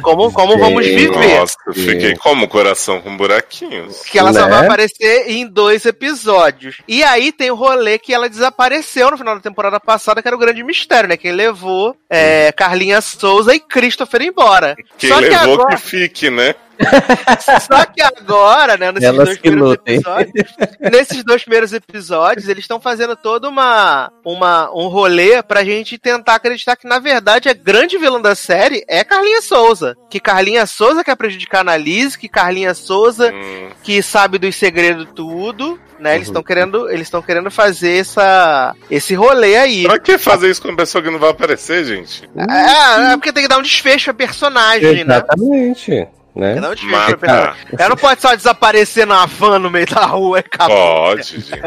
Speaker 1: Como, como vamos viver?
Speaker 5: Nossa, eu fiquei como coração com buraquinhos.
Speaker 1: Que ela só
Speaker 4: Né?
Speaker 1: vai aparecer em dois episódios. E aí tem o rolê que ela desapareceu no final da temporada passada, que era o grande mistério, né? Quem levou é, Carlinha Souza e Christopher embora.
Speaker 5: Quem
Speaker 1: só, que
Speaker 5: levou
Speaker 1: agora,
Speaker 5: que fique, né?
Speaker 1: só que agora, né, nesses
Speaker 4: Elas
Speaker 1: dois primeiros
Speaker 4: lutem.
Speaker 1: episódios, nesses dois primeiros episódios, eles estão fazendo todo uma, uma um rolê pra gente tentar acreditar que, na verdade, a grande vilã da série é Carlinha Souza. Que Carlinha Souza quer prejudicar a Annalise, que Carlinha Souza
Speaker 5: Hum,
Speaker 1: que sabe dos segredos tudo, né? Eles
Speaker 4: Uhum.
Speaker 1: estão querendo, eles estão querendo fazer essa esse rolê aí.
Speaker 5: pra que fazer isso com uma pessoa que não vai aparecer, gente?
Speaker 1: É, é porque tem que dar um desfecho a personagem, né?
Speaker 4: Exatamente. Né?
Speaker 1: um desfecho
Speaker 5: Mas.
Speaker 1: Ela não pode só desaparecer na van no meio da rua e acabou.
Speaker 5: Pode, gente.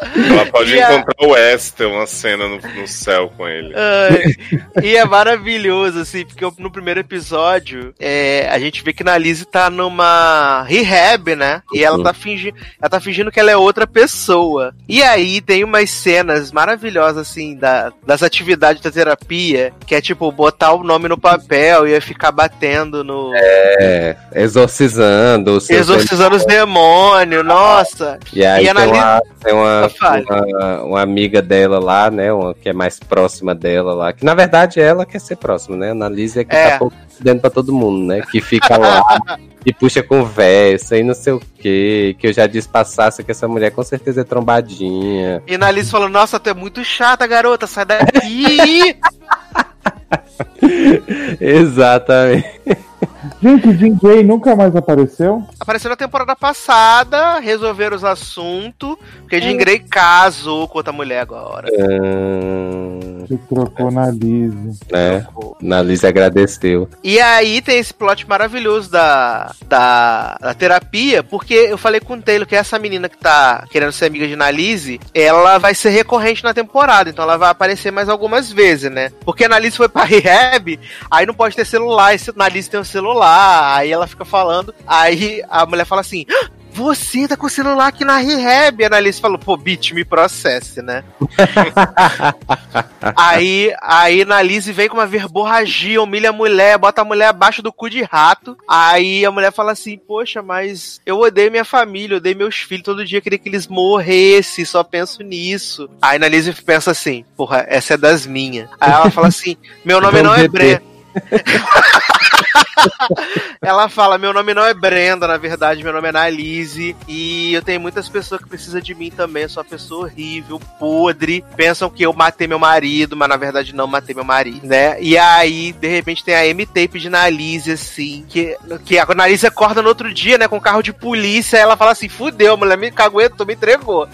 Speaker 5: Ela pode
Speaker 1: E a-
Speaker 5: encontrar o Esther, uma cena no, no céu com ele.
Speaker 1: Ai, e é maravilhoso, assim, porque no primeiro episódio é, a gente vê que a Lizzie tá numa rehab, né? E ela tá, fingindo, ela tá fingindo que ela é outra pessoa. E aí tem umas cenas maravilhosas, assim, da, das atividades da terapia, que é tipo botar o nome no papel e ficar batendo no.
Speaker 4: É, exorcizando os
Speaker 1: Exorcizando os demônios, nossa!
Speaker 4: E aí
Speaker 1: E
Speaker 4: tem, uma, tem uma,
Speaker 1: Fale.
Speaker 4: uma, uma amiga dela lá, né? Uma que é mais próxima dela lá. Que na verdade ela quer ser próxima, né? A Annalise é que
Speaker 1: É.
Speaker 4: tá pouco dentro pra todo mundo, né? Que fica lá e puxa conversa e não sei o que. Que eu já disse passasse que essa mulher com certeza é trombadinha.
Speaker 1: E na Alice falando, nossa, tu é muito chata, garota, sai daqui!
Speaker 4: Exatamente.
Speaker 3: Gente, Jim Gray nunca mais apareceu?
Speaker 1: Apareceu na temporada passada, resolveram os assuntos, porque Jean Grey casou com outra mulher agora.
Speaker 4: Hum,
Speaker 3: Que trocou na Lise.
Speaker 4: né? Annalise agradeceu.
Speaker 1: E aí tem esse plot maravilhoso da, da, da terapia, porque eu falei com o Taylor que essa menina que tá querendo ser amiga de Annalise, ela vai ser recorrente na temporada, então ela vai aparecer mais algumas vezes, né? Porque a Annalise foi pra rehab, aí não pode ter celular, e se a Annalise tem um celular, aí ela fica falando, aí a mulher fala assim... "Ah, Você tá com o celular aqui na rehab. A Annalise falou, pô, bitch, me processe, né? aí, aí a Annalise vem com uma verborragia, humilha a mulher, bota a mulher abaixo do cu de rato. Aí a mulher fala assim, poxa, mas eu odeio minha família, eu odeio meus filhos, todo dia eu queria que eles morressem, só penso nisso. Aí a Annalise pensa assim, porra, essa é das minhas. Aí ela fala assim, meu nome não é Brenda. Ela fala: Meu nome não é Brenda, na verdade, meu nome é Annalise. E eu tenho muitas pessoas que precisam de mim também. Eu sou uma pessoa horrível, podre. Pensam que eu matei meu marido, mas na verdade não matei meu marido, né? E aí, de repente, tem a M-Tape de Annalise, assim. Que, que a Annalise acorda no outro dia, né? Com um carro de polícia. Ela fala assim: Fudeu, mulher me caguetou, me entregou.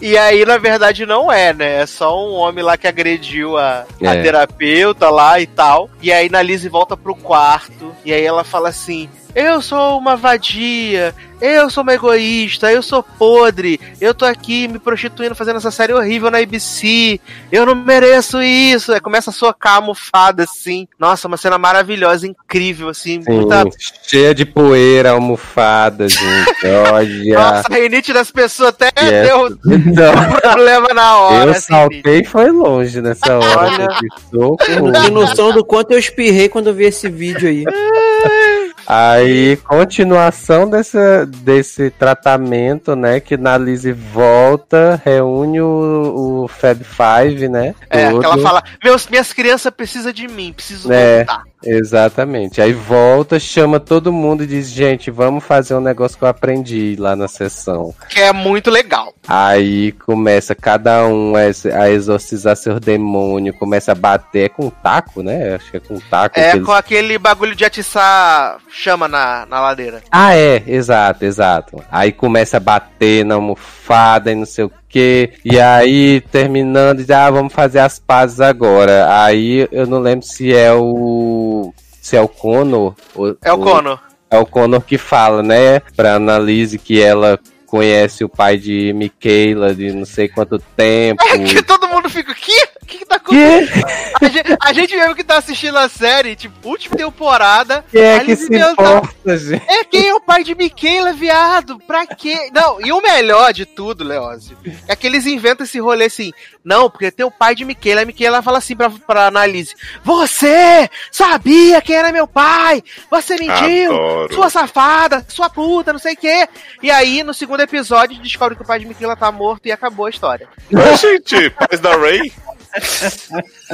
Speaker 1: E aí, na verdade, não é, né? É só um homem lá que agrediu a, a
Speaker 4: É.
Speaker 1: terapeuta lá e tal. E aí, Annalise volta pro quarto. E aí ela fala assim: eu sou uma vadia, eu sou uma egoísta, eu sou podre, eu tô aqui me prostituindo fazendo essa série horrível na ABC, eu não mereço isso. Aí começa a socar a almofada assim. Nossa, uma cena maravilhosa, incrível, assim.
Speaker 4: Sim,
Speaker 1: Muita...
Speaker 4: cheia de poeira, almofada, gente. Olha.
Speaker 1: Nossa, a rinite das pessoas até
Speaker 4: Yes.
Speaker 1: deu
Speaker 4: Não,
Speaker 1: problema na hora.
Speaker 4: eu
Speaker 1: assim,
Speaker 4: saltei e foi longe nessa hora.
Speaker 2: Olha. não tenho noção do quanto eu espirrei quando eu vi esse vídeo aí.
Speaker 4: Aí, continuação desse, desse tratamento, né? Que na Lizzie volta, reúne o, o Fab Five, né?
Speaker 1: É, que ela fala, Meus, minhas crianças precisam de mim, preciso
Speaker 4: É.
Speaker 1: voltar.
Speaker 4: Exatamente. Aí volta, chama todo mundo e diz: gente, vamos fazer um negócio que eu aprendi lá na sessão.
Speaker 1: Que é muito legal.
Speaker 4: Aí começa cada um a ex- a exorcizar seu demônio, começa a bater é com taco, né? Acho que é com taco.
Speaker 1: É com aquele bagulho de atiçar chama na, na ladeira.
Speaker 4: Ah, é, exato, exato. Aí começa a bater na almofada e não sei o que. E aí, terminando, diz, ah, vamos fazer as pazes agora. Aí eu não lembro se é o. Se é o Conor. ou-
Speaker 1: É o Conor.
Speaker 4: É o Conor que fala, né? Pra Annalise que ela conhece o pai de Michaela de não sei quanto tempo.
Speaker 1: É que todo mundo fica, que? O que, que tá acontecendo? A gente, a gente mesmo que tá assistindo a série, tipo, última temporada.
Speaker 4: Quem é que se
Speaker 1: tá-
Speaker 4: importa, gente?
Speaker 1: É quem é o pai de Michaela, viado? Pra quê? Não, e o melhor de tudo, Leózio, é que eles inventam esse rolê assim. Não, porque tem o pai de Michaela. A Michaela fala assim pra, pra Annalise: Você sabia quem era meu pai? Você mentiu!
Speaker 5: Adoro.
Speaker 1: Sua safada, sua puta, não sei o quê. E aí, no segundo episódio, descobre que o pai de Michaela tá morto e acabou a história.
Speaker 5: Mas, gente, pais da Ray?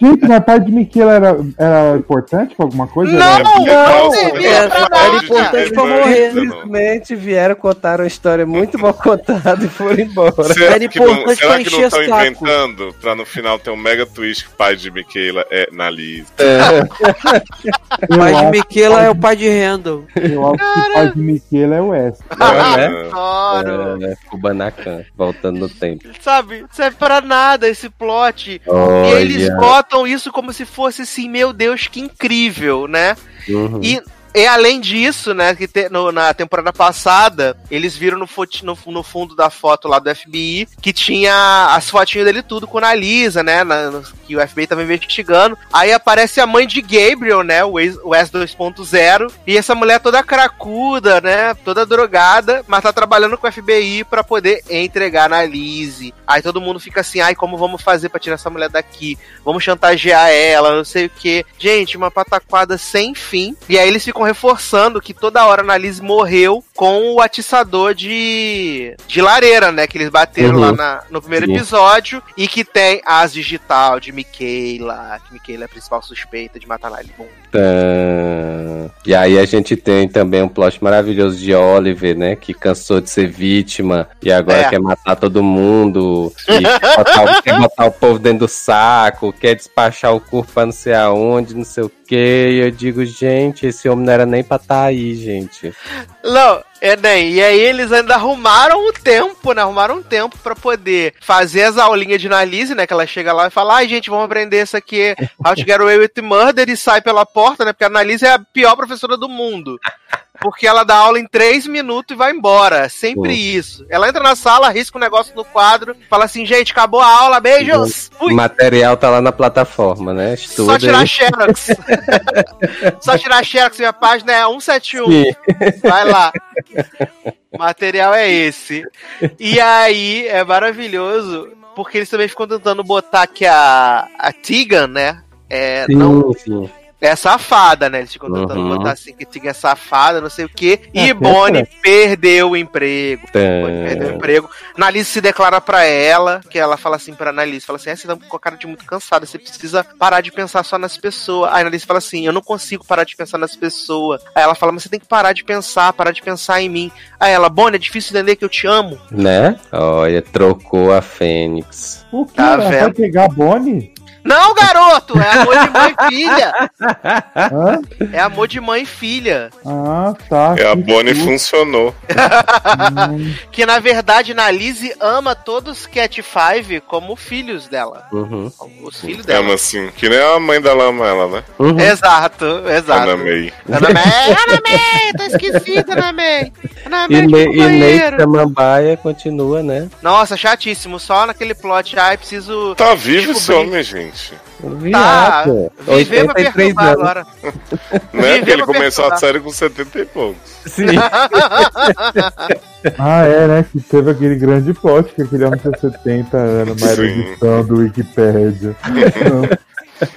Speaker 3: Gente, mas pai de Miquela era, era importante pra alguma coisa?
Speaker 1: Não!
Speaker 3: Era-
Speaker 1: não servia
Speaker 2: é,
Speaker 1: pra
Speaker 2: era
Speaker 1: nada.
Speaker 2: importante pra
Speaker 5: Não,
Speaker 2: morrer.
Speaker 5: não.
Speaker 4: Simplesmente vieram contar uma história muito mal contada e foram embora.
Speaker 5: Será
Speaker 2: Era
Speaker 5: que não,
Speaker 2: importante
Speaker 5: será
Speaker 2: pra
Speaker 5: que não
Speaker 2: encher
Speaker 5: estão inventando pra no final ter um mega twist que o pai de Michaela é na Liz?
Speaker 2: O pai de Miquela é o pai de Randall.
Speaker 3: Eu acho que o pai de Miquela é o S.
Speaker 4: né?
Speaker 1: Adoro.
Speaker 4: É, Kubanacan, voltando no tempo.
Speaker 1: Sabe, serve pra nada esse plot. E
Speaker 4: Olha.
Speaker 1: eles botam isso como se fosse assim, meu Deus, que incrível, né?
Speaker 4: Uhum.
Speaker 1: E, e além disso, né, que te- no- na temporada passada, eles viram no, no, no fundo da foto lá do FBI que tinha as fotinhas dele tudo com a Lisa, né? na- que o FBI tava investigando. Aí aparece a mãe de Gabriel, né? O ex- o S 2.0. E essa mulher toda cracuda, né? Toda drogada, mas tá trabalhando com o FBI pra poder entregar na Lise. Aí todo mundo fica assim, ai, como vamos fazer pra tirar essa mulher daqui? Vamos chantagear ela, não sei o que. Gente, uma pataquada sem fim. E aí eles ficam reforçando que toda hora a Annalise morreu com o atiçador de, de lareira, né? Que eles bateram
Speaker 4: Uhum.
Speaker 1: lá na- no primeiro
Speaker 4: Sim.
Speaker 1: episódio. E que tem as digital de Michaela, que Michaela é a principal suspeita de matar a Annalise.
Speaker 4: Tã. E aí a gente tem também um plot maravilhoso de Oliver, né? Que cansou de ser vítima e agora
Speaker 1: É.
Speaker 4: quer matar todo mundo. E quer botar, o- quer botar o povo dentro do saco, quer despachar o corpo pra não sei aonde, não sei o que. E eu digo, gente, esse homem não era nem pra estar aí, gente.
Speaker 1: Não, é nem. E aí eles ainda arrumaram o tempo, né? Arrumaram um tempo pra poder fazer as aulinhas de Annalise, né? Que ela chega lá e fala: ai, gente, vamos aprender isso aqui, How to Get Away with Murder, e sai pela porta, né? Porque a Annalise é a pior professora do mundo. Porque ela dá aula em três minutos e vai embora. Sempre
Speaker 4: Pô.
Speaker 1: isso. Ela entra na sala, risca um negócio no quadro, fala assim, gente, acabou a aula, beijos!
Speaker 4: O
Speaker 1: Fui!
Speaker 4: material tá lá na plataforma, né? Estuda
Speaker 1: Só tirar
Speaker 4: aí.
Speaker 1: xerox. Só tirar xerox, minha página é 171.
Speaker 4: Sim.
Speaker 1: Vai lá. O material é esse. E aí é maravilhoso, porque eles também ficam tentando botar que a, a Tegan, né? É, não,
Speaker 4: Sim, sim.
Speaker 1: É safada, né? Eles ficam tentando
Speaker 4: Uhum.
Speaker 1: botar assim que Tegan é safada, não sei o quê. E
Speaker 3: É,
Speaker 1: Bonnie
Speaker 3: é.
Speaker 1: perdeu o emprego.
Speaker 4: Tã.
Speaker 1: Bonnie perdeu o emprego. Annalise se declara pra ela, que ela fala assim pra Annalise, fala assim, ah, você tá com a cara de muito cansada, você precisa parar de pensar só nas pessoas. Aí a Annalise fala assim, eu não consigo parar de pensar nas pessoas. Aí ela fala, mas você tem que parar de pensar, parar de pensar em mim. Aí ela, Bonnie, é difícil entender que eu te amo.
Speaker 4: Né? Olha, trocou a Fênix.
Speaker 3: O que?
Speaker 1: Tá
Speaker 3: Ela vai
Speaker 1: vendo?
Speaker 3: pegar a Bonnie?
Speaker 1: Não, garoto! É amor de mãe e filha!
Speaker 3: Hã?
Speaker 1: É amor de mãe e filha.
Speaker 3: Ah, tá.
Speaker 5: É, a
Speaker 3: que
Speaker 5: Bonnie
Speaker 3: susto.
Speaker 5: funcionou.
Speaker 3: Hum,
Speaker 1: Que na verdade na Lizzie ama todos os Cat Five como filhos dela.
Speaker 2: Uhum.
Speaker 1: Como Os filhos
Speaker 5: É,
Speaker 1: dela.
Speaker 5: mas assim, que nem a mãe dela ama ela, né?
Speaker 2: Uhum.
Speaker 1: Exato, exato.
Speaker 5: Ana May.
Speaker 1: Ana May, Ana May, tô esquecida, Ana May. Ana
Speaker 2: E,
Speaker 1: May,
Speaker 2: Ne
Speaker 1: tipo
Speaker 2: e
Speaker 1: banheiro.
Speaker 2: Samambaia continua, né?
Speaker 1: Nossa, chatíssimo, só naquele plot. Ai, preciso.
Speaker 5: Tá vivo esse
Speaker 1: Descobri.
Speaker 5: homem, gente.
Speaker 1: Tá,
Speaker 2: Viado.
Speaker 1: viver pra
Speaker 2: 83
Speaker 1: perturbar
Speaker 2: anos.
Speaker 1: agora.
Speaker 5: Né? Porque ele começou a série com 70 e poucos.
Speaker 2: Sim.
Speaker 3: Ah, é, né? Que teve aquele grande plot que aquele homem tinha 70 anos, uma edição do Wikipedia.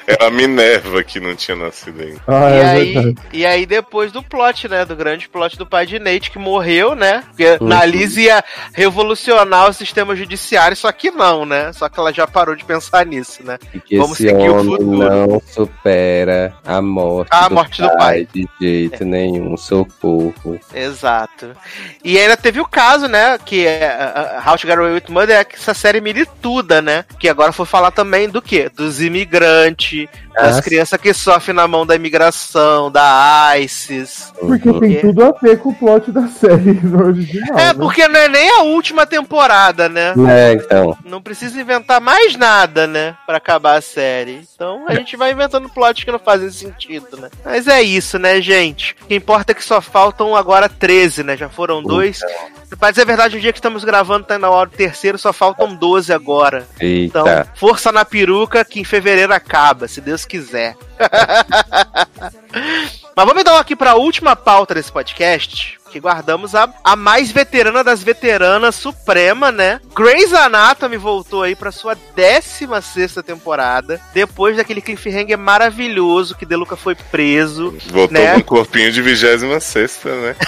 Speaker 5: Era a Minerva que não tinha nascido ainda.
Speaker 3: Ah,
Speaker 1: E
Speaker 3: é
Speaker 1: aí,
Speaker 3: verdade.
Speaker 1: e aí, depois do plot, né? Do grande plot do pai de Nate, que morreu, né? Porque
Speaker 2: Uhum.
Speaker 1: na Liz ia revolucionar o sistema judiciário, só que não, né? Só que ela já parou de pensar nisso, né?
Speaker 2: Que
Speaker 1: Vamos
Speaker 2: esse
Speaker 1: seguir o
Speaker 2: homem
Speaker 1: futuro.
Speaker 2: não supera a morte,
Speaker 1: A morte do pai.
Speaker 2: de jeito nenhum. Socorro.
Speaker 1: Exato. E ainda teve o caso, né? Que é a How to Get Away with Murder é essa série milituda, né? Que agora foi falar também do quê? Dos imigrantes, gigante
Speaker 2: ah,
Speaker 1: crianças que sofrem na mão da imigração, da ISIS.
Speaker 3: Porque
Speaker 2: Uhum.
Speaker 3: tem tudo a ver com o plot da série original.
Speaker 1: É,
Speaker 3: né?
Speaker 1: porque não é nem a última temporada, né?
Speaker 2: É, então.
Speaker 1: Não precisa inventar mais nada, né? Pra acabar a série. Então a gente vai inventando plots que não fazem sentido, né? Mas é isso, né, gente? O que importa é que só faltam agora 13, né? Já foram dois. Pra dizer a verdade, o dia que estamos gravando tá na hora do terceiro, só faltam 12 agora. Então,
Speaker 2: Eita.
Speaker 1: força na peruca que em fevereiro acaba, se Deus quiser. Mas vamos então aqui pra última pauta desse podcast, que guardamos a, a mais veterana das veteranas suprema, né? Grey's Anatomy voltou aí pra sua 16 temporada, depois daquele cliffhanger maravilhoso que Deluca foi preso.
Speaker 5: Voltou
Speaker 1: Né?
Speaker 5: com um corpinho de 26 né?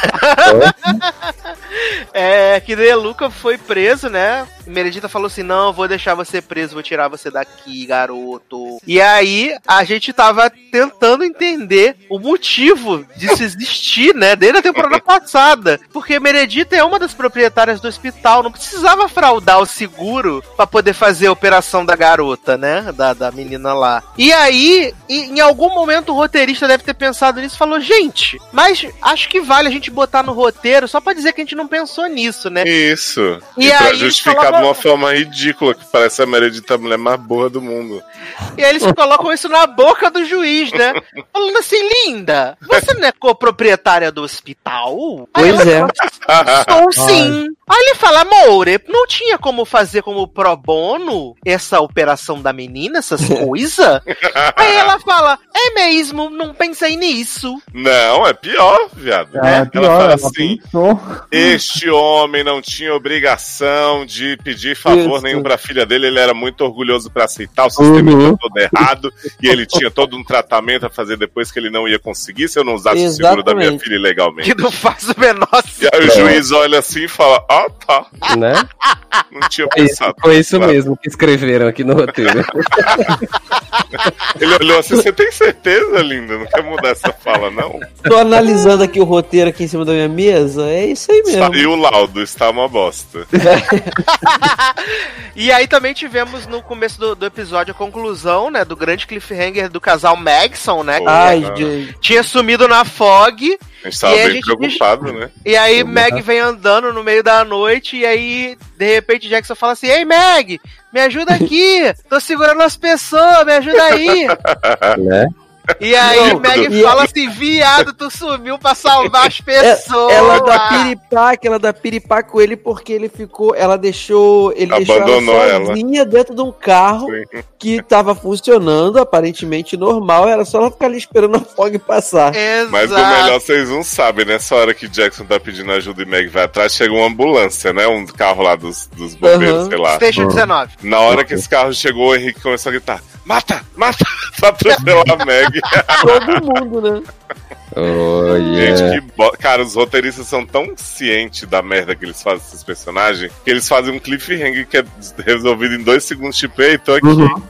Speaker 1: É, que Deluca foi preso, né? Meredita falou assim: não, vou deixar você preso, vou tirar você daqui, garoto. E aí, a gente tava tentando entender o motivo disso existir, né? Desde a temporada passada. Porque Meredita é uma das proprietárias do hospital, não precisava fraudar o seguro pra poder fazer a operação da garota, né? Da, da menina lá. E aí, em algum momento o roteirista deve ter pensado nisso e falou: gente, mas acho que vale a gente botar no roteiro só pra dizer que a gente não pensou nisso, né?
Speaker 5: Isso.
Speaker 1: E
Speaker 5: E, pra
Speaker 1: aí,
Speaker 5: justificar de uma forma ridícula, que parece a Meredita a mulher mais burra do mundo.
Speaker 1: E aí eles colocam isso na boca do juiz, né? Falando assim, linda, você não é coproprietária do hospital? Aí
Speaker 2: Pois
Speaker 1: ela
Speaker 2: é.
Speaker 1: fala, Sou sim. Aí ele fala, amor, não tinha como fazer como pro bono essa operação da menina, essas coisas? Aí ela fala, é mesmo, não pensei nisso.
Speaker 5: Não, é pior, viado.
Speaker 3: Ah,
Speaker 5: ela
Speaker 3: pior,
Speaker 5: fala
Speaker 3: ela
Speaker 5: assim:
Speaker 3: pensou.
Speaker 5: este homem não tinha obrigação de pedir favor
Speaker 2: Isso.
Speaker 5: nenhum pra filha dele, ele era muito orgulhoso pra aceitar, o sistema
Speaker 2: Uhum.
Speaker 5: todo errado, e ele tinha todo um tratamento a fazer depois que ele não ia conseguir se eu não usasse o seguro da minha
Speaker 2: Exatamente.
Speaker 5: filha ilegalmente.
Speaker 1: Que não faz o menor
Speaker 5: E
Speaker 1: sentido.
Speaker 5: aí o juiz olha assim e fala: Ah, tá,
Speaker 2: Né?
Speaker 5: não tinha
Speaker 2: isso,
Speaker 5: pensado.
Speaker 2: foi isso
Speaker 5: Claro.
Speaker 2: mesmo que escreveram aqui no roteiro.
Speaker 5: Ele olhou assim: Você tem certeza, linda? Não quer mudar essa fala, não?
Speaker 2: Tô analisando aqui o roteiro aqui em cima da minha mesa. É isso aí mesmo.
Speaker 5: E o laudo está uma bosta.
Speaker 1: E aí também tivemos no começo do, do episódio a conclusão, né, do grande cliffhanger do casal Magson, né? que
Speaker 2: Ai.
Speaker 1: Tinha sumido na fog,
Speaker 5: A gente tava
Speaker 1: E
Speaker 5: bem
Speaker 1: gente
Speaker 5: preocupado, né?
Speaker 1: e aí
Speaker 2: Uhum.
Speaker 1: Meg vem andando no meio da noite, e aí, de repente, Jackson fala assim: Ei, Meg, me ajuda aqui! Tô segurando as pessoas, me ajuda aí!
Speaker 2: Né?
Speaker 1: E aí Meg
Speaker 2: e-
Speaker 1: fala assim: Viado, tu sumiu pra salvar as pessoas!
Speaker 2: Ela dá piripaque, ela dá piripaque com ele porque ele ficou. Ela deixou. Ele
Speaker 5: Abandonou
Speaker 2: deixou
Speaker 5: ela.
Speaker 2: ela sozinha dentro de um carro
Speaker 5: Sim.
Speaker 2: que tava funcionando, aparentemente normal. Era só ela ficar ali esperando a fog passar.
Speaker 1: Exato.
Speaker 5: Mas o melhor vocês não sabem, nessa hora que Jackson tá pedindo ajuda e Meg vai atrás, chega uma ambulância, né? Um carro lá dos, dos bombeiros,
Speaker 2: Aham.
Speaker 5: sei lá.
Speaker 1: Station 19.
Speaker 5: Na hora que esse carro chegou, o Henrique começou a gritar: Mata! Mata! pra atropelar a Meg.
Speaker 2: Todo mundo, né?
Speaker 4: Oh,
Speaker 5: Gente,
Speaker 4: yeah.
Speaker 5: que bo... Cara, os roteiristas são tão cientes da merda que eles fazem esses personagens que eles fazem um cliffhanger que é resolvido em dois segundos. Tipo, ei, tô aqui.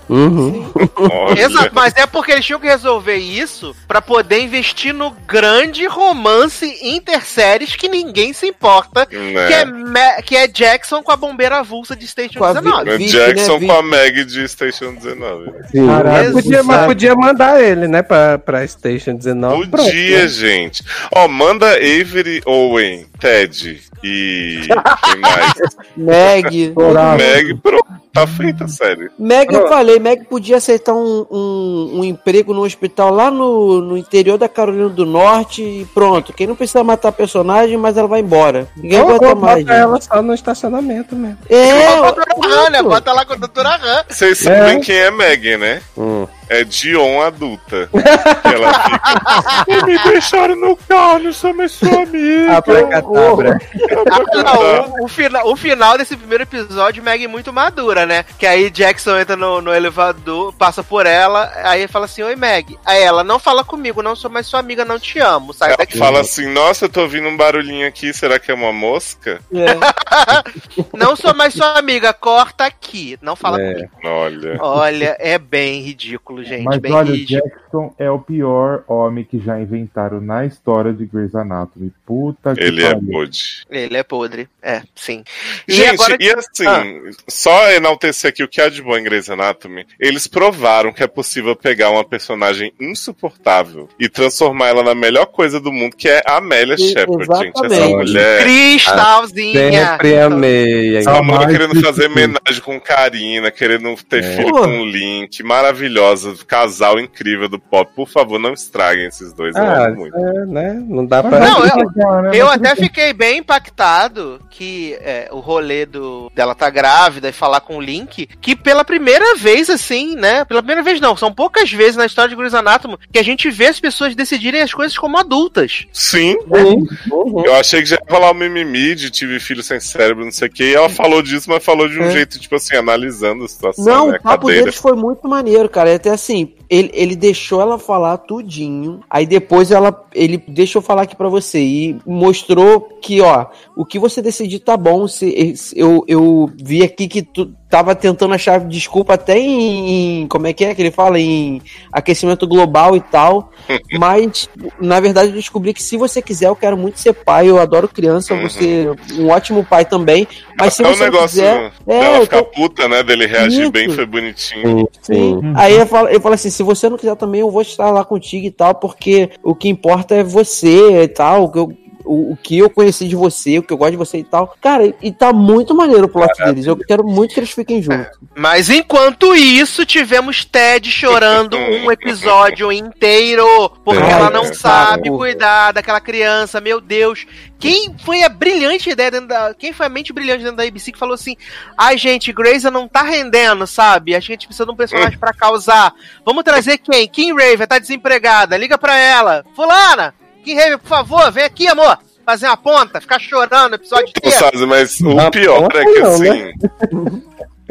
Speaker 4: Uhum.
Speaker 5: Olha.
Speaker 1: Exato, mas é porque eles tinham que resolver isso pra poder investir no grande romance interséries que ninguém se importa,
Speaker 5: Né?
Speaker 1: que, é Ma- que é Jackson com a bombeira avulsa de Station
Speaker 2: Com a
Speaker 1: 19.
Speaker 5: É
Speaker 2: Vicky,
Speaker 5: Jackson
Speaker 2: né,
Speaker 5: com a Meg de Station 19.
Speaker 4: Sim,
Speaker 3: Caralho,
Speaker 4: mas, podia, podia mandar ele, né, pra, pra Station 19. Pronto,
Speaker 5: Podia,
Speaker 4: né?
Speaker 5: gente. Ó, manda Avery, Owen, Ted e. Quem mais?
Speaker 2: Meg.
Speaker 5: Meg, pronto. Tá feita a série.
Speaker 2: Meg, eu falei, Meg podia aceitar um, um, um emprego no hospital lá no, no interior da Carolina do Norte e pronto. Quem não precisa matar personagem, mas ela vai embora. Ninguém
Speaker 4: Ou
Speaker 2: aguenta
Speaker 4: bota
Speaker 2: mais. gente.
Speaker 4: ela só no estacionamento mesmo.
Speaker 2: É,
Speaker 1: Bota a né? Bota lá com a doutora Han.
Speaker 5: Vocês sabem quem é Meg, né?
Speaker 4: Hum.
Speaker 5: É Dion adulta. Que ela fica. Me deixaram no carro, não sou mais sua amiga.
Speaker 4: Abracadabra.
Speaker 1: Ah, não, o, o fina- o final desse primeiro episódio, Meg muito madura, né? Que aí Jackson entra no, no elevador, passa por ela, aí ele fala assim: Oi, Meg. Aí ela, não fala comigo, não sou mais sua amiga, não te amo. Sai
Speaker 5: Ela
Speaker 1: daqui.
Speaker 5: fala assim: Nossa, eu tô ouvindo um barulhinho aqui, será que é uma mosca?
Speaker 1: Não sou mais sua amiga, corta aqui. Não fala
Speaker 4: É.
Speaker 1: comigo.
Speaker 5: Olha.
Speaker 1: Olha, é bem ridículo, gente.
Speaker 3: Mas olha, o
Speaker 1: ridículo.
Speaker 3: Jackson é o pior homem que já inventaram na história de Grey's Anatomy. Puta que
Speaker 5: Ele é
Speaker 3: pariu.
Speaker 5: podre.
Speaker 1: Ele é podre. É, sim. E
Speaker 5: Gente,
Speaker 1: agora-
Speaker 5: e assim,
Speaker 1: Ah.
Speaker 5: só enaltecer aqui o que há de bom em Grey's Anatomy, eles provaram que é possível pegar uma personagem insuportável e transformar ela na melhor coisa do mundo, que é a Amélia Shepard, gente. Essa mulher.
Speaker 1: Cristalzinha.
Speaker 4: Sempre amei.
Speaker 5: Essa mulher querendo
Speaker 3: que
Speaker 5: fazer homenagem com Karina, querendo ter
Speaker 4: É.
Speaker 5: filho com o Link, maravilhosa, casal incrível do pop. Por favor, não estraguem esses dois, eu
Speaker 4: Ah,
Speaker 5: amo muito.
Speaker 4: é, né? Não dá pra.
Speaker 1: Não, eu-
Speaker 3: né?
Speaker 1: Eu até fiquei bem impactado que é, o rolê do, dela tá grávida e falar com o Link, que pela primeira vez, assim, né? Pela primeira vez não, são poucas vezes na história de Grey's Anatomy que a gente vê as pessoas decidirem as coisas como adultas.
Speaker 5: Sim,
Speaker 4: Uhum.
Speaker 5: eu achei que já ia falar o mimimi de tive filho sem cérebro, não sei o que, e ela falou disso, mas falou de um
Speaker 2: É.
Speaker 5: jeito, tipo assim, analisando a situação,
Speaker 2: Não,
Speaker 5: né?
Speaker 2: o papo deles foi muito maneiro, cara. Até assim, ele, ele deixou ela falar tudinho. Aí depois ela, ele deixou falar aqui pra você e mostrou que, ó, o que você decidir tá bom. Se- eu, eu vi aqui que tu tava tentando achar desculpa até em, em- como é que é que ele fala em aquecimento global e tal. mas na verdade eu descobri que se você quiser, eu quero muito ser pai. Eu adoro criança,
Speaker 5: Uhum.
Speaker 2: você um ótimo pai também. Mas se
Speaker 5: Até o
Speaker 2: você não
Speaker 5: negócio
Speaker 2: quiser, é,
Speaker 5: dela
Speaker 2: eu
Speaker 5: ficar
Speaker 2: tô-
Speaker 5: puta, né? Dele reagir
Speaker 2: Isso.
Speaker 5: bem, foi bonitinho.
Speaker 4: Sim, sim.
Speaker 2: Sim. Aí eu falo, eu falo assim, se você não quiser também, eu vou estar lá contigo e tal, porque o que importa é você e tal, o que eu, o, o que eu conheci de você, o que eu gosto de você e tal. Cara, e, e tá muito maneiro o plot deles. Eu quero muito que eles fiquem juntos.
Speaker 1: Mas enquanto isso, tivemos Ted chorando um episódio inteiro, porque ela não
Speaker 5: cara.
Speaker 1: sabe cuidar daquela criança, meu Deus. Quem foi a brilhante ideia dentro da. Quem foi a mente brilhante dentro da ABC que falou assim: ai, gente, Grey's não tá rendendo, sabe? A gente precisa de um personagem pra causar. Vamos trazer quem? Kim Raven, tá desempregada, liga pra ela. Fulana, Kim Raven, por favor, vem aqui, amor. Fazer uma ponta, ficar chorando o episódio
Speaker 5: Então,
Speaker 1: inteiro.
Speaker 5: sabe, mas o
Speaker 4: Não,
Speaker 5: pior é que
Speaker 4: não,
Speaker 5: assim.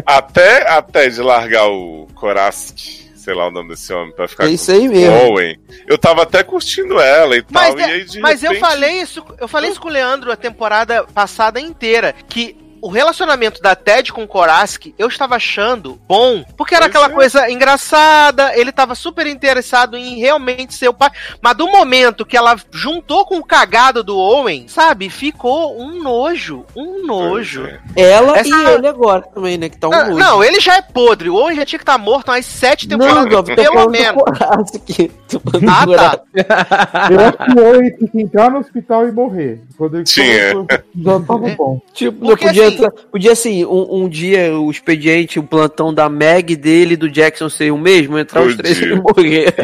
Speaker 5: até, até de largar o Koraski, sei lá o nome desse homem, pra ficar
Speaker 2: É
Speaker 5: com
Speaker 2: isso aí mesmo.
Speaker 5: Owen, eu tava até curtindo ela e
Speaker 1: Mas,
Speaker 5: tal.
Speaker 1: é-
Speaker 5: e aí, de
Speaker 1: mas eu
Speaker 5: repente,
Speaker 1: falei isso, eu falei isso com o Leandro a temporada passada inteira, que o relacionamento da Ted com o Koraski, eu estava achando bom, porque era
Speaker 5: Pois
Speaker 1: aquela
Speaker 5: é.
Speaker 1: coisa engraçada, ele estava super interessado em realmente ser o pai, mas do momento que ela juntou com o cagado do Owen, sabe, ficou um nojo, um nojo.
Speaker 5: É.
Speaker 2: Ela
Speaker 1: Essa-
Speaker 2: e ele agora também, né? Que tá um
Speaker 1: Ah,
Speaker 2: nojo.
Speaker 1: Não, ele já é podre, o Owen já tinha que estar morto há umas sete
Speaker 2: Não,
Speaker 1: temporadas, pelo menos. Ah, tá.
Speaker 3: Eu acho que o Owen tinha que entrar no hospital e morrer. Quando ele
Speaker 5: Tinha.
Speaker 3: Já tava bom.
Speaker 2: Tipo,
Speaker 1: Porque,
Speaker 2: podia, entrar- podia assim, um, um dia o expediente, o plantão da Meg dele e do Jackson ser o mesmo, entrar os três
Speaker 5: Podia.
Speaker 2: e morrer.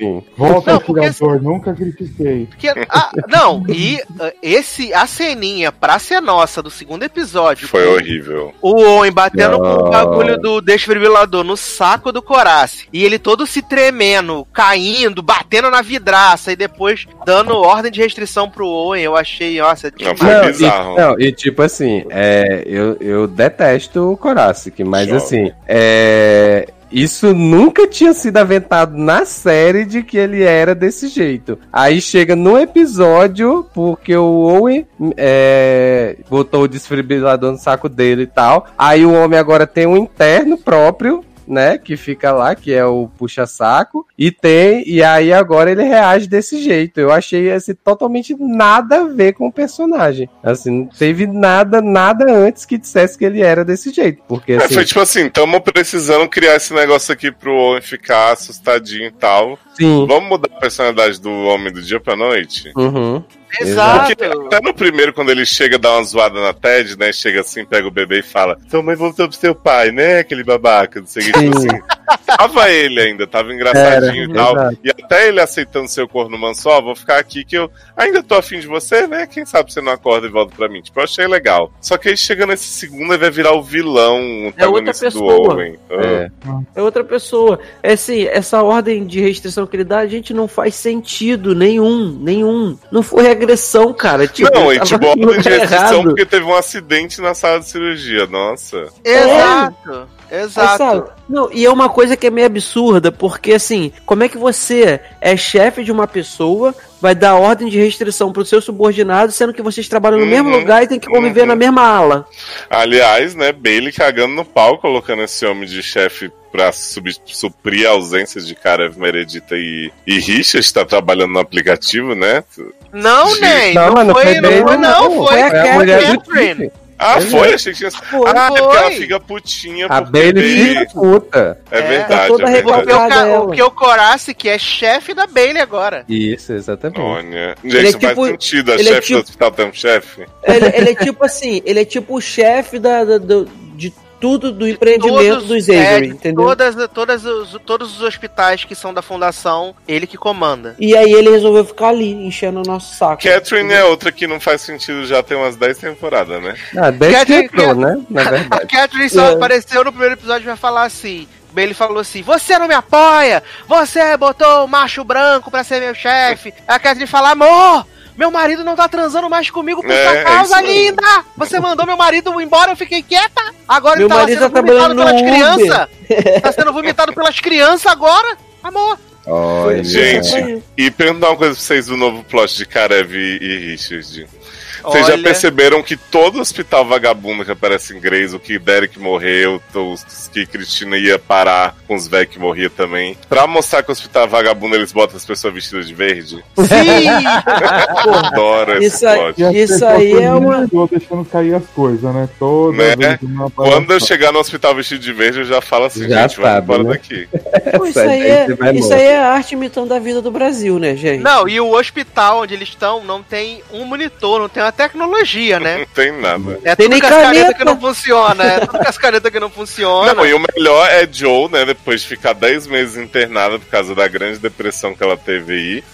Speaker 4: Sim.
Speaker 3: Volta,
Speaker 1: Não, porque-
Speaker 3: tirador, nunca critiquei.
Speaker 1: Porque, ah, não, e ah, esse, a ceninha pra ser nossa do segundo episódio.
Speaker 5: Foi horrível.
Speaker 1: O Owen batendo com o
Speaker 4: Não.
Speaker 1: bagulho do desfibrilador no saco do Corace. E ele todo se tremendo, caindo, batendo na vidraça e depois dando ordem de restrição pro Owen. Eu achei, nossa,
Speaker 5: Não,
Speaker 1: demais.
Speaker 5: foi
Speaker 4: Não,
Speaker 5: bizarro.
Speaker 4: E, não, e tipo assim, é, eu, eu detesto o Koracic, mas
Speaker 5: Jovem.
Speaker 4: assim, é, isso nunca tinha sido aventado na série de que ele era desse jeito. Aí chega no episódio, porque o Owen é, botou o desfibrilador no saco dele e tal. Aí o homem agora tem um interno próprio né, que fica lá, que é o puxa-saco, e tem, e aí agora ele reage desse jeito. Eu achei assim totalmente nada a ver com o personagem. Assim, não teve nada, nada antes que dissesse que ele era desse jeito, porque
Speaker 5: É,
Speaker 4: assim,
Speaker 5: foi tipo assim, estamos precisando criar esse negócio aqui pro Owen ficar assustadinho e tal.
Speaker 4: Sim.
Speaker 5: Vamos mudar a personalidade do homem do dia pra noite?
Speaker 4: Uhum.
Speaker 1: Exato.
Speaker 5: Porque até no primeiro, quando ele chega, dá uma zoada na TED, né? Chega assim, pega o bebê e fala: Tua mãe voltou pro seu pai, né? Aquele babaca, não sei o que. Tipo
Speaker 4: Sim.
Speaker 5: assim. Tava ele ainda, tava engraçadinho
Speaker 4: Era,
Speaker 5: e tal.
Speaker 4: exato.
Speaker 5: E até ele aceitando seu corno manso, ó, vou ficar aqui que eu ainda tô afim de você, né? Quem sabe você não acorda e volta pra mim. Tipo, eu achei legal. Só que aí chega nesse segundo, ele vai virar o vilão, o antagonista do
Speaker 2: pessoa.
Speaker 5: Owen. Ah.
Speaker 4: É.
Speaker 2: É outra pessoa. É assim, essa ordem de restrição que ele dá, a gente não faz sentido nenhum, nenhum. Não foi agressão, cara. Tipo,
Speaker 5: não, e tipo,
Speaker 2: no
Speaker 5: ordem de restrição porque teve um acidente na sala de cirurgia. Nossa.
Speaker 1: Exato.
Speaker 2: Aí,
Speaker 1: Exato.
Speaker 2: sabe? Não, e é uma coisa que é meio absurda, porque assim, como é que você é chefe de uma pessoa, vai dar ordem de restrição pro seu subordinado, sendo que vocês trabalham no
Speaker 5: Uhum,
Speaker 2: mesmo lugar e tem que conviver
Speaker 5: uhum.
Speaker 2: na mesma ala?
Speaker 5: Aliás, né, Bailey cagando no pau, colocando esse homem de chefe pra sub- suprir a ausência de Karev Meredita e, e Richard, tá trabalhando no aplicativo, né?
Speaker 1: Não,
Speaker 5: Gente,
Speaker 1: nem.
Speaker 4: não,
Speaker 1: Não,
Speaker 4: mas não
Speaker 1: foi,
Speaker 4: foi
Speaker 1: não, foi,
Speaker 4: não,
Speaker 1: não. Foi
Speaker 2: Foi
Speaker 1: a
Speaker 2: a
Speaker 4: É
Speaker 1: Catherine.
Speaker 5: Ah,
Speaker 4: Pois
Speaker 5: foi?
Speaker 4: é.
Speaker 5: Achei que tinha...
Speaker 2: Foi.
Speaker 5: ah, é porque ela
Speaker 1: Foi.
Speaker 5: fica putinha
Speaker 4: A
Speaker 5: porque
Speaker 4: Bailey fica puta.
Speaker 5: É
Speaker 1: É,
Speaker 5: verdade,
Speaker 2: tá toda
Speaker 5: é verdade.
Speaker 1: Porque o, que o Corace, que é chefe da Bailey agora.
Speaker 4: Isso, exatamente.
Speaker 5: Olha, gente,
Speaker 2: Ele é
Speaker 5: não faz
Speaker 2: tipo-
Speaker 5: sentido a
Speaker 2: é
Speaker 5: chefe
Speaker 2: tipo-
Speaker 5: do hospital ter um chefe.
Speaker 2: Ele, ele é tipo assim, ele é tipo o chefe da, da- do- de tudo do empreendimento dos
Speaker 1: é,
Speaker 2: Avery,
Speaker 1: de
Speaker 2: entendeu?
Speaker 1: Todas, todas os, todos os hospitais que são da fundação, ele que comanda.
Speaker 2: E aí ele resolveu ficar ali, enchendo o nosso saco.
Speaker 5: Catherine é outra que não faz sentido já tem umas 10 temporadas, né?
Speaker 4: Ah, desde que
Speaker 1: Catherine-
Speaker 4: entrou, né? Na
Speaker 1: A
Speaker 4: verdade.
Speaker 1: Catherine só
Speaker 2: É.
Speaker 1: apareceu no primeiro episódio e vai falar assim. Bailey falou assim: Você não me apoia! Você botou o macho branco pra ser meu chefe! A Catherine fala: Amor! Meu marido não tá transando mais comigo por
Speaker 5: É,
Speaker 1: sua
Speaker 5: é
Speaker 1: causa,
Speaker 5: aí.
Speaker 1: linda! Você mandou meu marido embora, eu fiquei quieta! Agora
Speaker 2: Meu
Speaker 1: ele tá sendo
Speaker 2: tá
Speaker 1: vomitado pelas crianças! Tá sendo vomitado pelas crianças agora! Amor!
Speaker 4: Olha.
Speaker 5: Gente,
Speaker 2: Aí.
Speaker 5: E perguntar uma coisa pra vocês do novo plot de Karev e, e Richard. Vocês já perceberam que todo hospital vagabundo que aparece em Grey's, o que Derek morreu, os que Cristina ia parar com os velhos que morria também. Pra mostrar que o hospital vagabundo, eles botam as pessoas vestidas de verde.
Speaker 2: Sim!
Speaker 5: Adoro esse
Speaker 2: Isso aí-
Speaker 5: plot.
Speaker 3: E as
Speaker 2: Isso aí é uma-
Speaker 3: deixando cair as coisas, né? Toda
Speaker 5: Né? Quando eu chegar no hospital vestido de verde, eu já falo assim,
Speaker 4: Já
Speaker 5: gente, vamos embora
Speaker 4: né?
Speaker 5: daqui.
Speaker 2: Pô, isso aí, é, isso aí é a arte imitando a vida do Brasil, né, gente?
Speaker 1: Não, e o hospital onde eles estão não tem um monitor, não tem uma tecnologia, né?
Speaker 5: Não tem nada.
Speaker 1: É
Speaker 2: Tem
Speaker 1: tudo
Speaker 2: caneta.
Speaker 1: que não funciona, é tudo com as canetas que não funcionam.
Speaker 5: Não, e o melhor é Joe, né? Depois de ficar 10 meses internada por causa da grande depressão que ela teve aí.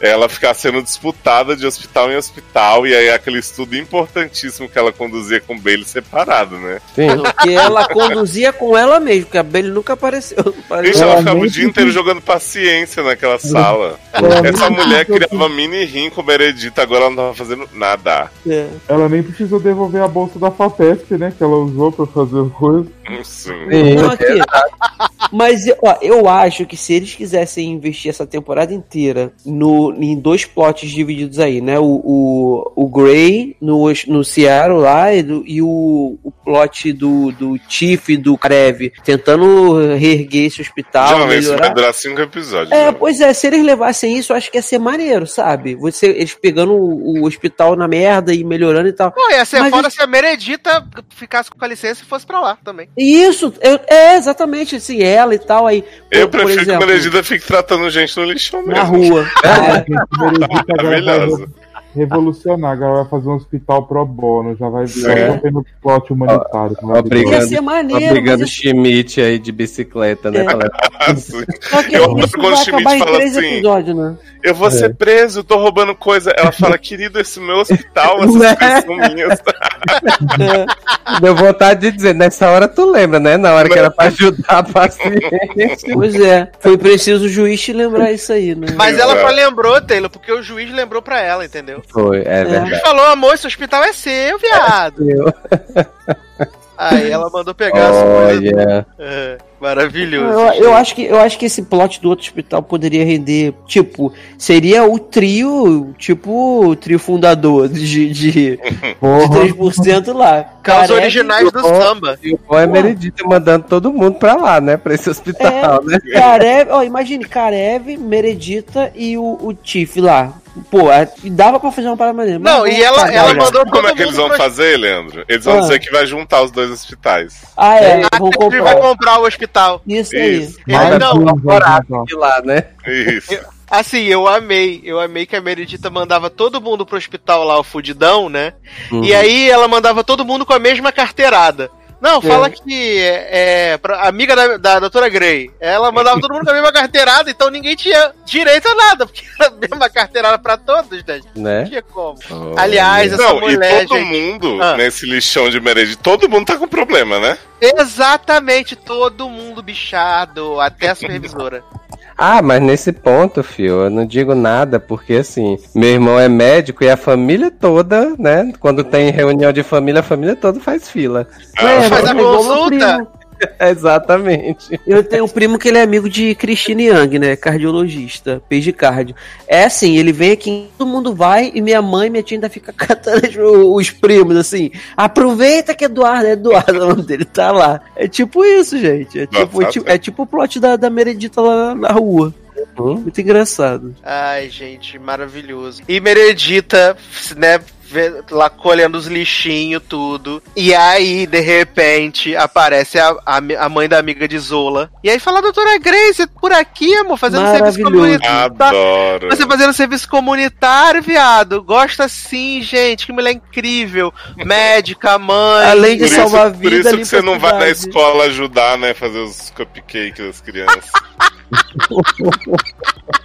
Speaker 5: Ela ficar sendo disputada de hospital em hospital, e aí aquele estudo importantíssimo que ela conduzia com o Bailey separado, né?
Speaker 4: Sim.
Speaker 2: Que ela conduzia com ela mesma, porque a Bailey nunca apareceu.
Speaker 5: Gente, ela
Speaker 3: Ela
Speaker 5: ficava o dia inteiro jogando paciência naquela sala.
Speaker 3: Ela
Speaker 5: Essa mulher criava mini rim com Meredita, agora ela não tava fazendo nada.
Speaker 2: É.
Speaker 3: Ela nem precisou devolver a bolsa da FAPESP, né? Que ela usou pra fazer as coisas.
Speaker 5: Sim.
Speaker 2: Não, aqui. Mas ó, eu acho que se eles quisessem investir essa temporada inteira no, em dois plots divididos aí, né? O, o, o Grey no, no Seattle lá e, do- e o, o plot do, do Tiff e do Kreve tentando reerguer esse hospital,
Speaker 5: Já, isso vai durar cinco episódios.
Speaker 2: É,
Speaker 5: né?
Speaker 2: pois é, se eles levassem isso, eu acho que ia ser maneiro, sabe? Você, eles pegando o, o hospital na merda e melhorando e tal.
Speaker 1: Pô, ia ser
Speaker 2: Mas
Speaker 1: foda se a Meredita ficasse com a licença e fosse pra lá também.
Speaker 2: Isso, eu- é exatamente assim, ela e tal aí.
Speaker 5: Eu
Speaker 2: por
Speaker 5: prefiro
Speaker 2: exemplo,
Speaker 5: que a Meredita fique tratando gente no lixão mesmo.
Speaker 2: na rua. É.
Speaker 3: Agora vai
Speaker 5: Maravilhosa.
Speaker 3: revolucionar, agora vai fazer um hospital pro bono, já vai
Speaker 5: É.
Speaker 3: tendo plot humanitário.
Speaker 4: ó,
Speaker 3: maravilhoso.
Speaker 4: obrigado.
Speaker 2: Ia ser maneiro,
Speaker 4: Obrigado,
Speaker 2: mas
Speaker 4: Schmidt aí de bicicleta, né?
Speaker 2: É.
Speaker 5: Assim,
Speaker 2: só que
Speaker 5: Eu adoro
Speaker 2: isso
Speaker 5: quando
Speaker 2: vai
Speaker 5: o Schmidt
Speaker 2: acabar em
Speaker 5: fala
Speaker 2: três
Speaker 5: assim,
Speaker 2: episódios, né?
Speaker 5: Eu vou ser preso, tô roubando coisa. Ela fala, querido, esse meu hospital, essas
Speaker 4: Né?
Speaker 5: coisas são minhas.
Speaker 4: Deu vontade de dizer, nessa hora tu lembra, né? Na hora que era pra ajudar a paciente.
Speaker 2: Pois é, foi preciso o juiz te lembrar isso aí, né?
Speaker 1: Mas ela só lembrou, Taylor, porque o juiz lembrou pra ela, entendeu?
Speaker 4: Foi, é
Speaker 1: O juiz
Speaker 4: verdade.
Speaker 1: falou, amor, esse hospital é seu, viado. Aí ela mandou pegar as coisas.
Speaker 4: Olha,
Speaker 1: É. Maravilhoso.
Speaker 2: Eu, eu acho que, eu acho que esse plot do outro hospital poderia render, tipo, seria o trio, tipo, o trio fundador de, de, de
Speaker 3: Porra.
Speaker 2: 3% lá.
Speaker 1: Os
Speaker 2: Careca-
Speaker 1: originais do samba.
Speaker 4: E o bom é Meredith mandando todo mundo pra lá, né? Pra esse hospital, né?
Speaker 2: Karev, ó, imagine, Karev, Meredita e o, o Tiff lá. Pô, é- dava pra fazer uma parada maneira.
Speaker 1: Não, e ela, ela
Speaker 2: já.
Speaker 1: mandou
Speaker 5: Como é que eles vão
Speaker 1: pro-
Speaker 5: fazer, Leandro? Eles vão
Speaker 2: Ah.
Speaker 5: dizer que vai juntar os dois hospitais.
Speaker 2: Ah, é,
Speaker 1: A
Speaker 2: vão
Speaker 1: Disney vai
Speaker 2: comprar.
Speaker 1: comprar o hospital.
Speaker 2: Isso aí.
Speaker 5: Isso.
Speaker 1: Ele não,
Speaker 3: um juntar.
Speaker 4: De lá, né?
Speaker 5: Isso.
Speaker 1: Assim, eu amei. Eu amei que a Meredita mandava todo mundo pro hospital lá, o fudidão, né?
Speaker 2: Uhum.
Speaker 1: E aí ela mandava todo mundo com a mesma carteirada. Não, fala que é, é pra- amiga da, da doutora Grey. Ela mandava todo mundo com a mesma carteirada, então ninguém tinha direito a nada, porque era a mesma carteirada pra todos, né? Não
Speaker 2: É.
Speaker 1: tinha como.
Speaker 4: Oh,
Speaker 1: Aliás, essa
Speaker 5: Não,
Speaker 1: mulher,
Speaker 5: e todo
Speaker 1: gente.
Speaker 5: mundo
Speaker 1: Ah.
Speaker 5: nesse lixão de Meredith, todo mundo tá com problema, né?
Speaker 1: Exatamente, todo mundo bichado, até a supervisora.
Speaker 4: Ah, mas nesse ponto, fio, eu não digo nada, porque assim, meu irmão é médico e a família toda, né? Quando tem reunião de família, a família toda faz fila.
Speaker 2: É,
Speaker 1: faz a consulta.
Speaker 4: Exatamente.
Speaker 2: Eu tenho um primo que ele é amigo de Christine Young, né? Cardiologista, peixe cardio. É assim, ele vem aqui, todo mundo vai e minha mãe e minha tia ainda fica catando os, os primos, assim. Aproveita que Eduardo, é Eduardo, o nome dele tá lá. É tipo isso, gente. É tipo,
Speaker 5: Nossa,
Speaker 2: é tipo, é tipo o plot da, da Meredita lá na rua. Muito engraçado.
Speaker 1: Ai, gente, maravilhoso. E Meredita, né, lá colhendo os lixinhos, tudo. E aí, de repente, aparece a, a, a mãe da amiga de Zola. E aí fala, doutora Grace, por aqui, amor, fazendo serviço comunitário.
Speaker 5: Adoro.
Speaker 1: Você fazendo serviço comunitário, viado. Gosta sim, gente. Que mulher incrível. Médica, mãe.
Speaker 2: Além de
Speaker 5: Por isso,
Speaker 2: salvar
Speaker 5: por
Speaker 2: vida,
Speaker 5: isso que você não vai na escola ajudar, né? Fazer os cupcakes das crianças.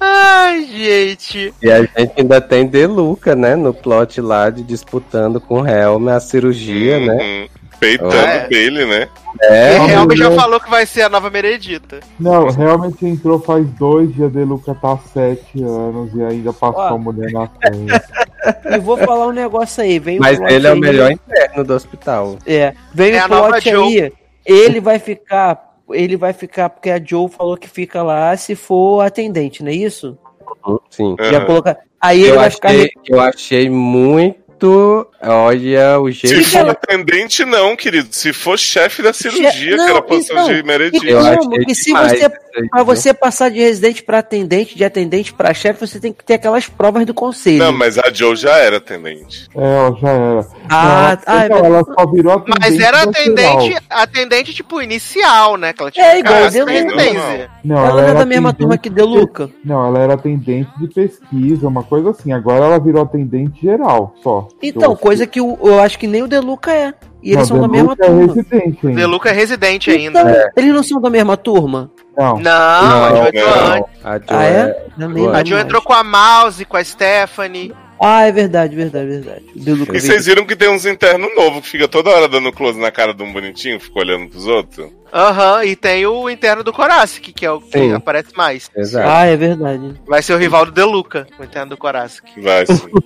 Speaker 1: Ai, gente.
Speaker 4: E a gente ainda tem Deluca, né? No plot lá de disputando com o Helm a cirurgia, né?
Speaker 5: Uhum. Peitando
Speaker 1: É.
Speaker 5: dele, né?
Speaker 4: É,
Speaker 1: E Helm já falou que vai ser a nova Meredita.
Speaker 3: Não, realmente entrou faz dois dias, De Luca tá há sete anos e ainda passou
Speaker 2: Ó.
Speaker 3: a mulher na frente.
Speaker 2: E vou falar um negócio aí. Vem
Speaker 4: mas ele é o
Speaker 2: aí.
Speaker 4: melhor interno do hospital.
Speaker 2: É, vem
Speaker 1: É
Speaker 2: o plot aí. Ele vai ficar. Ele vai ficar, porque a Joe falou que fica lá se for atendente, não é isso?
Speaker 4: Sim.
Speaker 2: Já
Speaker 5: Aham.
Speaker 2: colocar. Aí ele
Speaker 4: Eu
Speaker 2: vai ficar.
Speaker 4: achei, eu achei muito. Olha, o
Speaker 5: Se
Speaker 4: jeito.
Speaker 5: for atendente, não, querido. Se for chefe da cirurgia,
Speaker 2: Não,
Speaker 5: que era a posição
Speaker 2: então,
Speaker 5: de Meredith.
Speaker 4: Eu achei
Speaker 2: porque se
Speaker 4: demais
Speaker 2: você-
Speaker 4: aí,
Speaker 2: Pra você passar de residente pra atendente, de atendente pra chefe, você tem que ter aquelas provas do conselho.
Speaker 5: Não, mas a Joe já era atendente.
Speaker 3: É, ó, já era.
Speaker 2: Ah,
Speaker 3: não,
Speaker 2: ah, é
Speaker 3: então, ela só virou atendente.
Speaker 1: Mas era atendente, atendente tipo inicial, né? Que ela tinha
Speaker 2: É, igual Deluca.
Speaker 1: sem residência.
Speaker 3: Não,
Speaker 2: ela não é
Speaker 3: era
Speaker 2: da mesma turma que De
Speaker 3: de-
Speaker 2: Luca.
Speaker 3: Não, ela era atendente de pesquisa, uma coisa assim. Agora ela virou atendente geral, só.
Speaker 2: Então,
Speaker 3: Eu-
Speaker 2: coisa que o- eu acho que nem o De Luca é. E eles
Speaker 3: Não,
Speaker 2: são da
Speaker 3: De
Speaker 2: mesma
Speaker 3: Luca é
Speaker 2: turma.
Speaker 3: residente ainda.
Speaker 1: Deluca é residente
Speaker 2: Então,
Speaker 1: ainda.
Speaker 2: eles não são da mesma turma?
Speaker 3: Não.
Speaker 1: Não, a Joe entrou
Speaker 5: não.
Speaker 1: antes.
Speaker 4: A Joe
Speaker 2: Ah, é?
Speaker 4: é-
Speaker 2: Não,
Speaker 4: Boa.
Speaker 1: A entrou com a Mouse, com a Stephanie.
Speaker 2: Ah, é verdade, verdade, verdade. O De Luca
Speaker 5: E vocês viram que tem uns internos novos que fica toda hora dando close na cara de um bonitinho, fica olhando pros outros?
Speaker 1: Aham, e tem o interno do Koracic, que é o que
Speaker 4: Sim.
Speaker 1: aparece mais.
Speaker 4: Exato.
Speaker 2: Ah, é verdade.
Speaker 1: Vai ser o rival do Deluca, o interno do Koracic.
Speaker 5: Vai sim.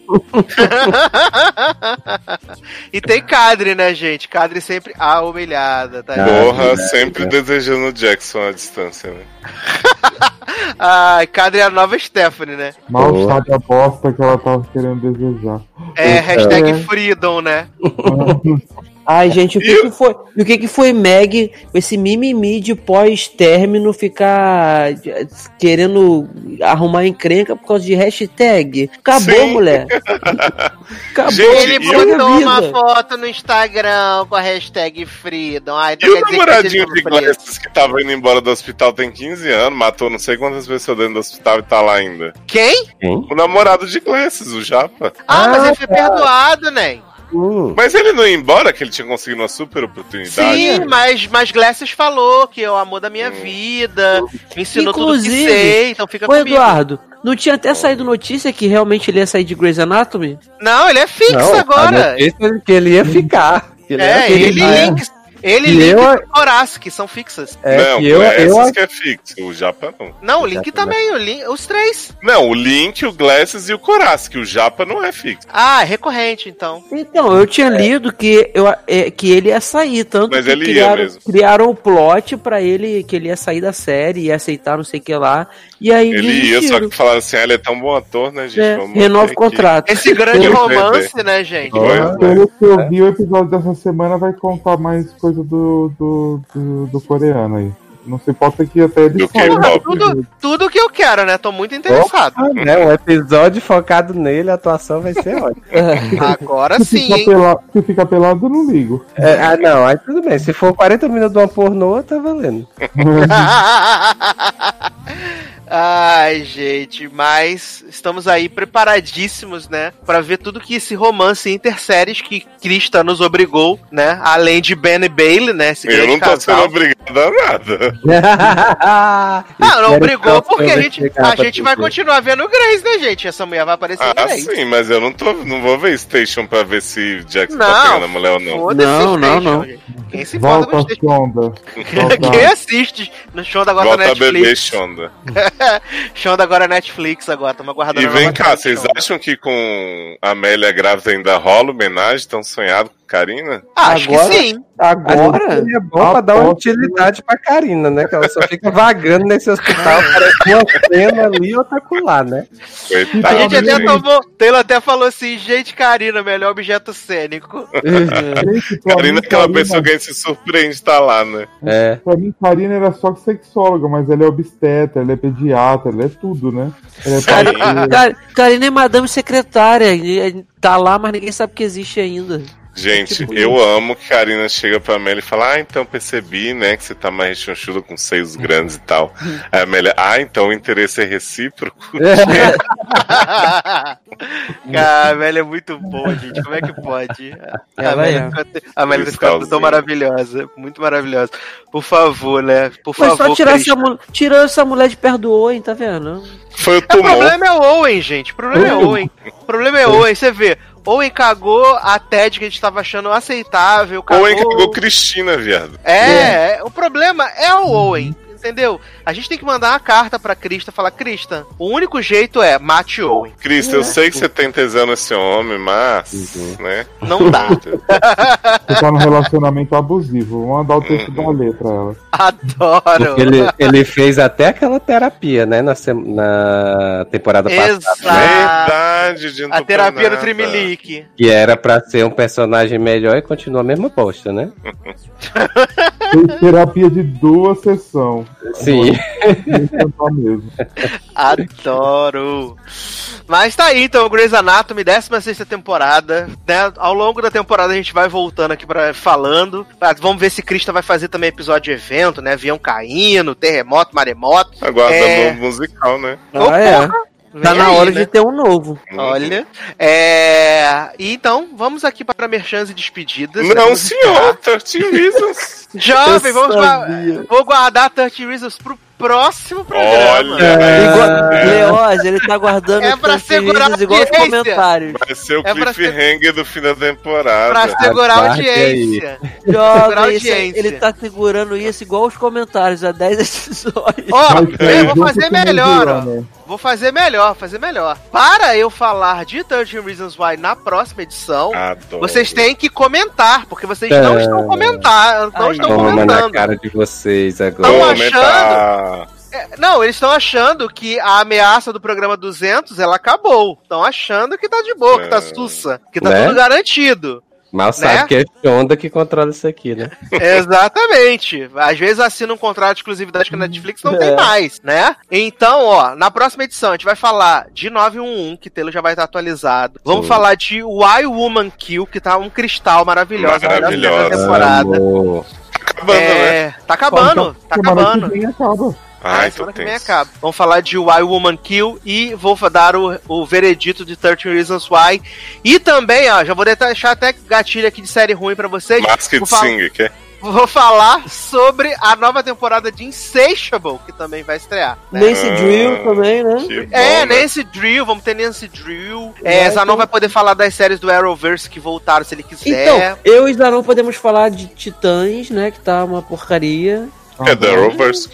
Speaker 1: e tem Cadre, né, gente? Cadre sempre a humilhada, tá?
Speaker 4: Ah,
Speaker 5: Porra, sempre
Speaker 4: é.
Speaker 5: desejando o Jackson à distância, né?
Speaker 1: Ah, Cadre é a nova Stephanie, né?
Speaker 3: Mal
Speaker 4: Boa.
Speaker 3: sabe a bosta que ela tava querendo desejar.
Speaker 1: É
Speaker 4: Então.
Speaker 1: hashtag
Speaker 2: É.
Speaker 1: Freedom, né?
Speaker 2: Ai, gente, o que, que foi? E o que, que foi Meg, esse mimimi de pós-término, ficar querendo arrumar encrenca por causa de hashtag? Acabou,
Speaker 5: Sim.
Speaker 2: mulher. Acabou.
Speaker 5: Gente,
Speaker 1: Ele botou uma
Speaker 2: vida.
Speaker 1: foto no Instagram com a hashtag Freedom. Ai, então
Speaker 5: E o namoradinho
Speaker 1: tá
Speaker 5: de. Glasses que tava indo embora do hospital tem 15 anos, matou não sei quantas pessoas dentro do hospital e tá lá ainda.
Speaker 1: Quem?
Speaker 5: O namorado de Glasses, o Japa.
Speaker 1: Ah, mas
Speaker 2: Ah,
Speaker 1: ele foi perdoado, né?
Speaker 4: Hum,
Speaker 5: Mas ele não ia embora, que ele tinha conseguido uma super oportunidade.
Speaker 1: Sim, mas, mas Glasses falou que é o amor da minha vida, me ensinou tudo que
Speaker 2: Inclusive,
Speaker 1: sei, então fica
Speaker 2: Ô,
Speaker 1: comigo.
Speaker 2: Eduardo, não tinha até saído notícia que realmente ele ia sair de Grey's Anatomy?
Speaker 1: Não, ele é fixo
Speaker 4: não, a
Speaker 1: agora.
Speaker 4: notícia é que ele ia ficar. ele
Speaker 1: É, ele e Lynx. Ele
Speaker 4: E
Speaker 1: e Link
Speaker 4: eu-
Speaker 1: e Horace, que são fixas.
Speaker 4: É,
Speaker 5: não,
Speaker 4: que eu,
Speaker 5: essas
Speaker 4: eu,
Speaker 5: que é fixo, o Japa não.
Speaker 1: Não, o Link
Speaker 4: tá
Speaker 1: também, o Link, os três.
Speaker 5: Não, o Link, o Glasses e o Corace, que o Japa não é fixo.
Speaker 1: Ah, é recorrente, então.
Speaker 2: Então, eu tinha lido que, eu, é, que ele ia sair, tanto
Speaker 5: Mas
Speaker 2: que
Speaker 5: ele ia
Speaker 2: criaram,
Speaker 5: mesmo.
Speaker 2: criaram o plot pra ele, que ele ia sair da série, ia aceitar não sei o que lá, e aí
Speaker 5: Ele ia, só que falaram assim, ah, ele é tão bom ator, né, gente?
Speaker 2: É,
Speaker 5: Vamos
Speaker 2: renova o contrato.
Speaker 1: Esse grande romance, né, gente?
Speaker 5: É.
Speaker 3: Pelo que eu vi, o episódio dessa semana vai contar mais coisa do, do, do, do coreano aí. Não se pode ter que até ele.
Speaker 5: K-pop.
Speaker 1: Tudo, tudo que eu quero, né? Tô muito interessado.
Speaker 4: Ah, né, um episódio focado nele, a atuação vai ser ótima.
Speaker 1: Agora
Speaker 3: Se
Speaker 1: sim,
Speaker 3: pela, se ficar pelado, eu não ligo.
Speaker 4: É, ah, não, aí tudo bem. Se for 40 minutos de uma pornô, tá valendo.
Speaker 1: Ai, gente, mas estamos aí preparadíssimos, né, Pra ver tudo que esse romance interséries que Krista nos obrigou, né, além de Ben e Bailey, né, esse
Speaker 5: Eu não tô
Speaker 1: casal.
Speaker 5: sendo obrigado a nada.
Speaker 1: Ah, não
Speaker 4: Espero
Speaker 1: obrigou
Speaker 4: que
Speaker 1: porque a gente, a gente vai continuar vendo o Grace, né, gente? Essa mulher vai aparecer
Speaker 5: Ah,
Speaker 1: Grace.
Speaker 5: sim, mas eu não tô. Não vou ver Station pra ver se Jackson tá
Speaker 1: Não,
Speaker 5: pegando a mulher ou não.
Speaker 2: Não, não, não.
Speaker 1: Quem se importa
Speaker 3: Volta,
Speaker 1: Station? Quem
Speaker 3: Volta.
Speaker 1: assiste no show da agora
Speaker 5: Volta
Speaker 1: da
Speaker 5: a beber
Speaker 1: Netflix.
Speaker 5: Shonda.
Speaker 1: show da agora Netflix agora, estamos aguardando
Speaker 5: E vem cá, vocês
Speaker 1: Shonda.
Speaker 5: acham que com a Amélia grávida ainda rola homenagem tão sonhado com Karina?
Speaker 1: Acho
Speaker 2: Agora-
Speaker 1: que sim.
Speaker 2: Agora?
Speaker 4: É bom pra dar uma utilidade pra Karina, né? Que ela só fica vagando nesse hospital, parece uma cena ali ou tá lá, né?
Speaker 5: Coitada.
Speaker 1: A gente até
Speaker 5: gente.
Speaker 1: tomou. Taylor até falou assim, gente, Karina, melhor objeto cênico.
Speaker 5: Karina é aquela
Speaker 3: Karina-
Speaker 5: pessoa que a gente se surpreende de tá lá, né?
Speaker 4: É.
Speaker 3: Pra mim, Karina era só sexóloga, mas ela é obstetra, ela é pediatra, ela é tudo, né? Ela é
Speaker 2: Karina é madame secretária, e- tá lá, mas ninguém sabe que existe ainda.
Speaker 5: Gente, eu amo que Karina chega pra Amélia e fala: Ah, então percebi, né, que você tá mais rechonchuda com seios grandes e tal. Aí a Amélia, ah, então o interesse é recíproco.
Speaker 1: Cara, a Amélia é muito boa, gente. Como é que pode? A
Speaker 2: Ela
Speaker 1: Amélia, a Amélia ficando tão maravilhosa. Muito maravilhosa. Por favor, né? Por
Speaker 2: Mas
Speaker 1: favor,
Speaker 2: só tirar essa, tirou essa mulher de perto do Owen, tá vendo?
Speaker 5: Foi o
Speaker 1: O
Speaker 5: tumor.
Speaker 1: problema é o Owen, gente. O problema é o Owen. O problema é o Owen. Você vê, Owen cagou a Ted que a gente tava achando aceitável. Cagou...
Speaker 5: Ou encarregou Cristina, viado.
Speaker 1: É, é, o problema é o Owen. Entendeu? A gente tem que mandar uma carta pra Krista falar: Krista, o único jeito é mate Owen.
Speaker 5: Cris, eu sei que você tem tesão nesse homem, mas. né?
Speaker 1: Não dá.
Speaker 3: Você tá num relacionamento abusivo. Vou mandar o texto da letra pra ela.
Speaker 1: Adoro.
Speaker 4: Porque ele, ele fez até aquela terapia, né? Na, sem- na temporada passada.
Speaker 1: Exato.
Speaker 5: Verdade, de
Speaker 1: A terapia do. Trimilique.
Speaker 4: Que era pra ser um personagem melhor e continua a mesma bosta, né?
Speaker 3: Fez terapia de duas sessões.
Speaker 4: Sim.
Speaker 1: Adoro. Mas tá aí, então, Grey's Anatomy, 16 temporada. Né? Ao longo da temporada a gente vai voltando aqui para falando. Vamos ver se Krista vai fazer também episódio de evento, né? Avião caindo, terremoto, maremoto.
Speaker 5: Aguardando
Speaker 1: É.
Speaker 5: o musical, né?
Speaker 1: Ô,
Speaker 2: Ah, é.
Speaker 1: porra,
Speaker 2: Tá
Speaker 1: vem
Speaker 2: na
Speaker 1: aí,
Speaker 2: hora
Speaker 1: né?
Speaker 2: de ter um novo.
Speaker 1: Olha. É... Então, vamos aqui para merchans e despedidas.
Speaker 5: Não, senhor, 13 Reasons.
Speaker 1: Jovem, vamos
Speaker 2: sabia.
Speaker 1: Vou guardar 30 Reasons pro próximo programa.
Speaker 5: Olha,
Speaker 2: Igual,
Speaker 5: é,
Speaker 2: Leoz, ele tá guardando
Speaker 1: É pra segurar a
Speaker 2: igual os
Speaker 1: audiência.
Speaker 2: comentários.
Speaker 5: vai ser o
Speaker 1: É
Speaker 5: cliffhanger do fim da temporada.
Speaker 1: Pra segurar a audiência. Segurar
Speaker 2: Jovem,
Speaker 1: audiência.
Speaker 2: ele tá segurando isso igual os comentários há 10 episódios.
Speaker 1: Ó,
Speaker 3: Mas,
Speaker 1: eu
Speaker 3: é,
Speaker 1: vou fazer melhor, ó. Vou fazer melhor, fazer melhor. Para eu falar de 13 Reasons Why na próxima edição,
Speaker 5: Adoro.
Speaker 1: vocês têm que comentar, porque vocês não
Speaker 4: É.
Speaker 1: estão comentando, não
Speaker 2: Ai,
Speaker 1: estão
Speaker 4: Toma na
Speaker 1: comentando.
Speaker 4: cara de vocês agora.
Speaker 5: Comentar.
Speaker 1: É, Não, eles estão achando que a ameaça do programa 200, ela acabou. Estão achando que tá de boa, que tá
Speaker 5: É.
Speaker 1: sussa, que tá
Speaker 4: Né?
Speaker 1: tudo garantido.
Speaker 4: Mal sabe
Speaker 1: Né?
Speaker 4: que é Shonda que controla isso aqui, né?
Speaker 1: Exatamente. Às vezes assina um contrato de exclusividade com a Netflix não tem
Speaker 2: É.
Speaker 1: mais, né? Então, ó, na próxima edição a gente vai falar de 911, que Telo já vai estar atualizado. Vamos
Speaker 4: Sim.
Speaker 1: falar de Why Woman Kill, que tá um cristal maravilhoso.
Speaker 5: Maravilhosa.
Speaker 1: na temporada.
Speaker 4: Amor.
Speaker 5: Acabando, né?
Speaker 1: É, tá acabando, tá acabando.
Speaker 3: Que
Speaker 1: Ah,
Speaker 5: tô
Speaker 1: semana que vem acaba. Vamos falar de Why Woman Kill e vou dar o, o veredito de 13 Reasons Why. E também, ó, já vou deixar até gatilho aqui de série ruim pra vocês.
Speaker 5: Masked
Speaker 1: Vou falar-
Speaker 5: Singer, quer?
Speaker 1: vou falar sobre a nova temporada de Insatiable, que também vai estrear. né?
Speaker 2: Nancy Drill também, né?
Speaker 5: Que bom,
Speaker 1: É,
Speaker 5: né?
Speaker 1: Nancy Drill, vamos ter Nancy Drill. É,
Speaker 2: Vai
Speaker 1: Zanon
Speaker 2: ter-
Speaker 1: vai poder falar das séries do Arrowverse que voltaram se ele quiser.
Speaker 2: Então, eu e Zanon podemos falar de Titãs, né? Que tá uma porcaria.
Speaker 5: É The Rovers.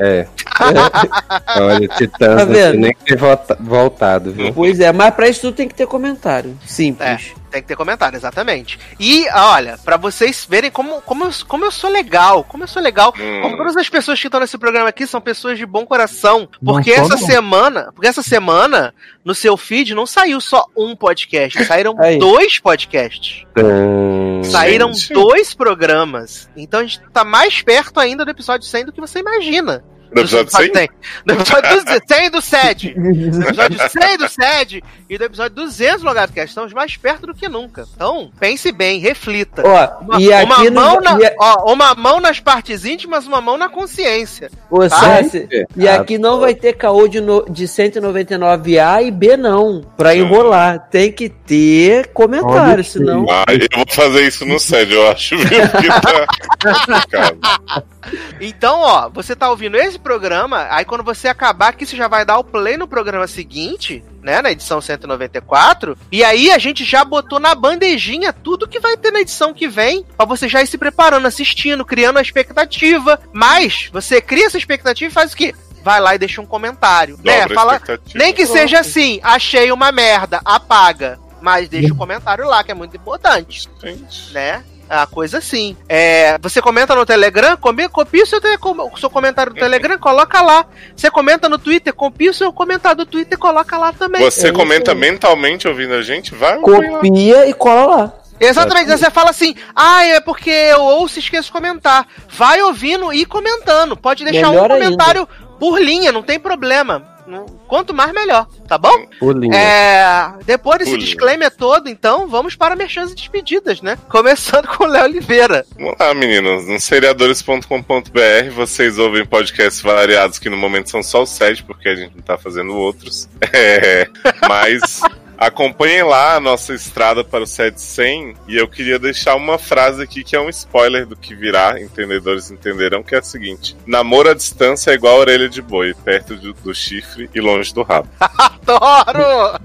Speaker 4: É. Olha, Titãs
Speaker 2: Tá
Speaker 4: tinha nem que ter volta- voltado, viu?
Speaker 2: Pois é, mas pra isso tudo tem que ter comentário. Simples.
Speaker 1: Tem que ter comentário, exatamente. E, olha, pra vocês verem como, como, eu, como eu sou legal, como eu sou legal.
Speaker 5: Hum.
Speaker 1: Como todas as pessoas que estão nesse programa aqui são pessoas de bom coração. Porque
Speaker 3: Não
Speaker 1: essa
Speaker 3: não.
Speaker 1: semana, porque essa semana, no seu feed, não saiu só um podcast, saíram
Speaker 2: Aí.
Speaker 1: dois podcasts.
Speaker 4: Hum,
Speaker 1: Saíram
Speaker 5: gente.
Speaker 1: dois programas. Então a gente tá mais perto ainda do episódio 100 do que você imagina.
Speaker 5: Do episódio 100?
Speaker 1: 100. Do episódio do 100 e do 7. Do episódio 100 do 7 e do episódio 200 do Logado Cast. Estamos mais perto do que nunca. Então, pense bem, reflita.
Speaker 2: Ó,
Speaker 1: Uma,
Speaker 2: e
Speaker 1: uma
Speaker 2: aqui
Speaker 1: mão
Speaker 2: no,
Speaker 1: na,
Speaker 2: e,
Speaker 1: ó, uma mão nas partes íntimas, uma mão na consciência.
Speaker 2: ô, Sassi,
Speaker 4: É.
Speaker 2: e aqui não vai ter caô de, no, de 199A e B, não. Pra enrolar. Tem que ter comentário, senão.
Speaker 5: Ah, eu vou fazer isso no SED, eu acho, viu? Que tá.
Speaker 1: Então, ó, você tá ouvindo esse programa, aí quando você acabar aqui, você já vai dar o play no programa seguinte, né, na edição 194, e aí a gente já botou na bandejinha tudo que vai ter na edição que vem, pra você já ir se preparando, assistindo, criando a expectativa, mas você cria essa expectativa e faz o quê? Vai lá e deixa um comentário, né?
Speaker 5: Dobra a
Speaker 1: Fala, nem que seja assim, achei uma merda, apaga, mas deixa o comentário lá, que é muito importante
Speaker 5: Gente.
Speaker 1: né? A coisa assim. É, você comenta no Telegram, copia o seu, te- com- o seu comentário no Telegram, coloca lá. Você comenta no Twitter, copia o seu comentário do Twitter e coloca lá também.
Speaker 5: Você
Speaker 2: É
Speaker 5: comenta mentalmente ouvindo a gente? Vai.
Speaker 2: Copia e cola lá.
Speaker 1: Exatamente, você fala assim, ah, é porque eu ouço e esqueço de comentar. Vai ouvindo e comentando. Pode deixar
Speaker 2: Melhor
Speaker 1: um comentário por linha, não tem problema. Não- Quanto mais, melhor, tá bom?
Speaker 4: Pulinho.
Speaker 1: É, depois desse
Speaker 5: Pulinha.
Speaker 1: disclaimer todo, então, vamos para merchans e despedidas, né? Começando com o Léo Oliveira.
Speaker 5: Vamos lá, meninos. No seriadores.com.br vocês ouvem podcasts variados que no momento são só os sete, porque a gente não tá fazendo outros. É, mas acompanhem lá a nossa estrada para o 700 e eu queria deixar uma frase aqui que é um spoiler do que virá, entendedores entenderão, que é a seguinte: Namoro à distância é igual a orelha de boi, perto do, do chifre e longe do rabo.
Speaker 1: Adoro!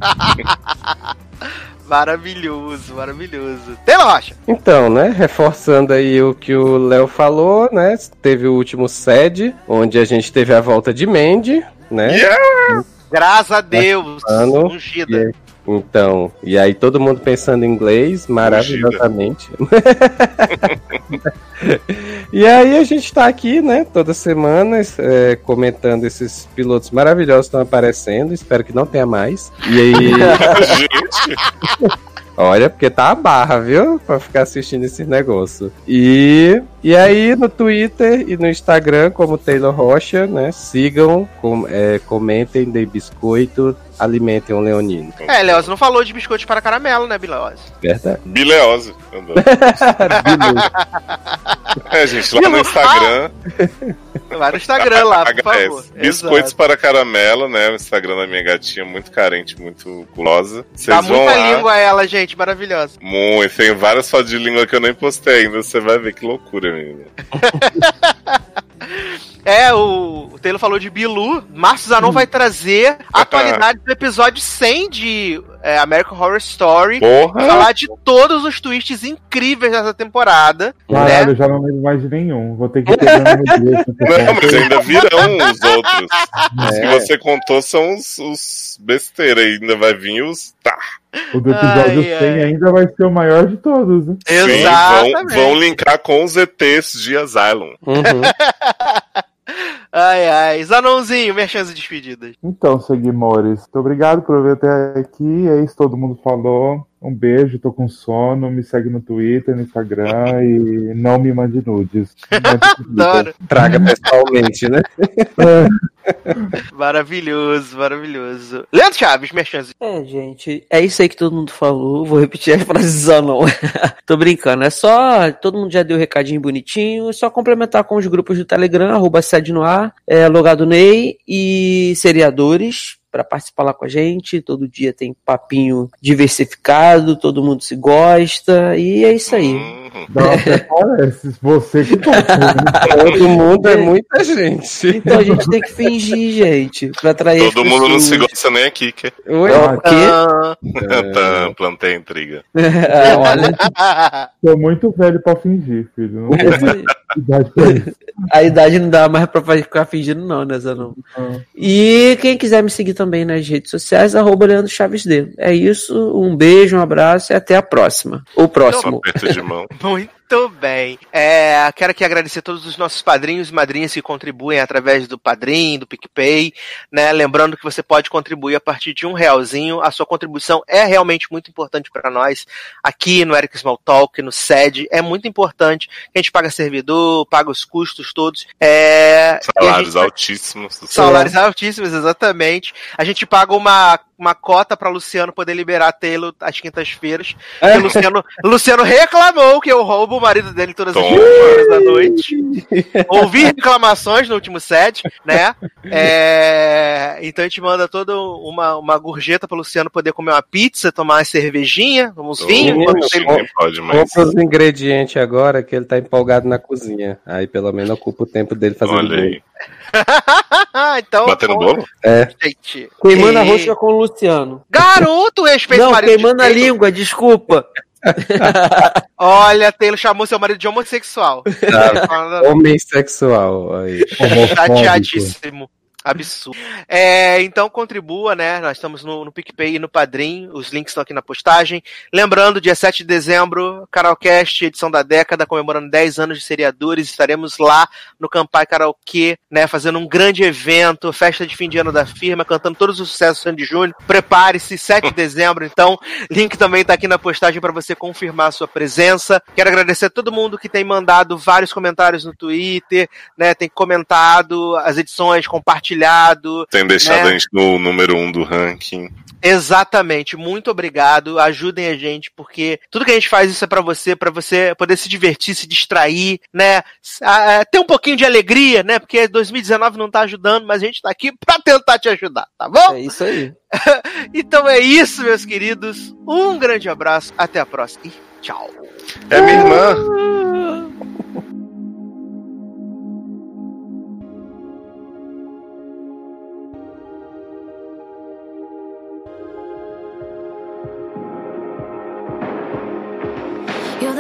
Speaker 1: maravilhoso, maravilhoso. Taylor Rocha.
Speaker 4: Então, né, reforçando aí o que o Léo falou, né, teve o último SED, onde a gente teve a volta de Mandy, né,
Speaker 5: Yeah!
Speaker 1: Graças a Deus.
Speaker 4: Ano.
Speaker 1: Ungida.
Speaker 4: Então, e aí todo mundo pensando em inglês, maravilhosamente. e aí a gente tá aqui, né, toda semana, é, comentando esses pilotos maravilhosos que estão aparecendo, espero que não tenha mais. E aí... Olha, porque tá a barra, viu? Pra ficar assistindo esse negócio. E, e aí, no Twitter e no Instagram, como Taylor Rocha, né? Sigam, com, é, comentem, deem biscoito, alimentem um leonino.
Speaker 1: É, você não falou de biscoitos para caramelo, né, Bileose?
Speaker 4: Verdade.
Speaker 5: bileose. É, gente, lá no Instagram.
Speaker 1: Vai no Instagram lá, por favor.
Speaker 5: HS. Biscoitos
Speaker 1: Exato.
Speaker 5: para caramelo, né? O Instagram da minha gatinha, muito carente, muito gulosa. Vocês
Speaker 1: Dá muita
Speaker 5: lá.
Speaker 1: língua ela, gente, maravilhosa.
Speaker 5: Muito. Tem várias fotos de língua que eu nem postei ainda. Você vai ver que loucura, menina.
Speaker 1: É, o, o Taylor falou de Bilu. Márcio
Speaker 5: Hum.
Speaker 1: Zanon vai trazer a atualidade do episódio 100 de é, American Horror Story.
Speaker 5: Porra!
Speaker 1: Falar de todos os twists incríveis dessa temporada.
Speaker 3: Caralho,
Speaker 1: né?
Speaker 3: eu já não lembro mais de nenhum. Vou ter que pegar.
Speaker 5: Não, mas ainda virão os outros. Os que
Speaker 4: É.
Speaker 5: você contou são os, os besteira. Ainda vai vir os. Tá.
Speaker 3: O do episódio
Speaker 1: Ai,
Speaker 3: 100
Speaker 1: ai.
Speaker 3: ainda vai ser o maior de todos. Né?
Speaker 5: Sim, vão,
Speaker 1: Exatamente.
Speaker 5: vão linkar com os ETs de Asylum.
Speaker 4: Uhum.
Speaker 1: Ai, ai. Zanonzinho, merchans e despedidas.
Speaker 3: Então, seguimores, muito obrigado por vir até aqui. É isso, todo mundo falou. Um beijo, tô com sono. Me segue no Twitter, no Instagram e não me mande nudes.
Speaker 1: Adoro.
Speaker 4: Traga pessoalmente, né?
Speaker 1: Maravilhoso, maravilhoso. Leandro Chaves, merchans.
Speaker 2: É, gente, é isso aí que todo mundo falou. Vou repetir as frases não. Tô brincando. É só. Todo mundo já deu o recadinho bonitinho. É só complementar com os grupos do Telegram, arroba sede no ar, é, logado Ney e seriadores. Pra participar lá com a gente, todo dia tem papinho diversificado, todo mundo se gosta, e é isso aí.
Speaker 5: Uhum.
Speaker 3: Parece. Você que tá
Speaker 4: Todo mundo é muita gente.
Speaker 2: Então a gente tem que fingir, gente, pra atrair
Speaker 5: Todo mundo não se gosta nem aqui. Que...
Speaker 4: Oi?
Speaker 2: Não, quê?
Speaker 1: Ah,
Speaker 5: tá, plantei intriga.
Speaker 2: Ah, olha,
Speaker 3: Tô muito velho pra fingir, filho. Não tenho idade pra isso.
Speaker 2: a idade não dá mais pra ficar fingindo, não, né, Zanon?
Speaker 3: Ah.
Speaker 2: E quem quiser me seguir também nas redes sociais, arroba Leandro Chaves D. É isso, um beijo, um abraço e até a próxima.
Speaker 5: Um
Speaker 2: próximo.
Speaker 5: aperto de mão.
Speaker 1: Muito bem. É, quero aqui agradecer a todos os nossos padrinhos e madrinhas que contribuem através do Padrim, do PicPay, né? Lembrando que você pode contribuir a partir de um realzinho. A sua contribuição é realmente muito importante para nós aqui no Eric Small Talk, no SED. É muito importante. A gente paga servidor, paga os custos todos. É,
Speaker 5: Salários
Speaker 1: gente-
Speaker 5: altíssimos.
Speaker 1: Salários altíssimos, exatamente. A gente paga uma, uma cota para Luciano poder liberar Taylor às quintas-feiras. O Luciano, Luciano reclamou que eu roubo o marido dele todas as quintas-feiras da noite. Ouvi reclamações no último set, né? É, então a gente manda toda uma, uma gorjeta para Luciano poder comer uma pizza, tomar uma cervejinha, uns vinhos. ele-
Speaker 5: pode mais.
Speaker 4: Compra os ingredientes agora que ele tá empolgado na cozinha. Aí pelo menos ocupa o tempo dele fazendo
Speaker 5: Olha
Speaker 4: bolo.
Speaker 5: aí.
Speaker 1: então,
Speaker 5: Batendo
Speaker 1: pô,
Speaker 5: bolo?
Speaker 4: É.
Speaker 1: gente.
Speaker 2: Queimando a
Speaker 1: E-
Speaker 2: rosca com o Luciano.
Speaker 1: Garoto, respeito o
Speaker 2: Não, queimando a língua, desculpa.
Speaker 1: Olha, Taylor chamou seu marido de homossexual.
Speaker 4: Tá.
Speaker 1: Falando-
Speaker 4: Homem sexual. Aí.
Speaker 3: Homofóbico.
Speaker 1: Chateadíssimo. Absurdo. É, então contribua, né? Nós estamos no, no PicPay e no Padrim. Os links estão aqui na postagem. Lembrando, dia 7 de dezembro, Carolcast, edição da década, comemorando 10 anos de seriadores. Estaremos lá no Campai Karaokê, né? Fazendo um grande evento, festa de fim de ano da firma, cantando todos os sucessos do Sandy Júnior. Prepare-se, 7 de dezembro, então. Link também está aqui na postagem para você confirmar a sua presença. Quero agradecer a todo mundo que tem mandado vários comentários no Twitter, né? Tem comentado as edições, compartilhado.
Speaker 5: Tem deixado
Speaker 1: Né?
Speaker 5: a gente no número um do ranking.
Speaker 1: Exatamente, muito obrigado. Ajudem a gente, porque tudo que a gente faz isso é pra você, pra você poder se divertir, se distrair, né? Ah, ter um pouquinho de alegria, né? Porque 2019 não tá ajudando, mas a gente tá aqui pra tentar te ajudar, tá bom?
Speaker 2: É isso aí.
Speaker 1: Então é isso, meus queridos. Um grande abraço, até a próxima e tchau.
Speaker 5: É minha irmã.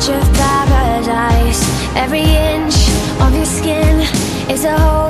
Speaker 6: edge of paradise. Every inch of your skin is a hole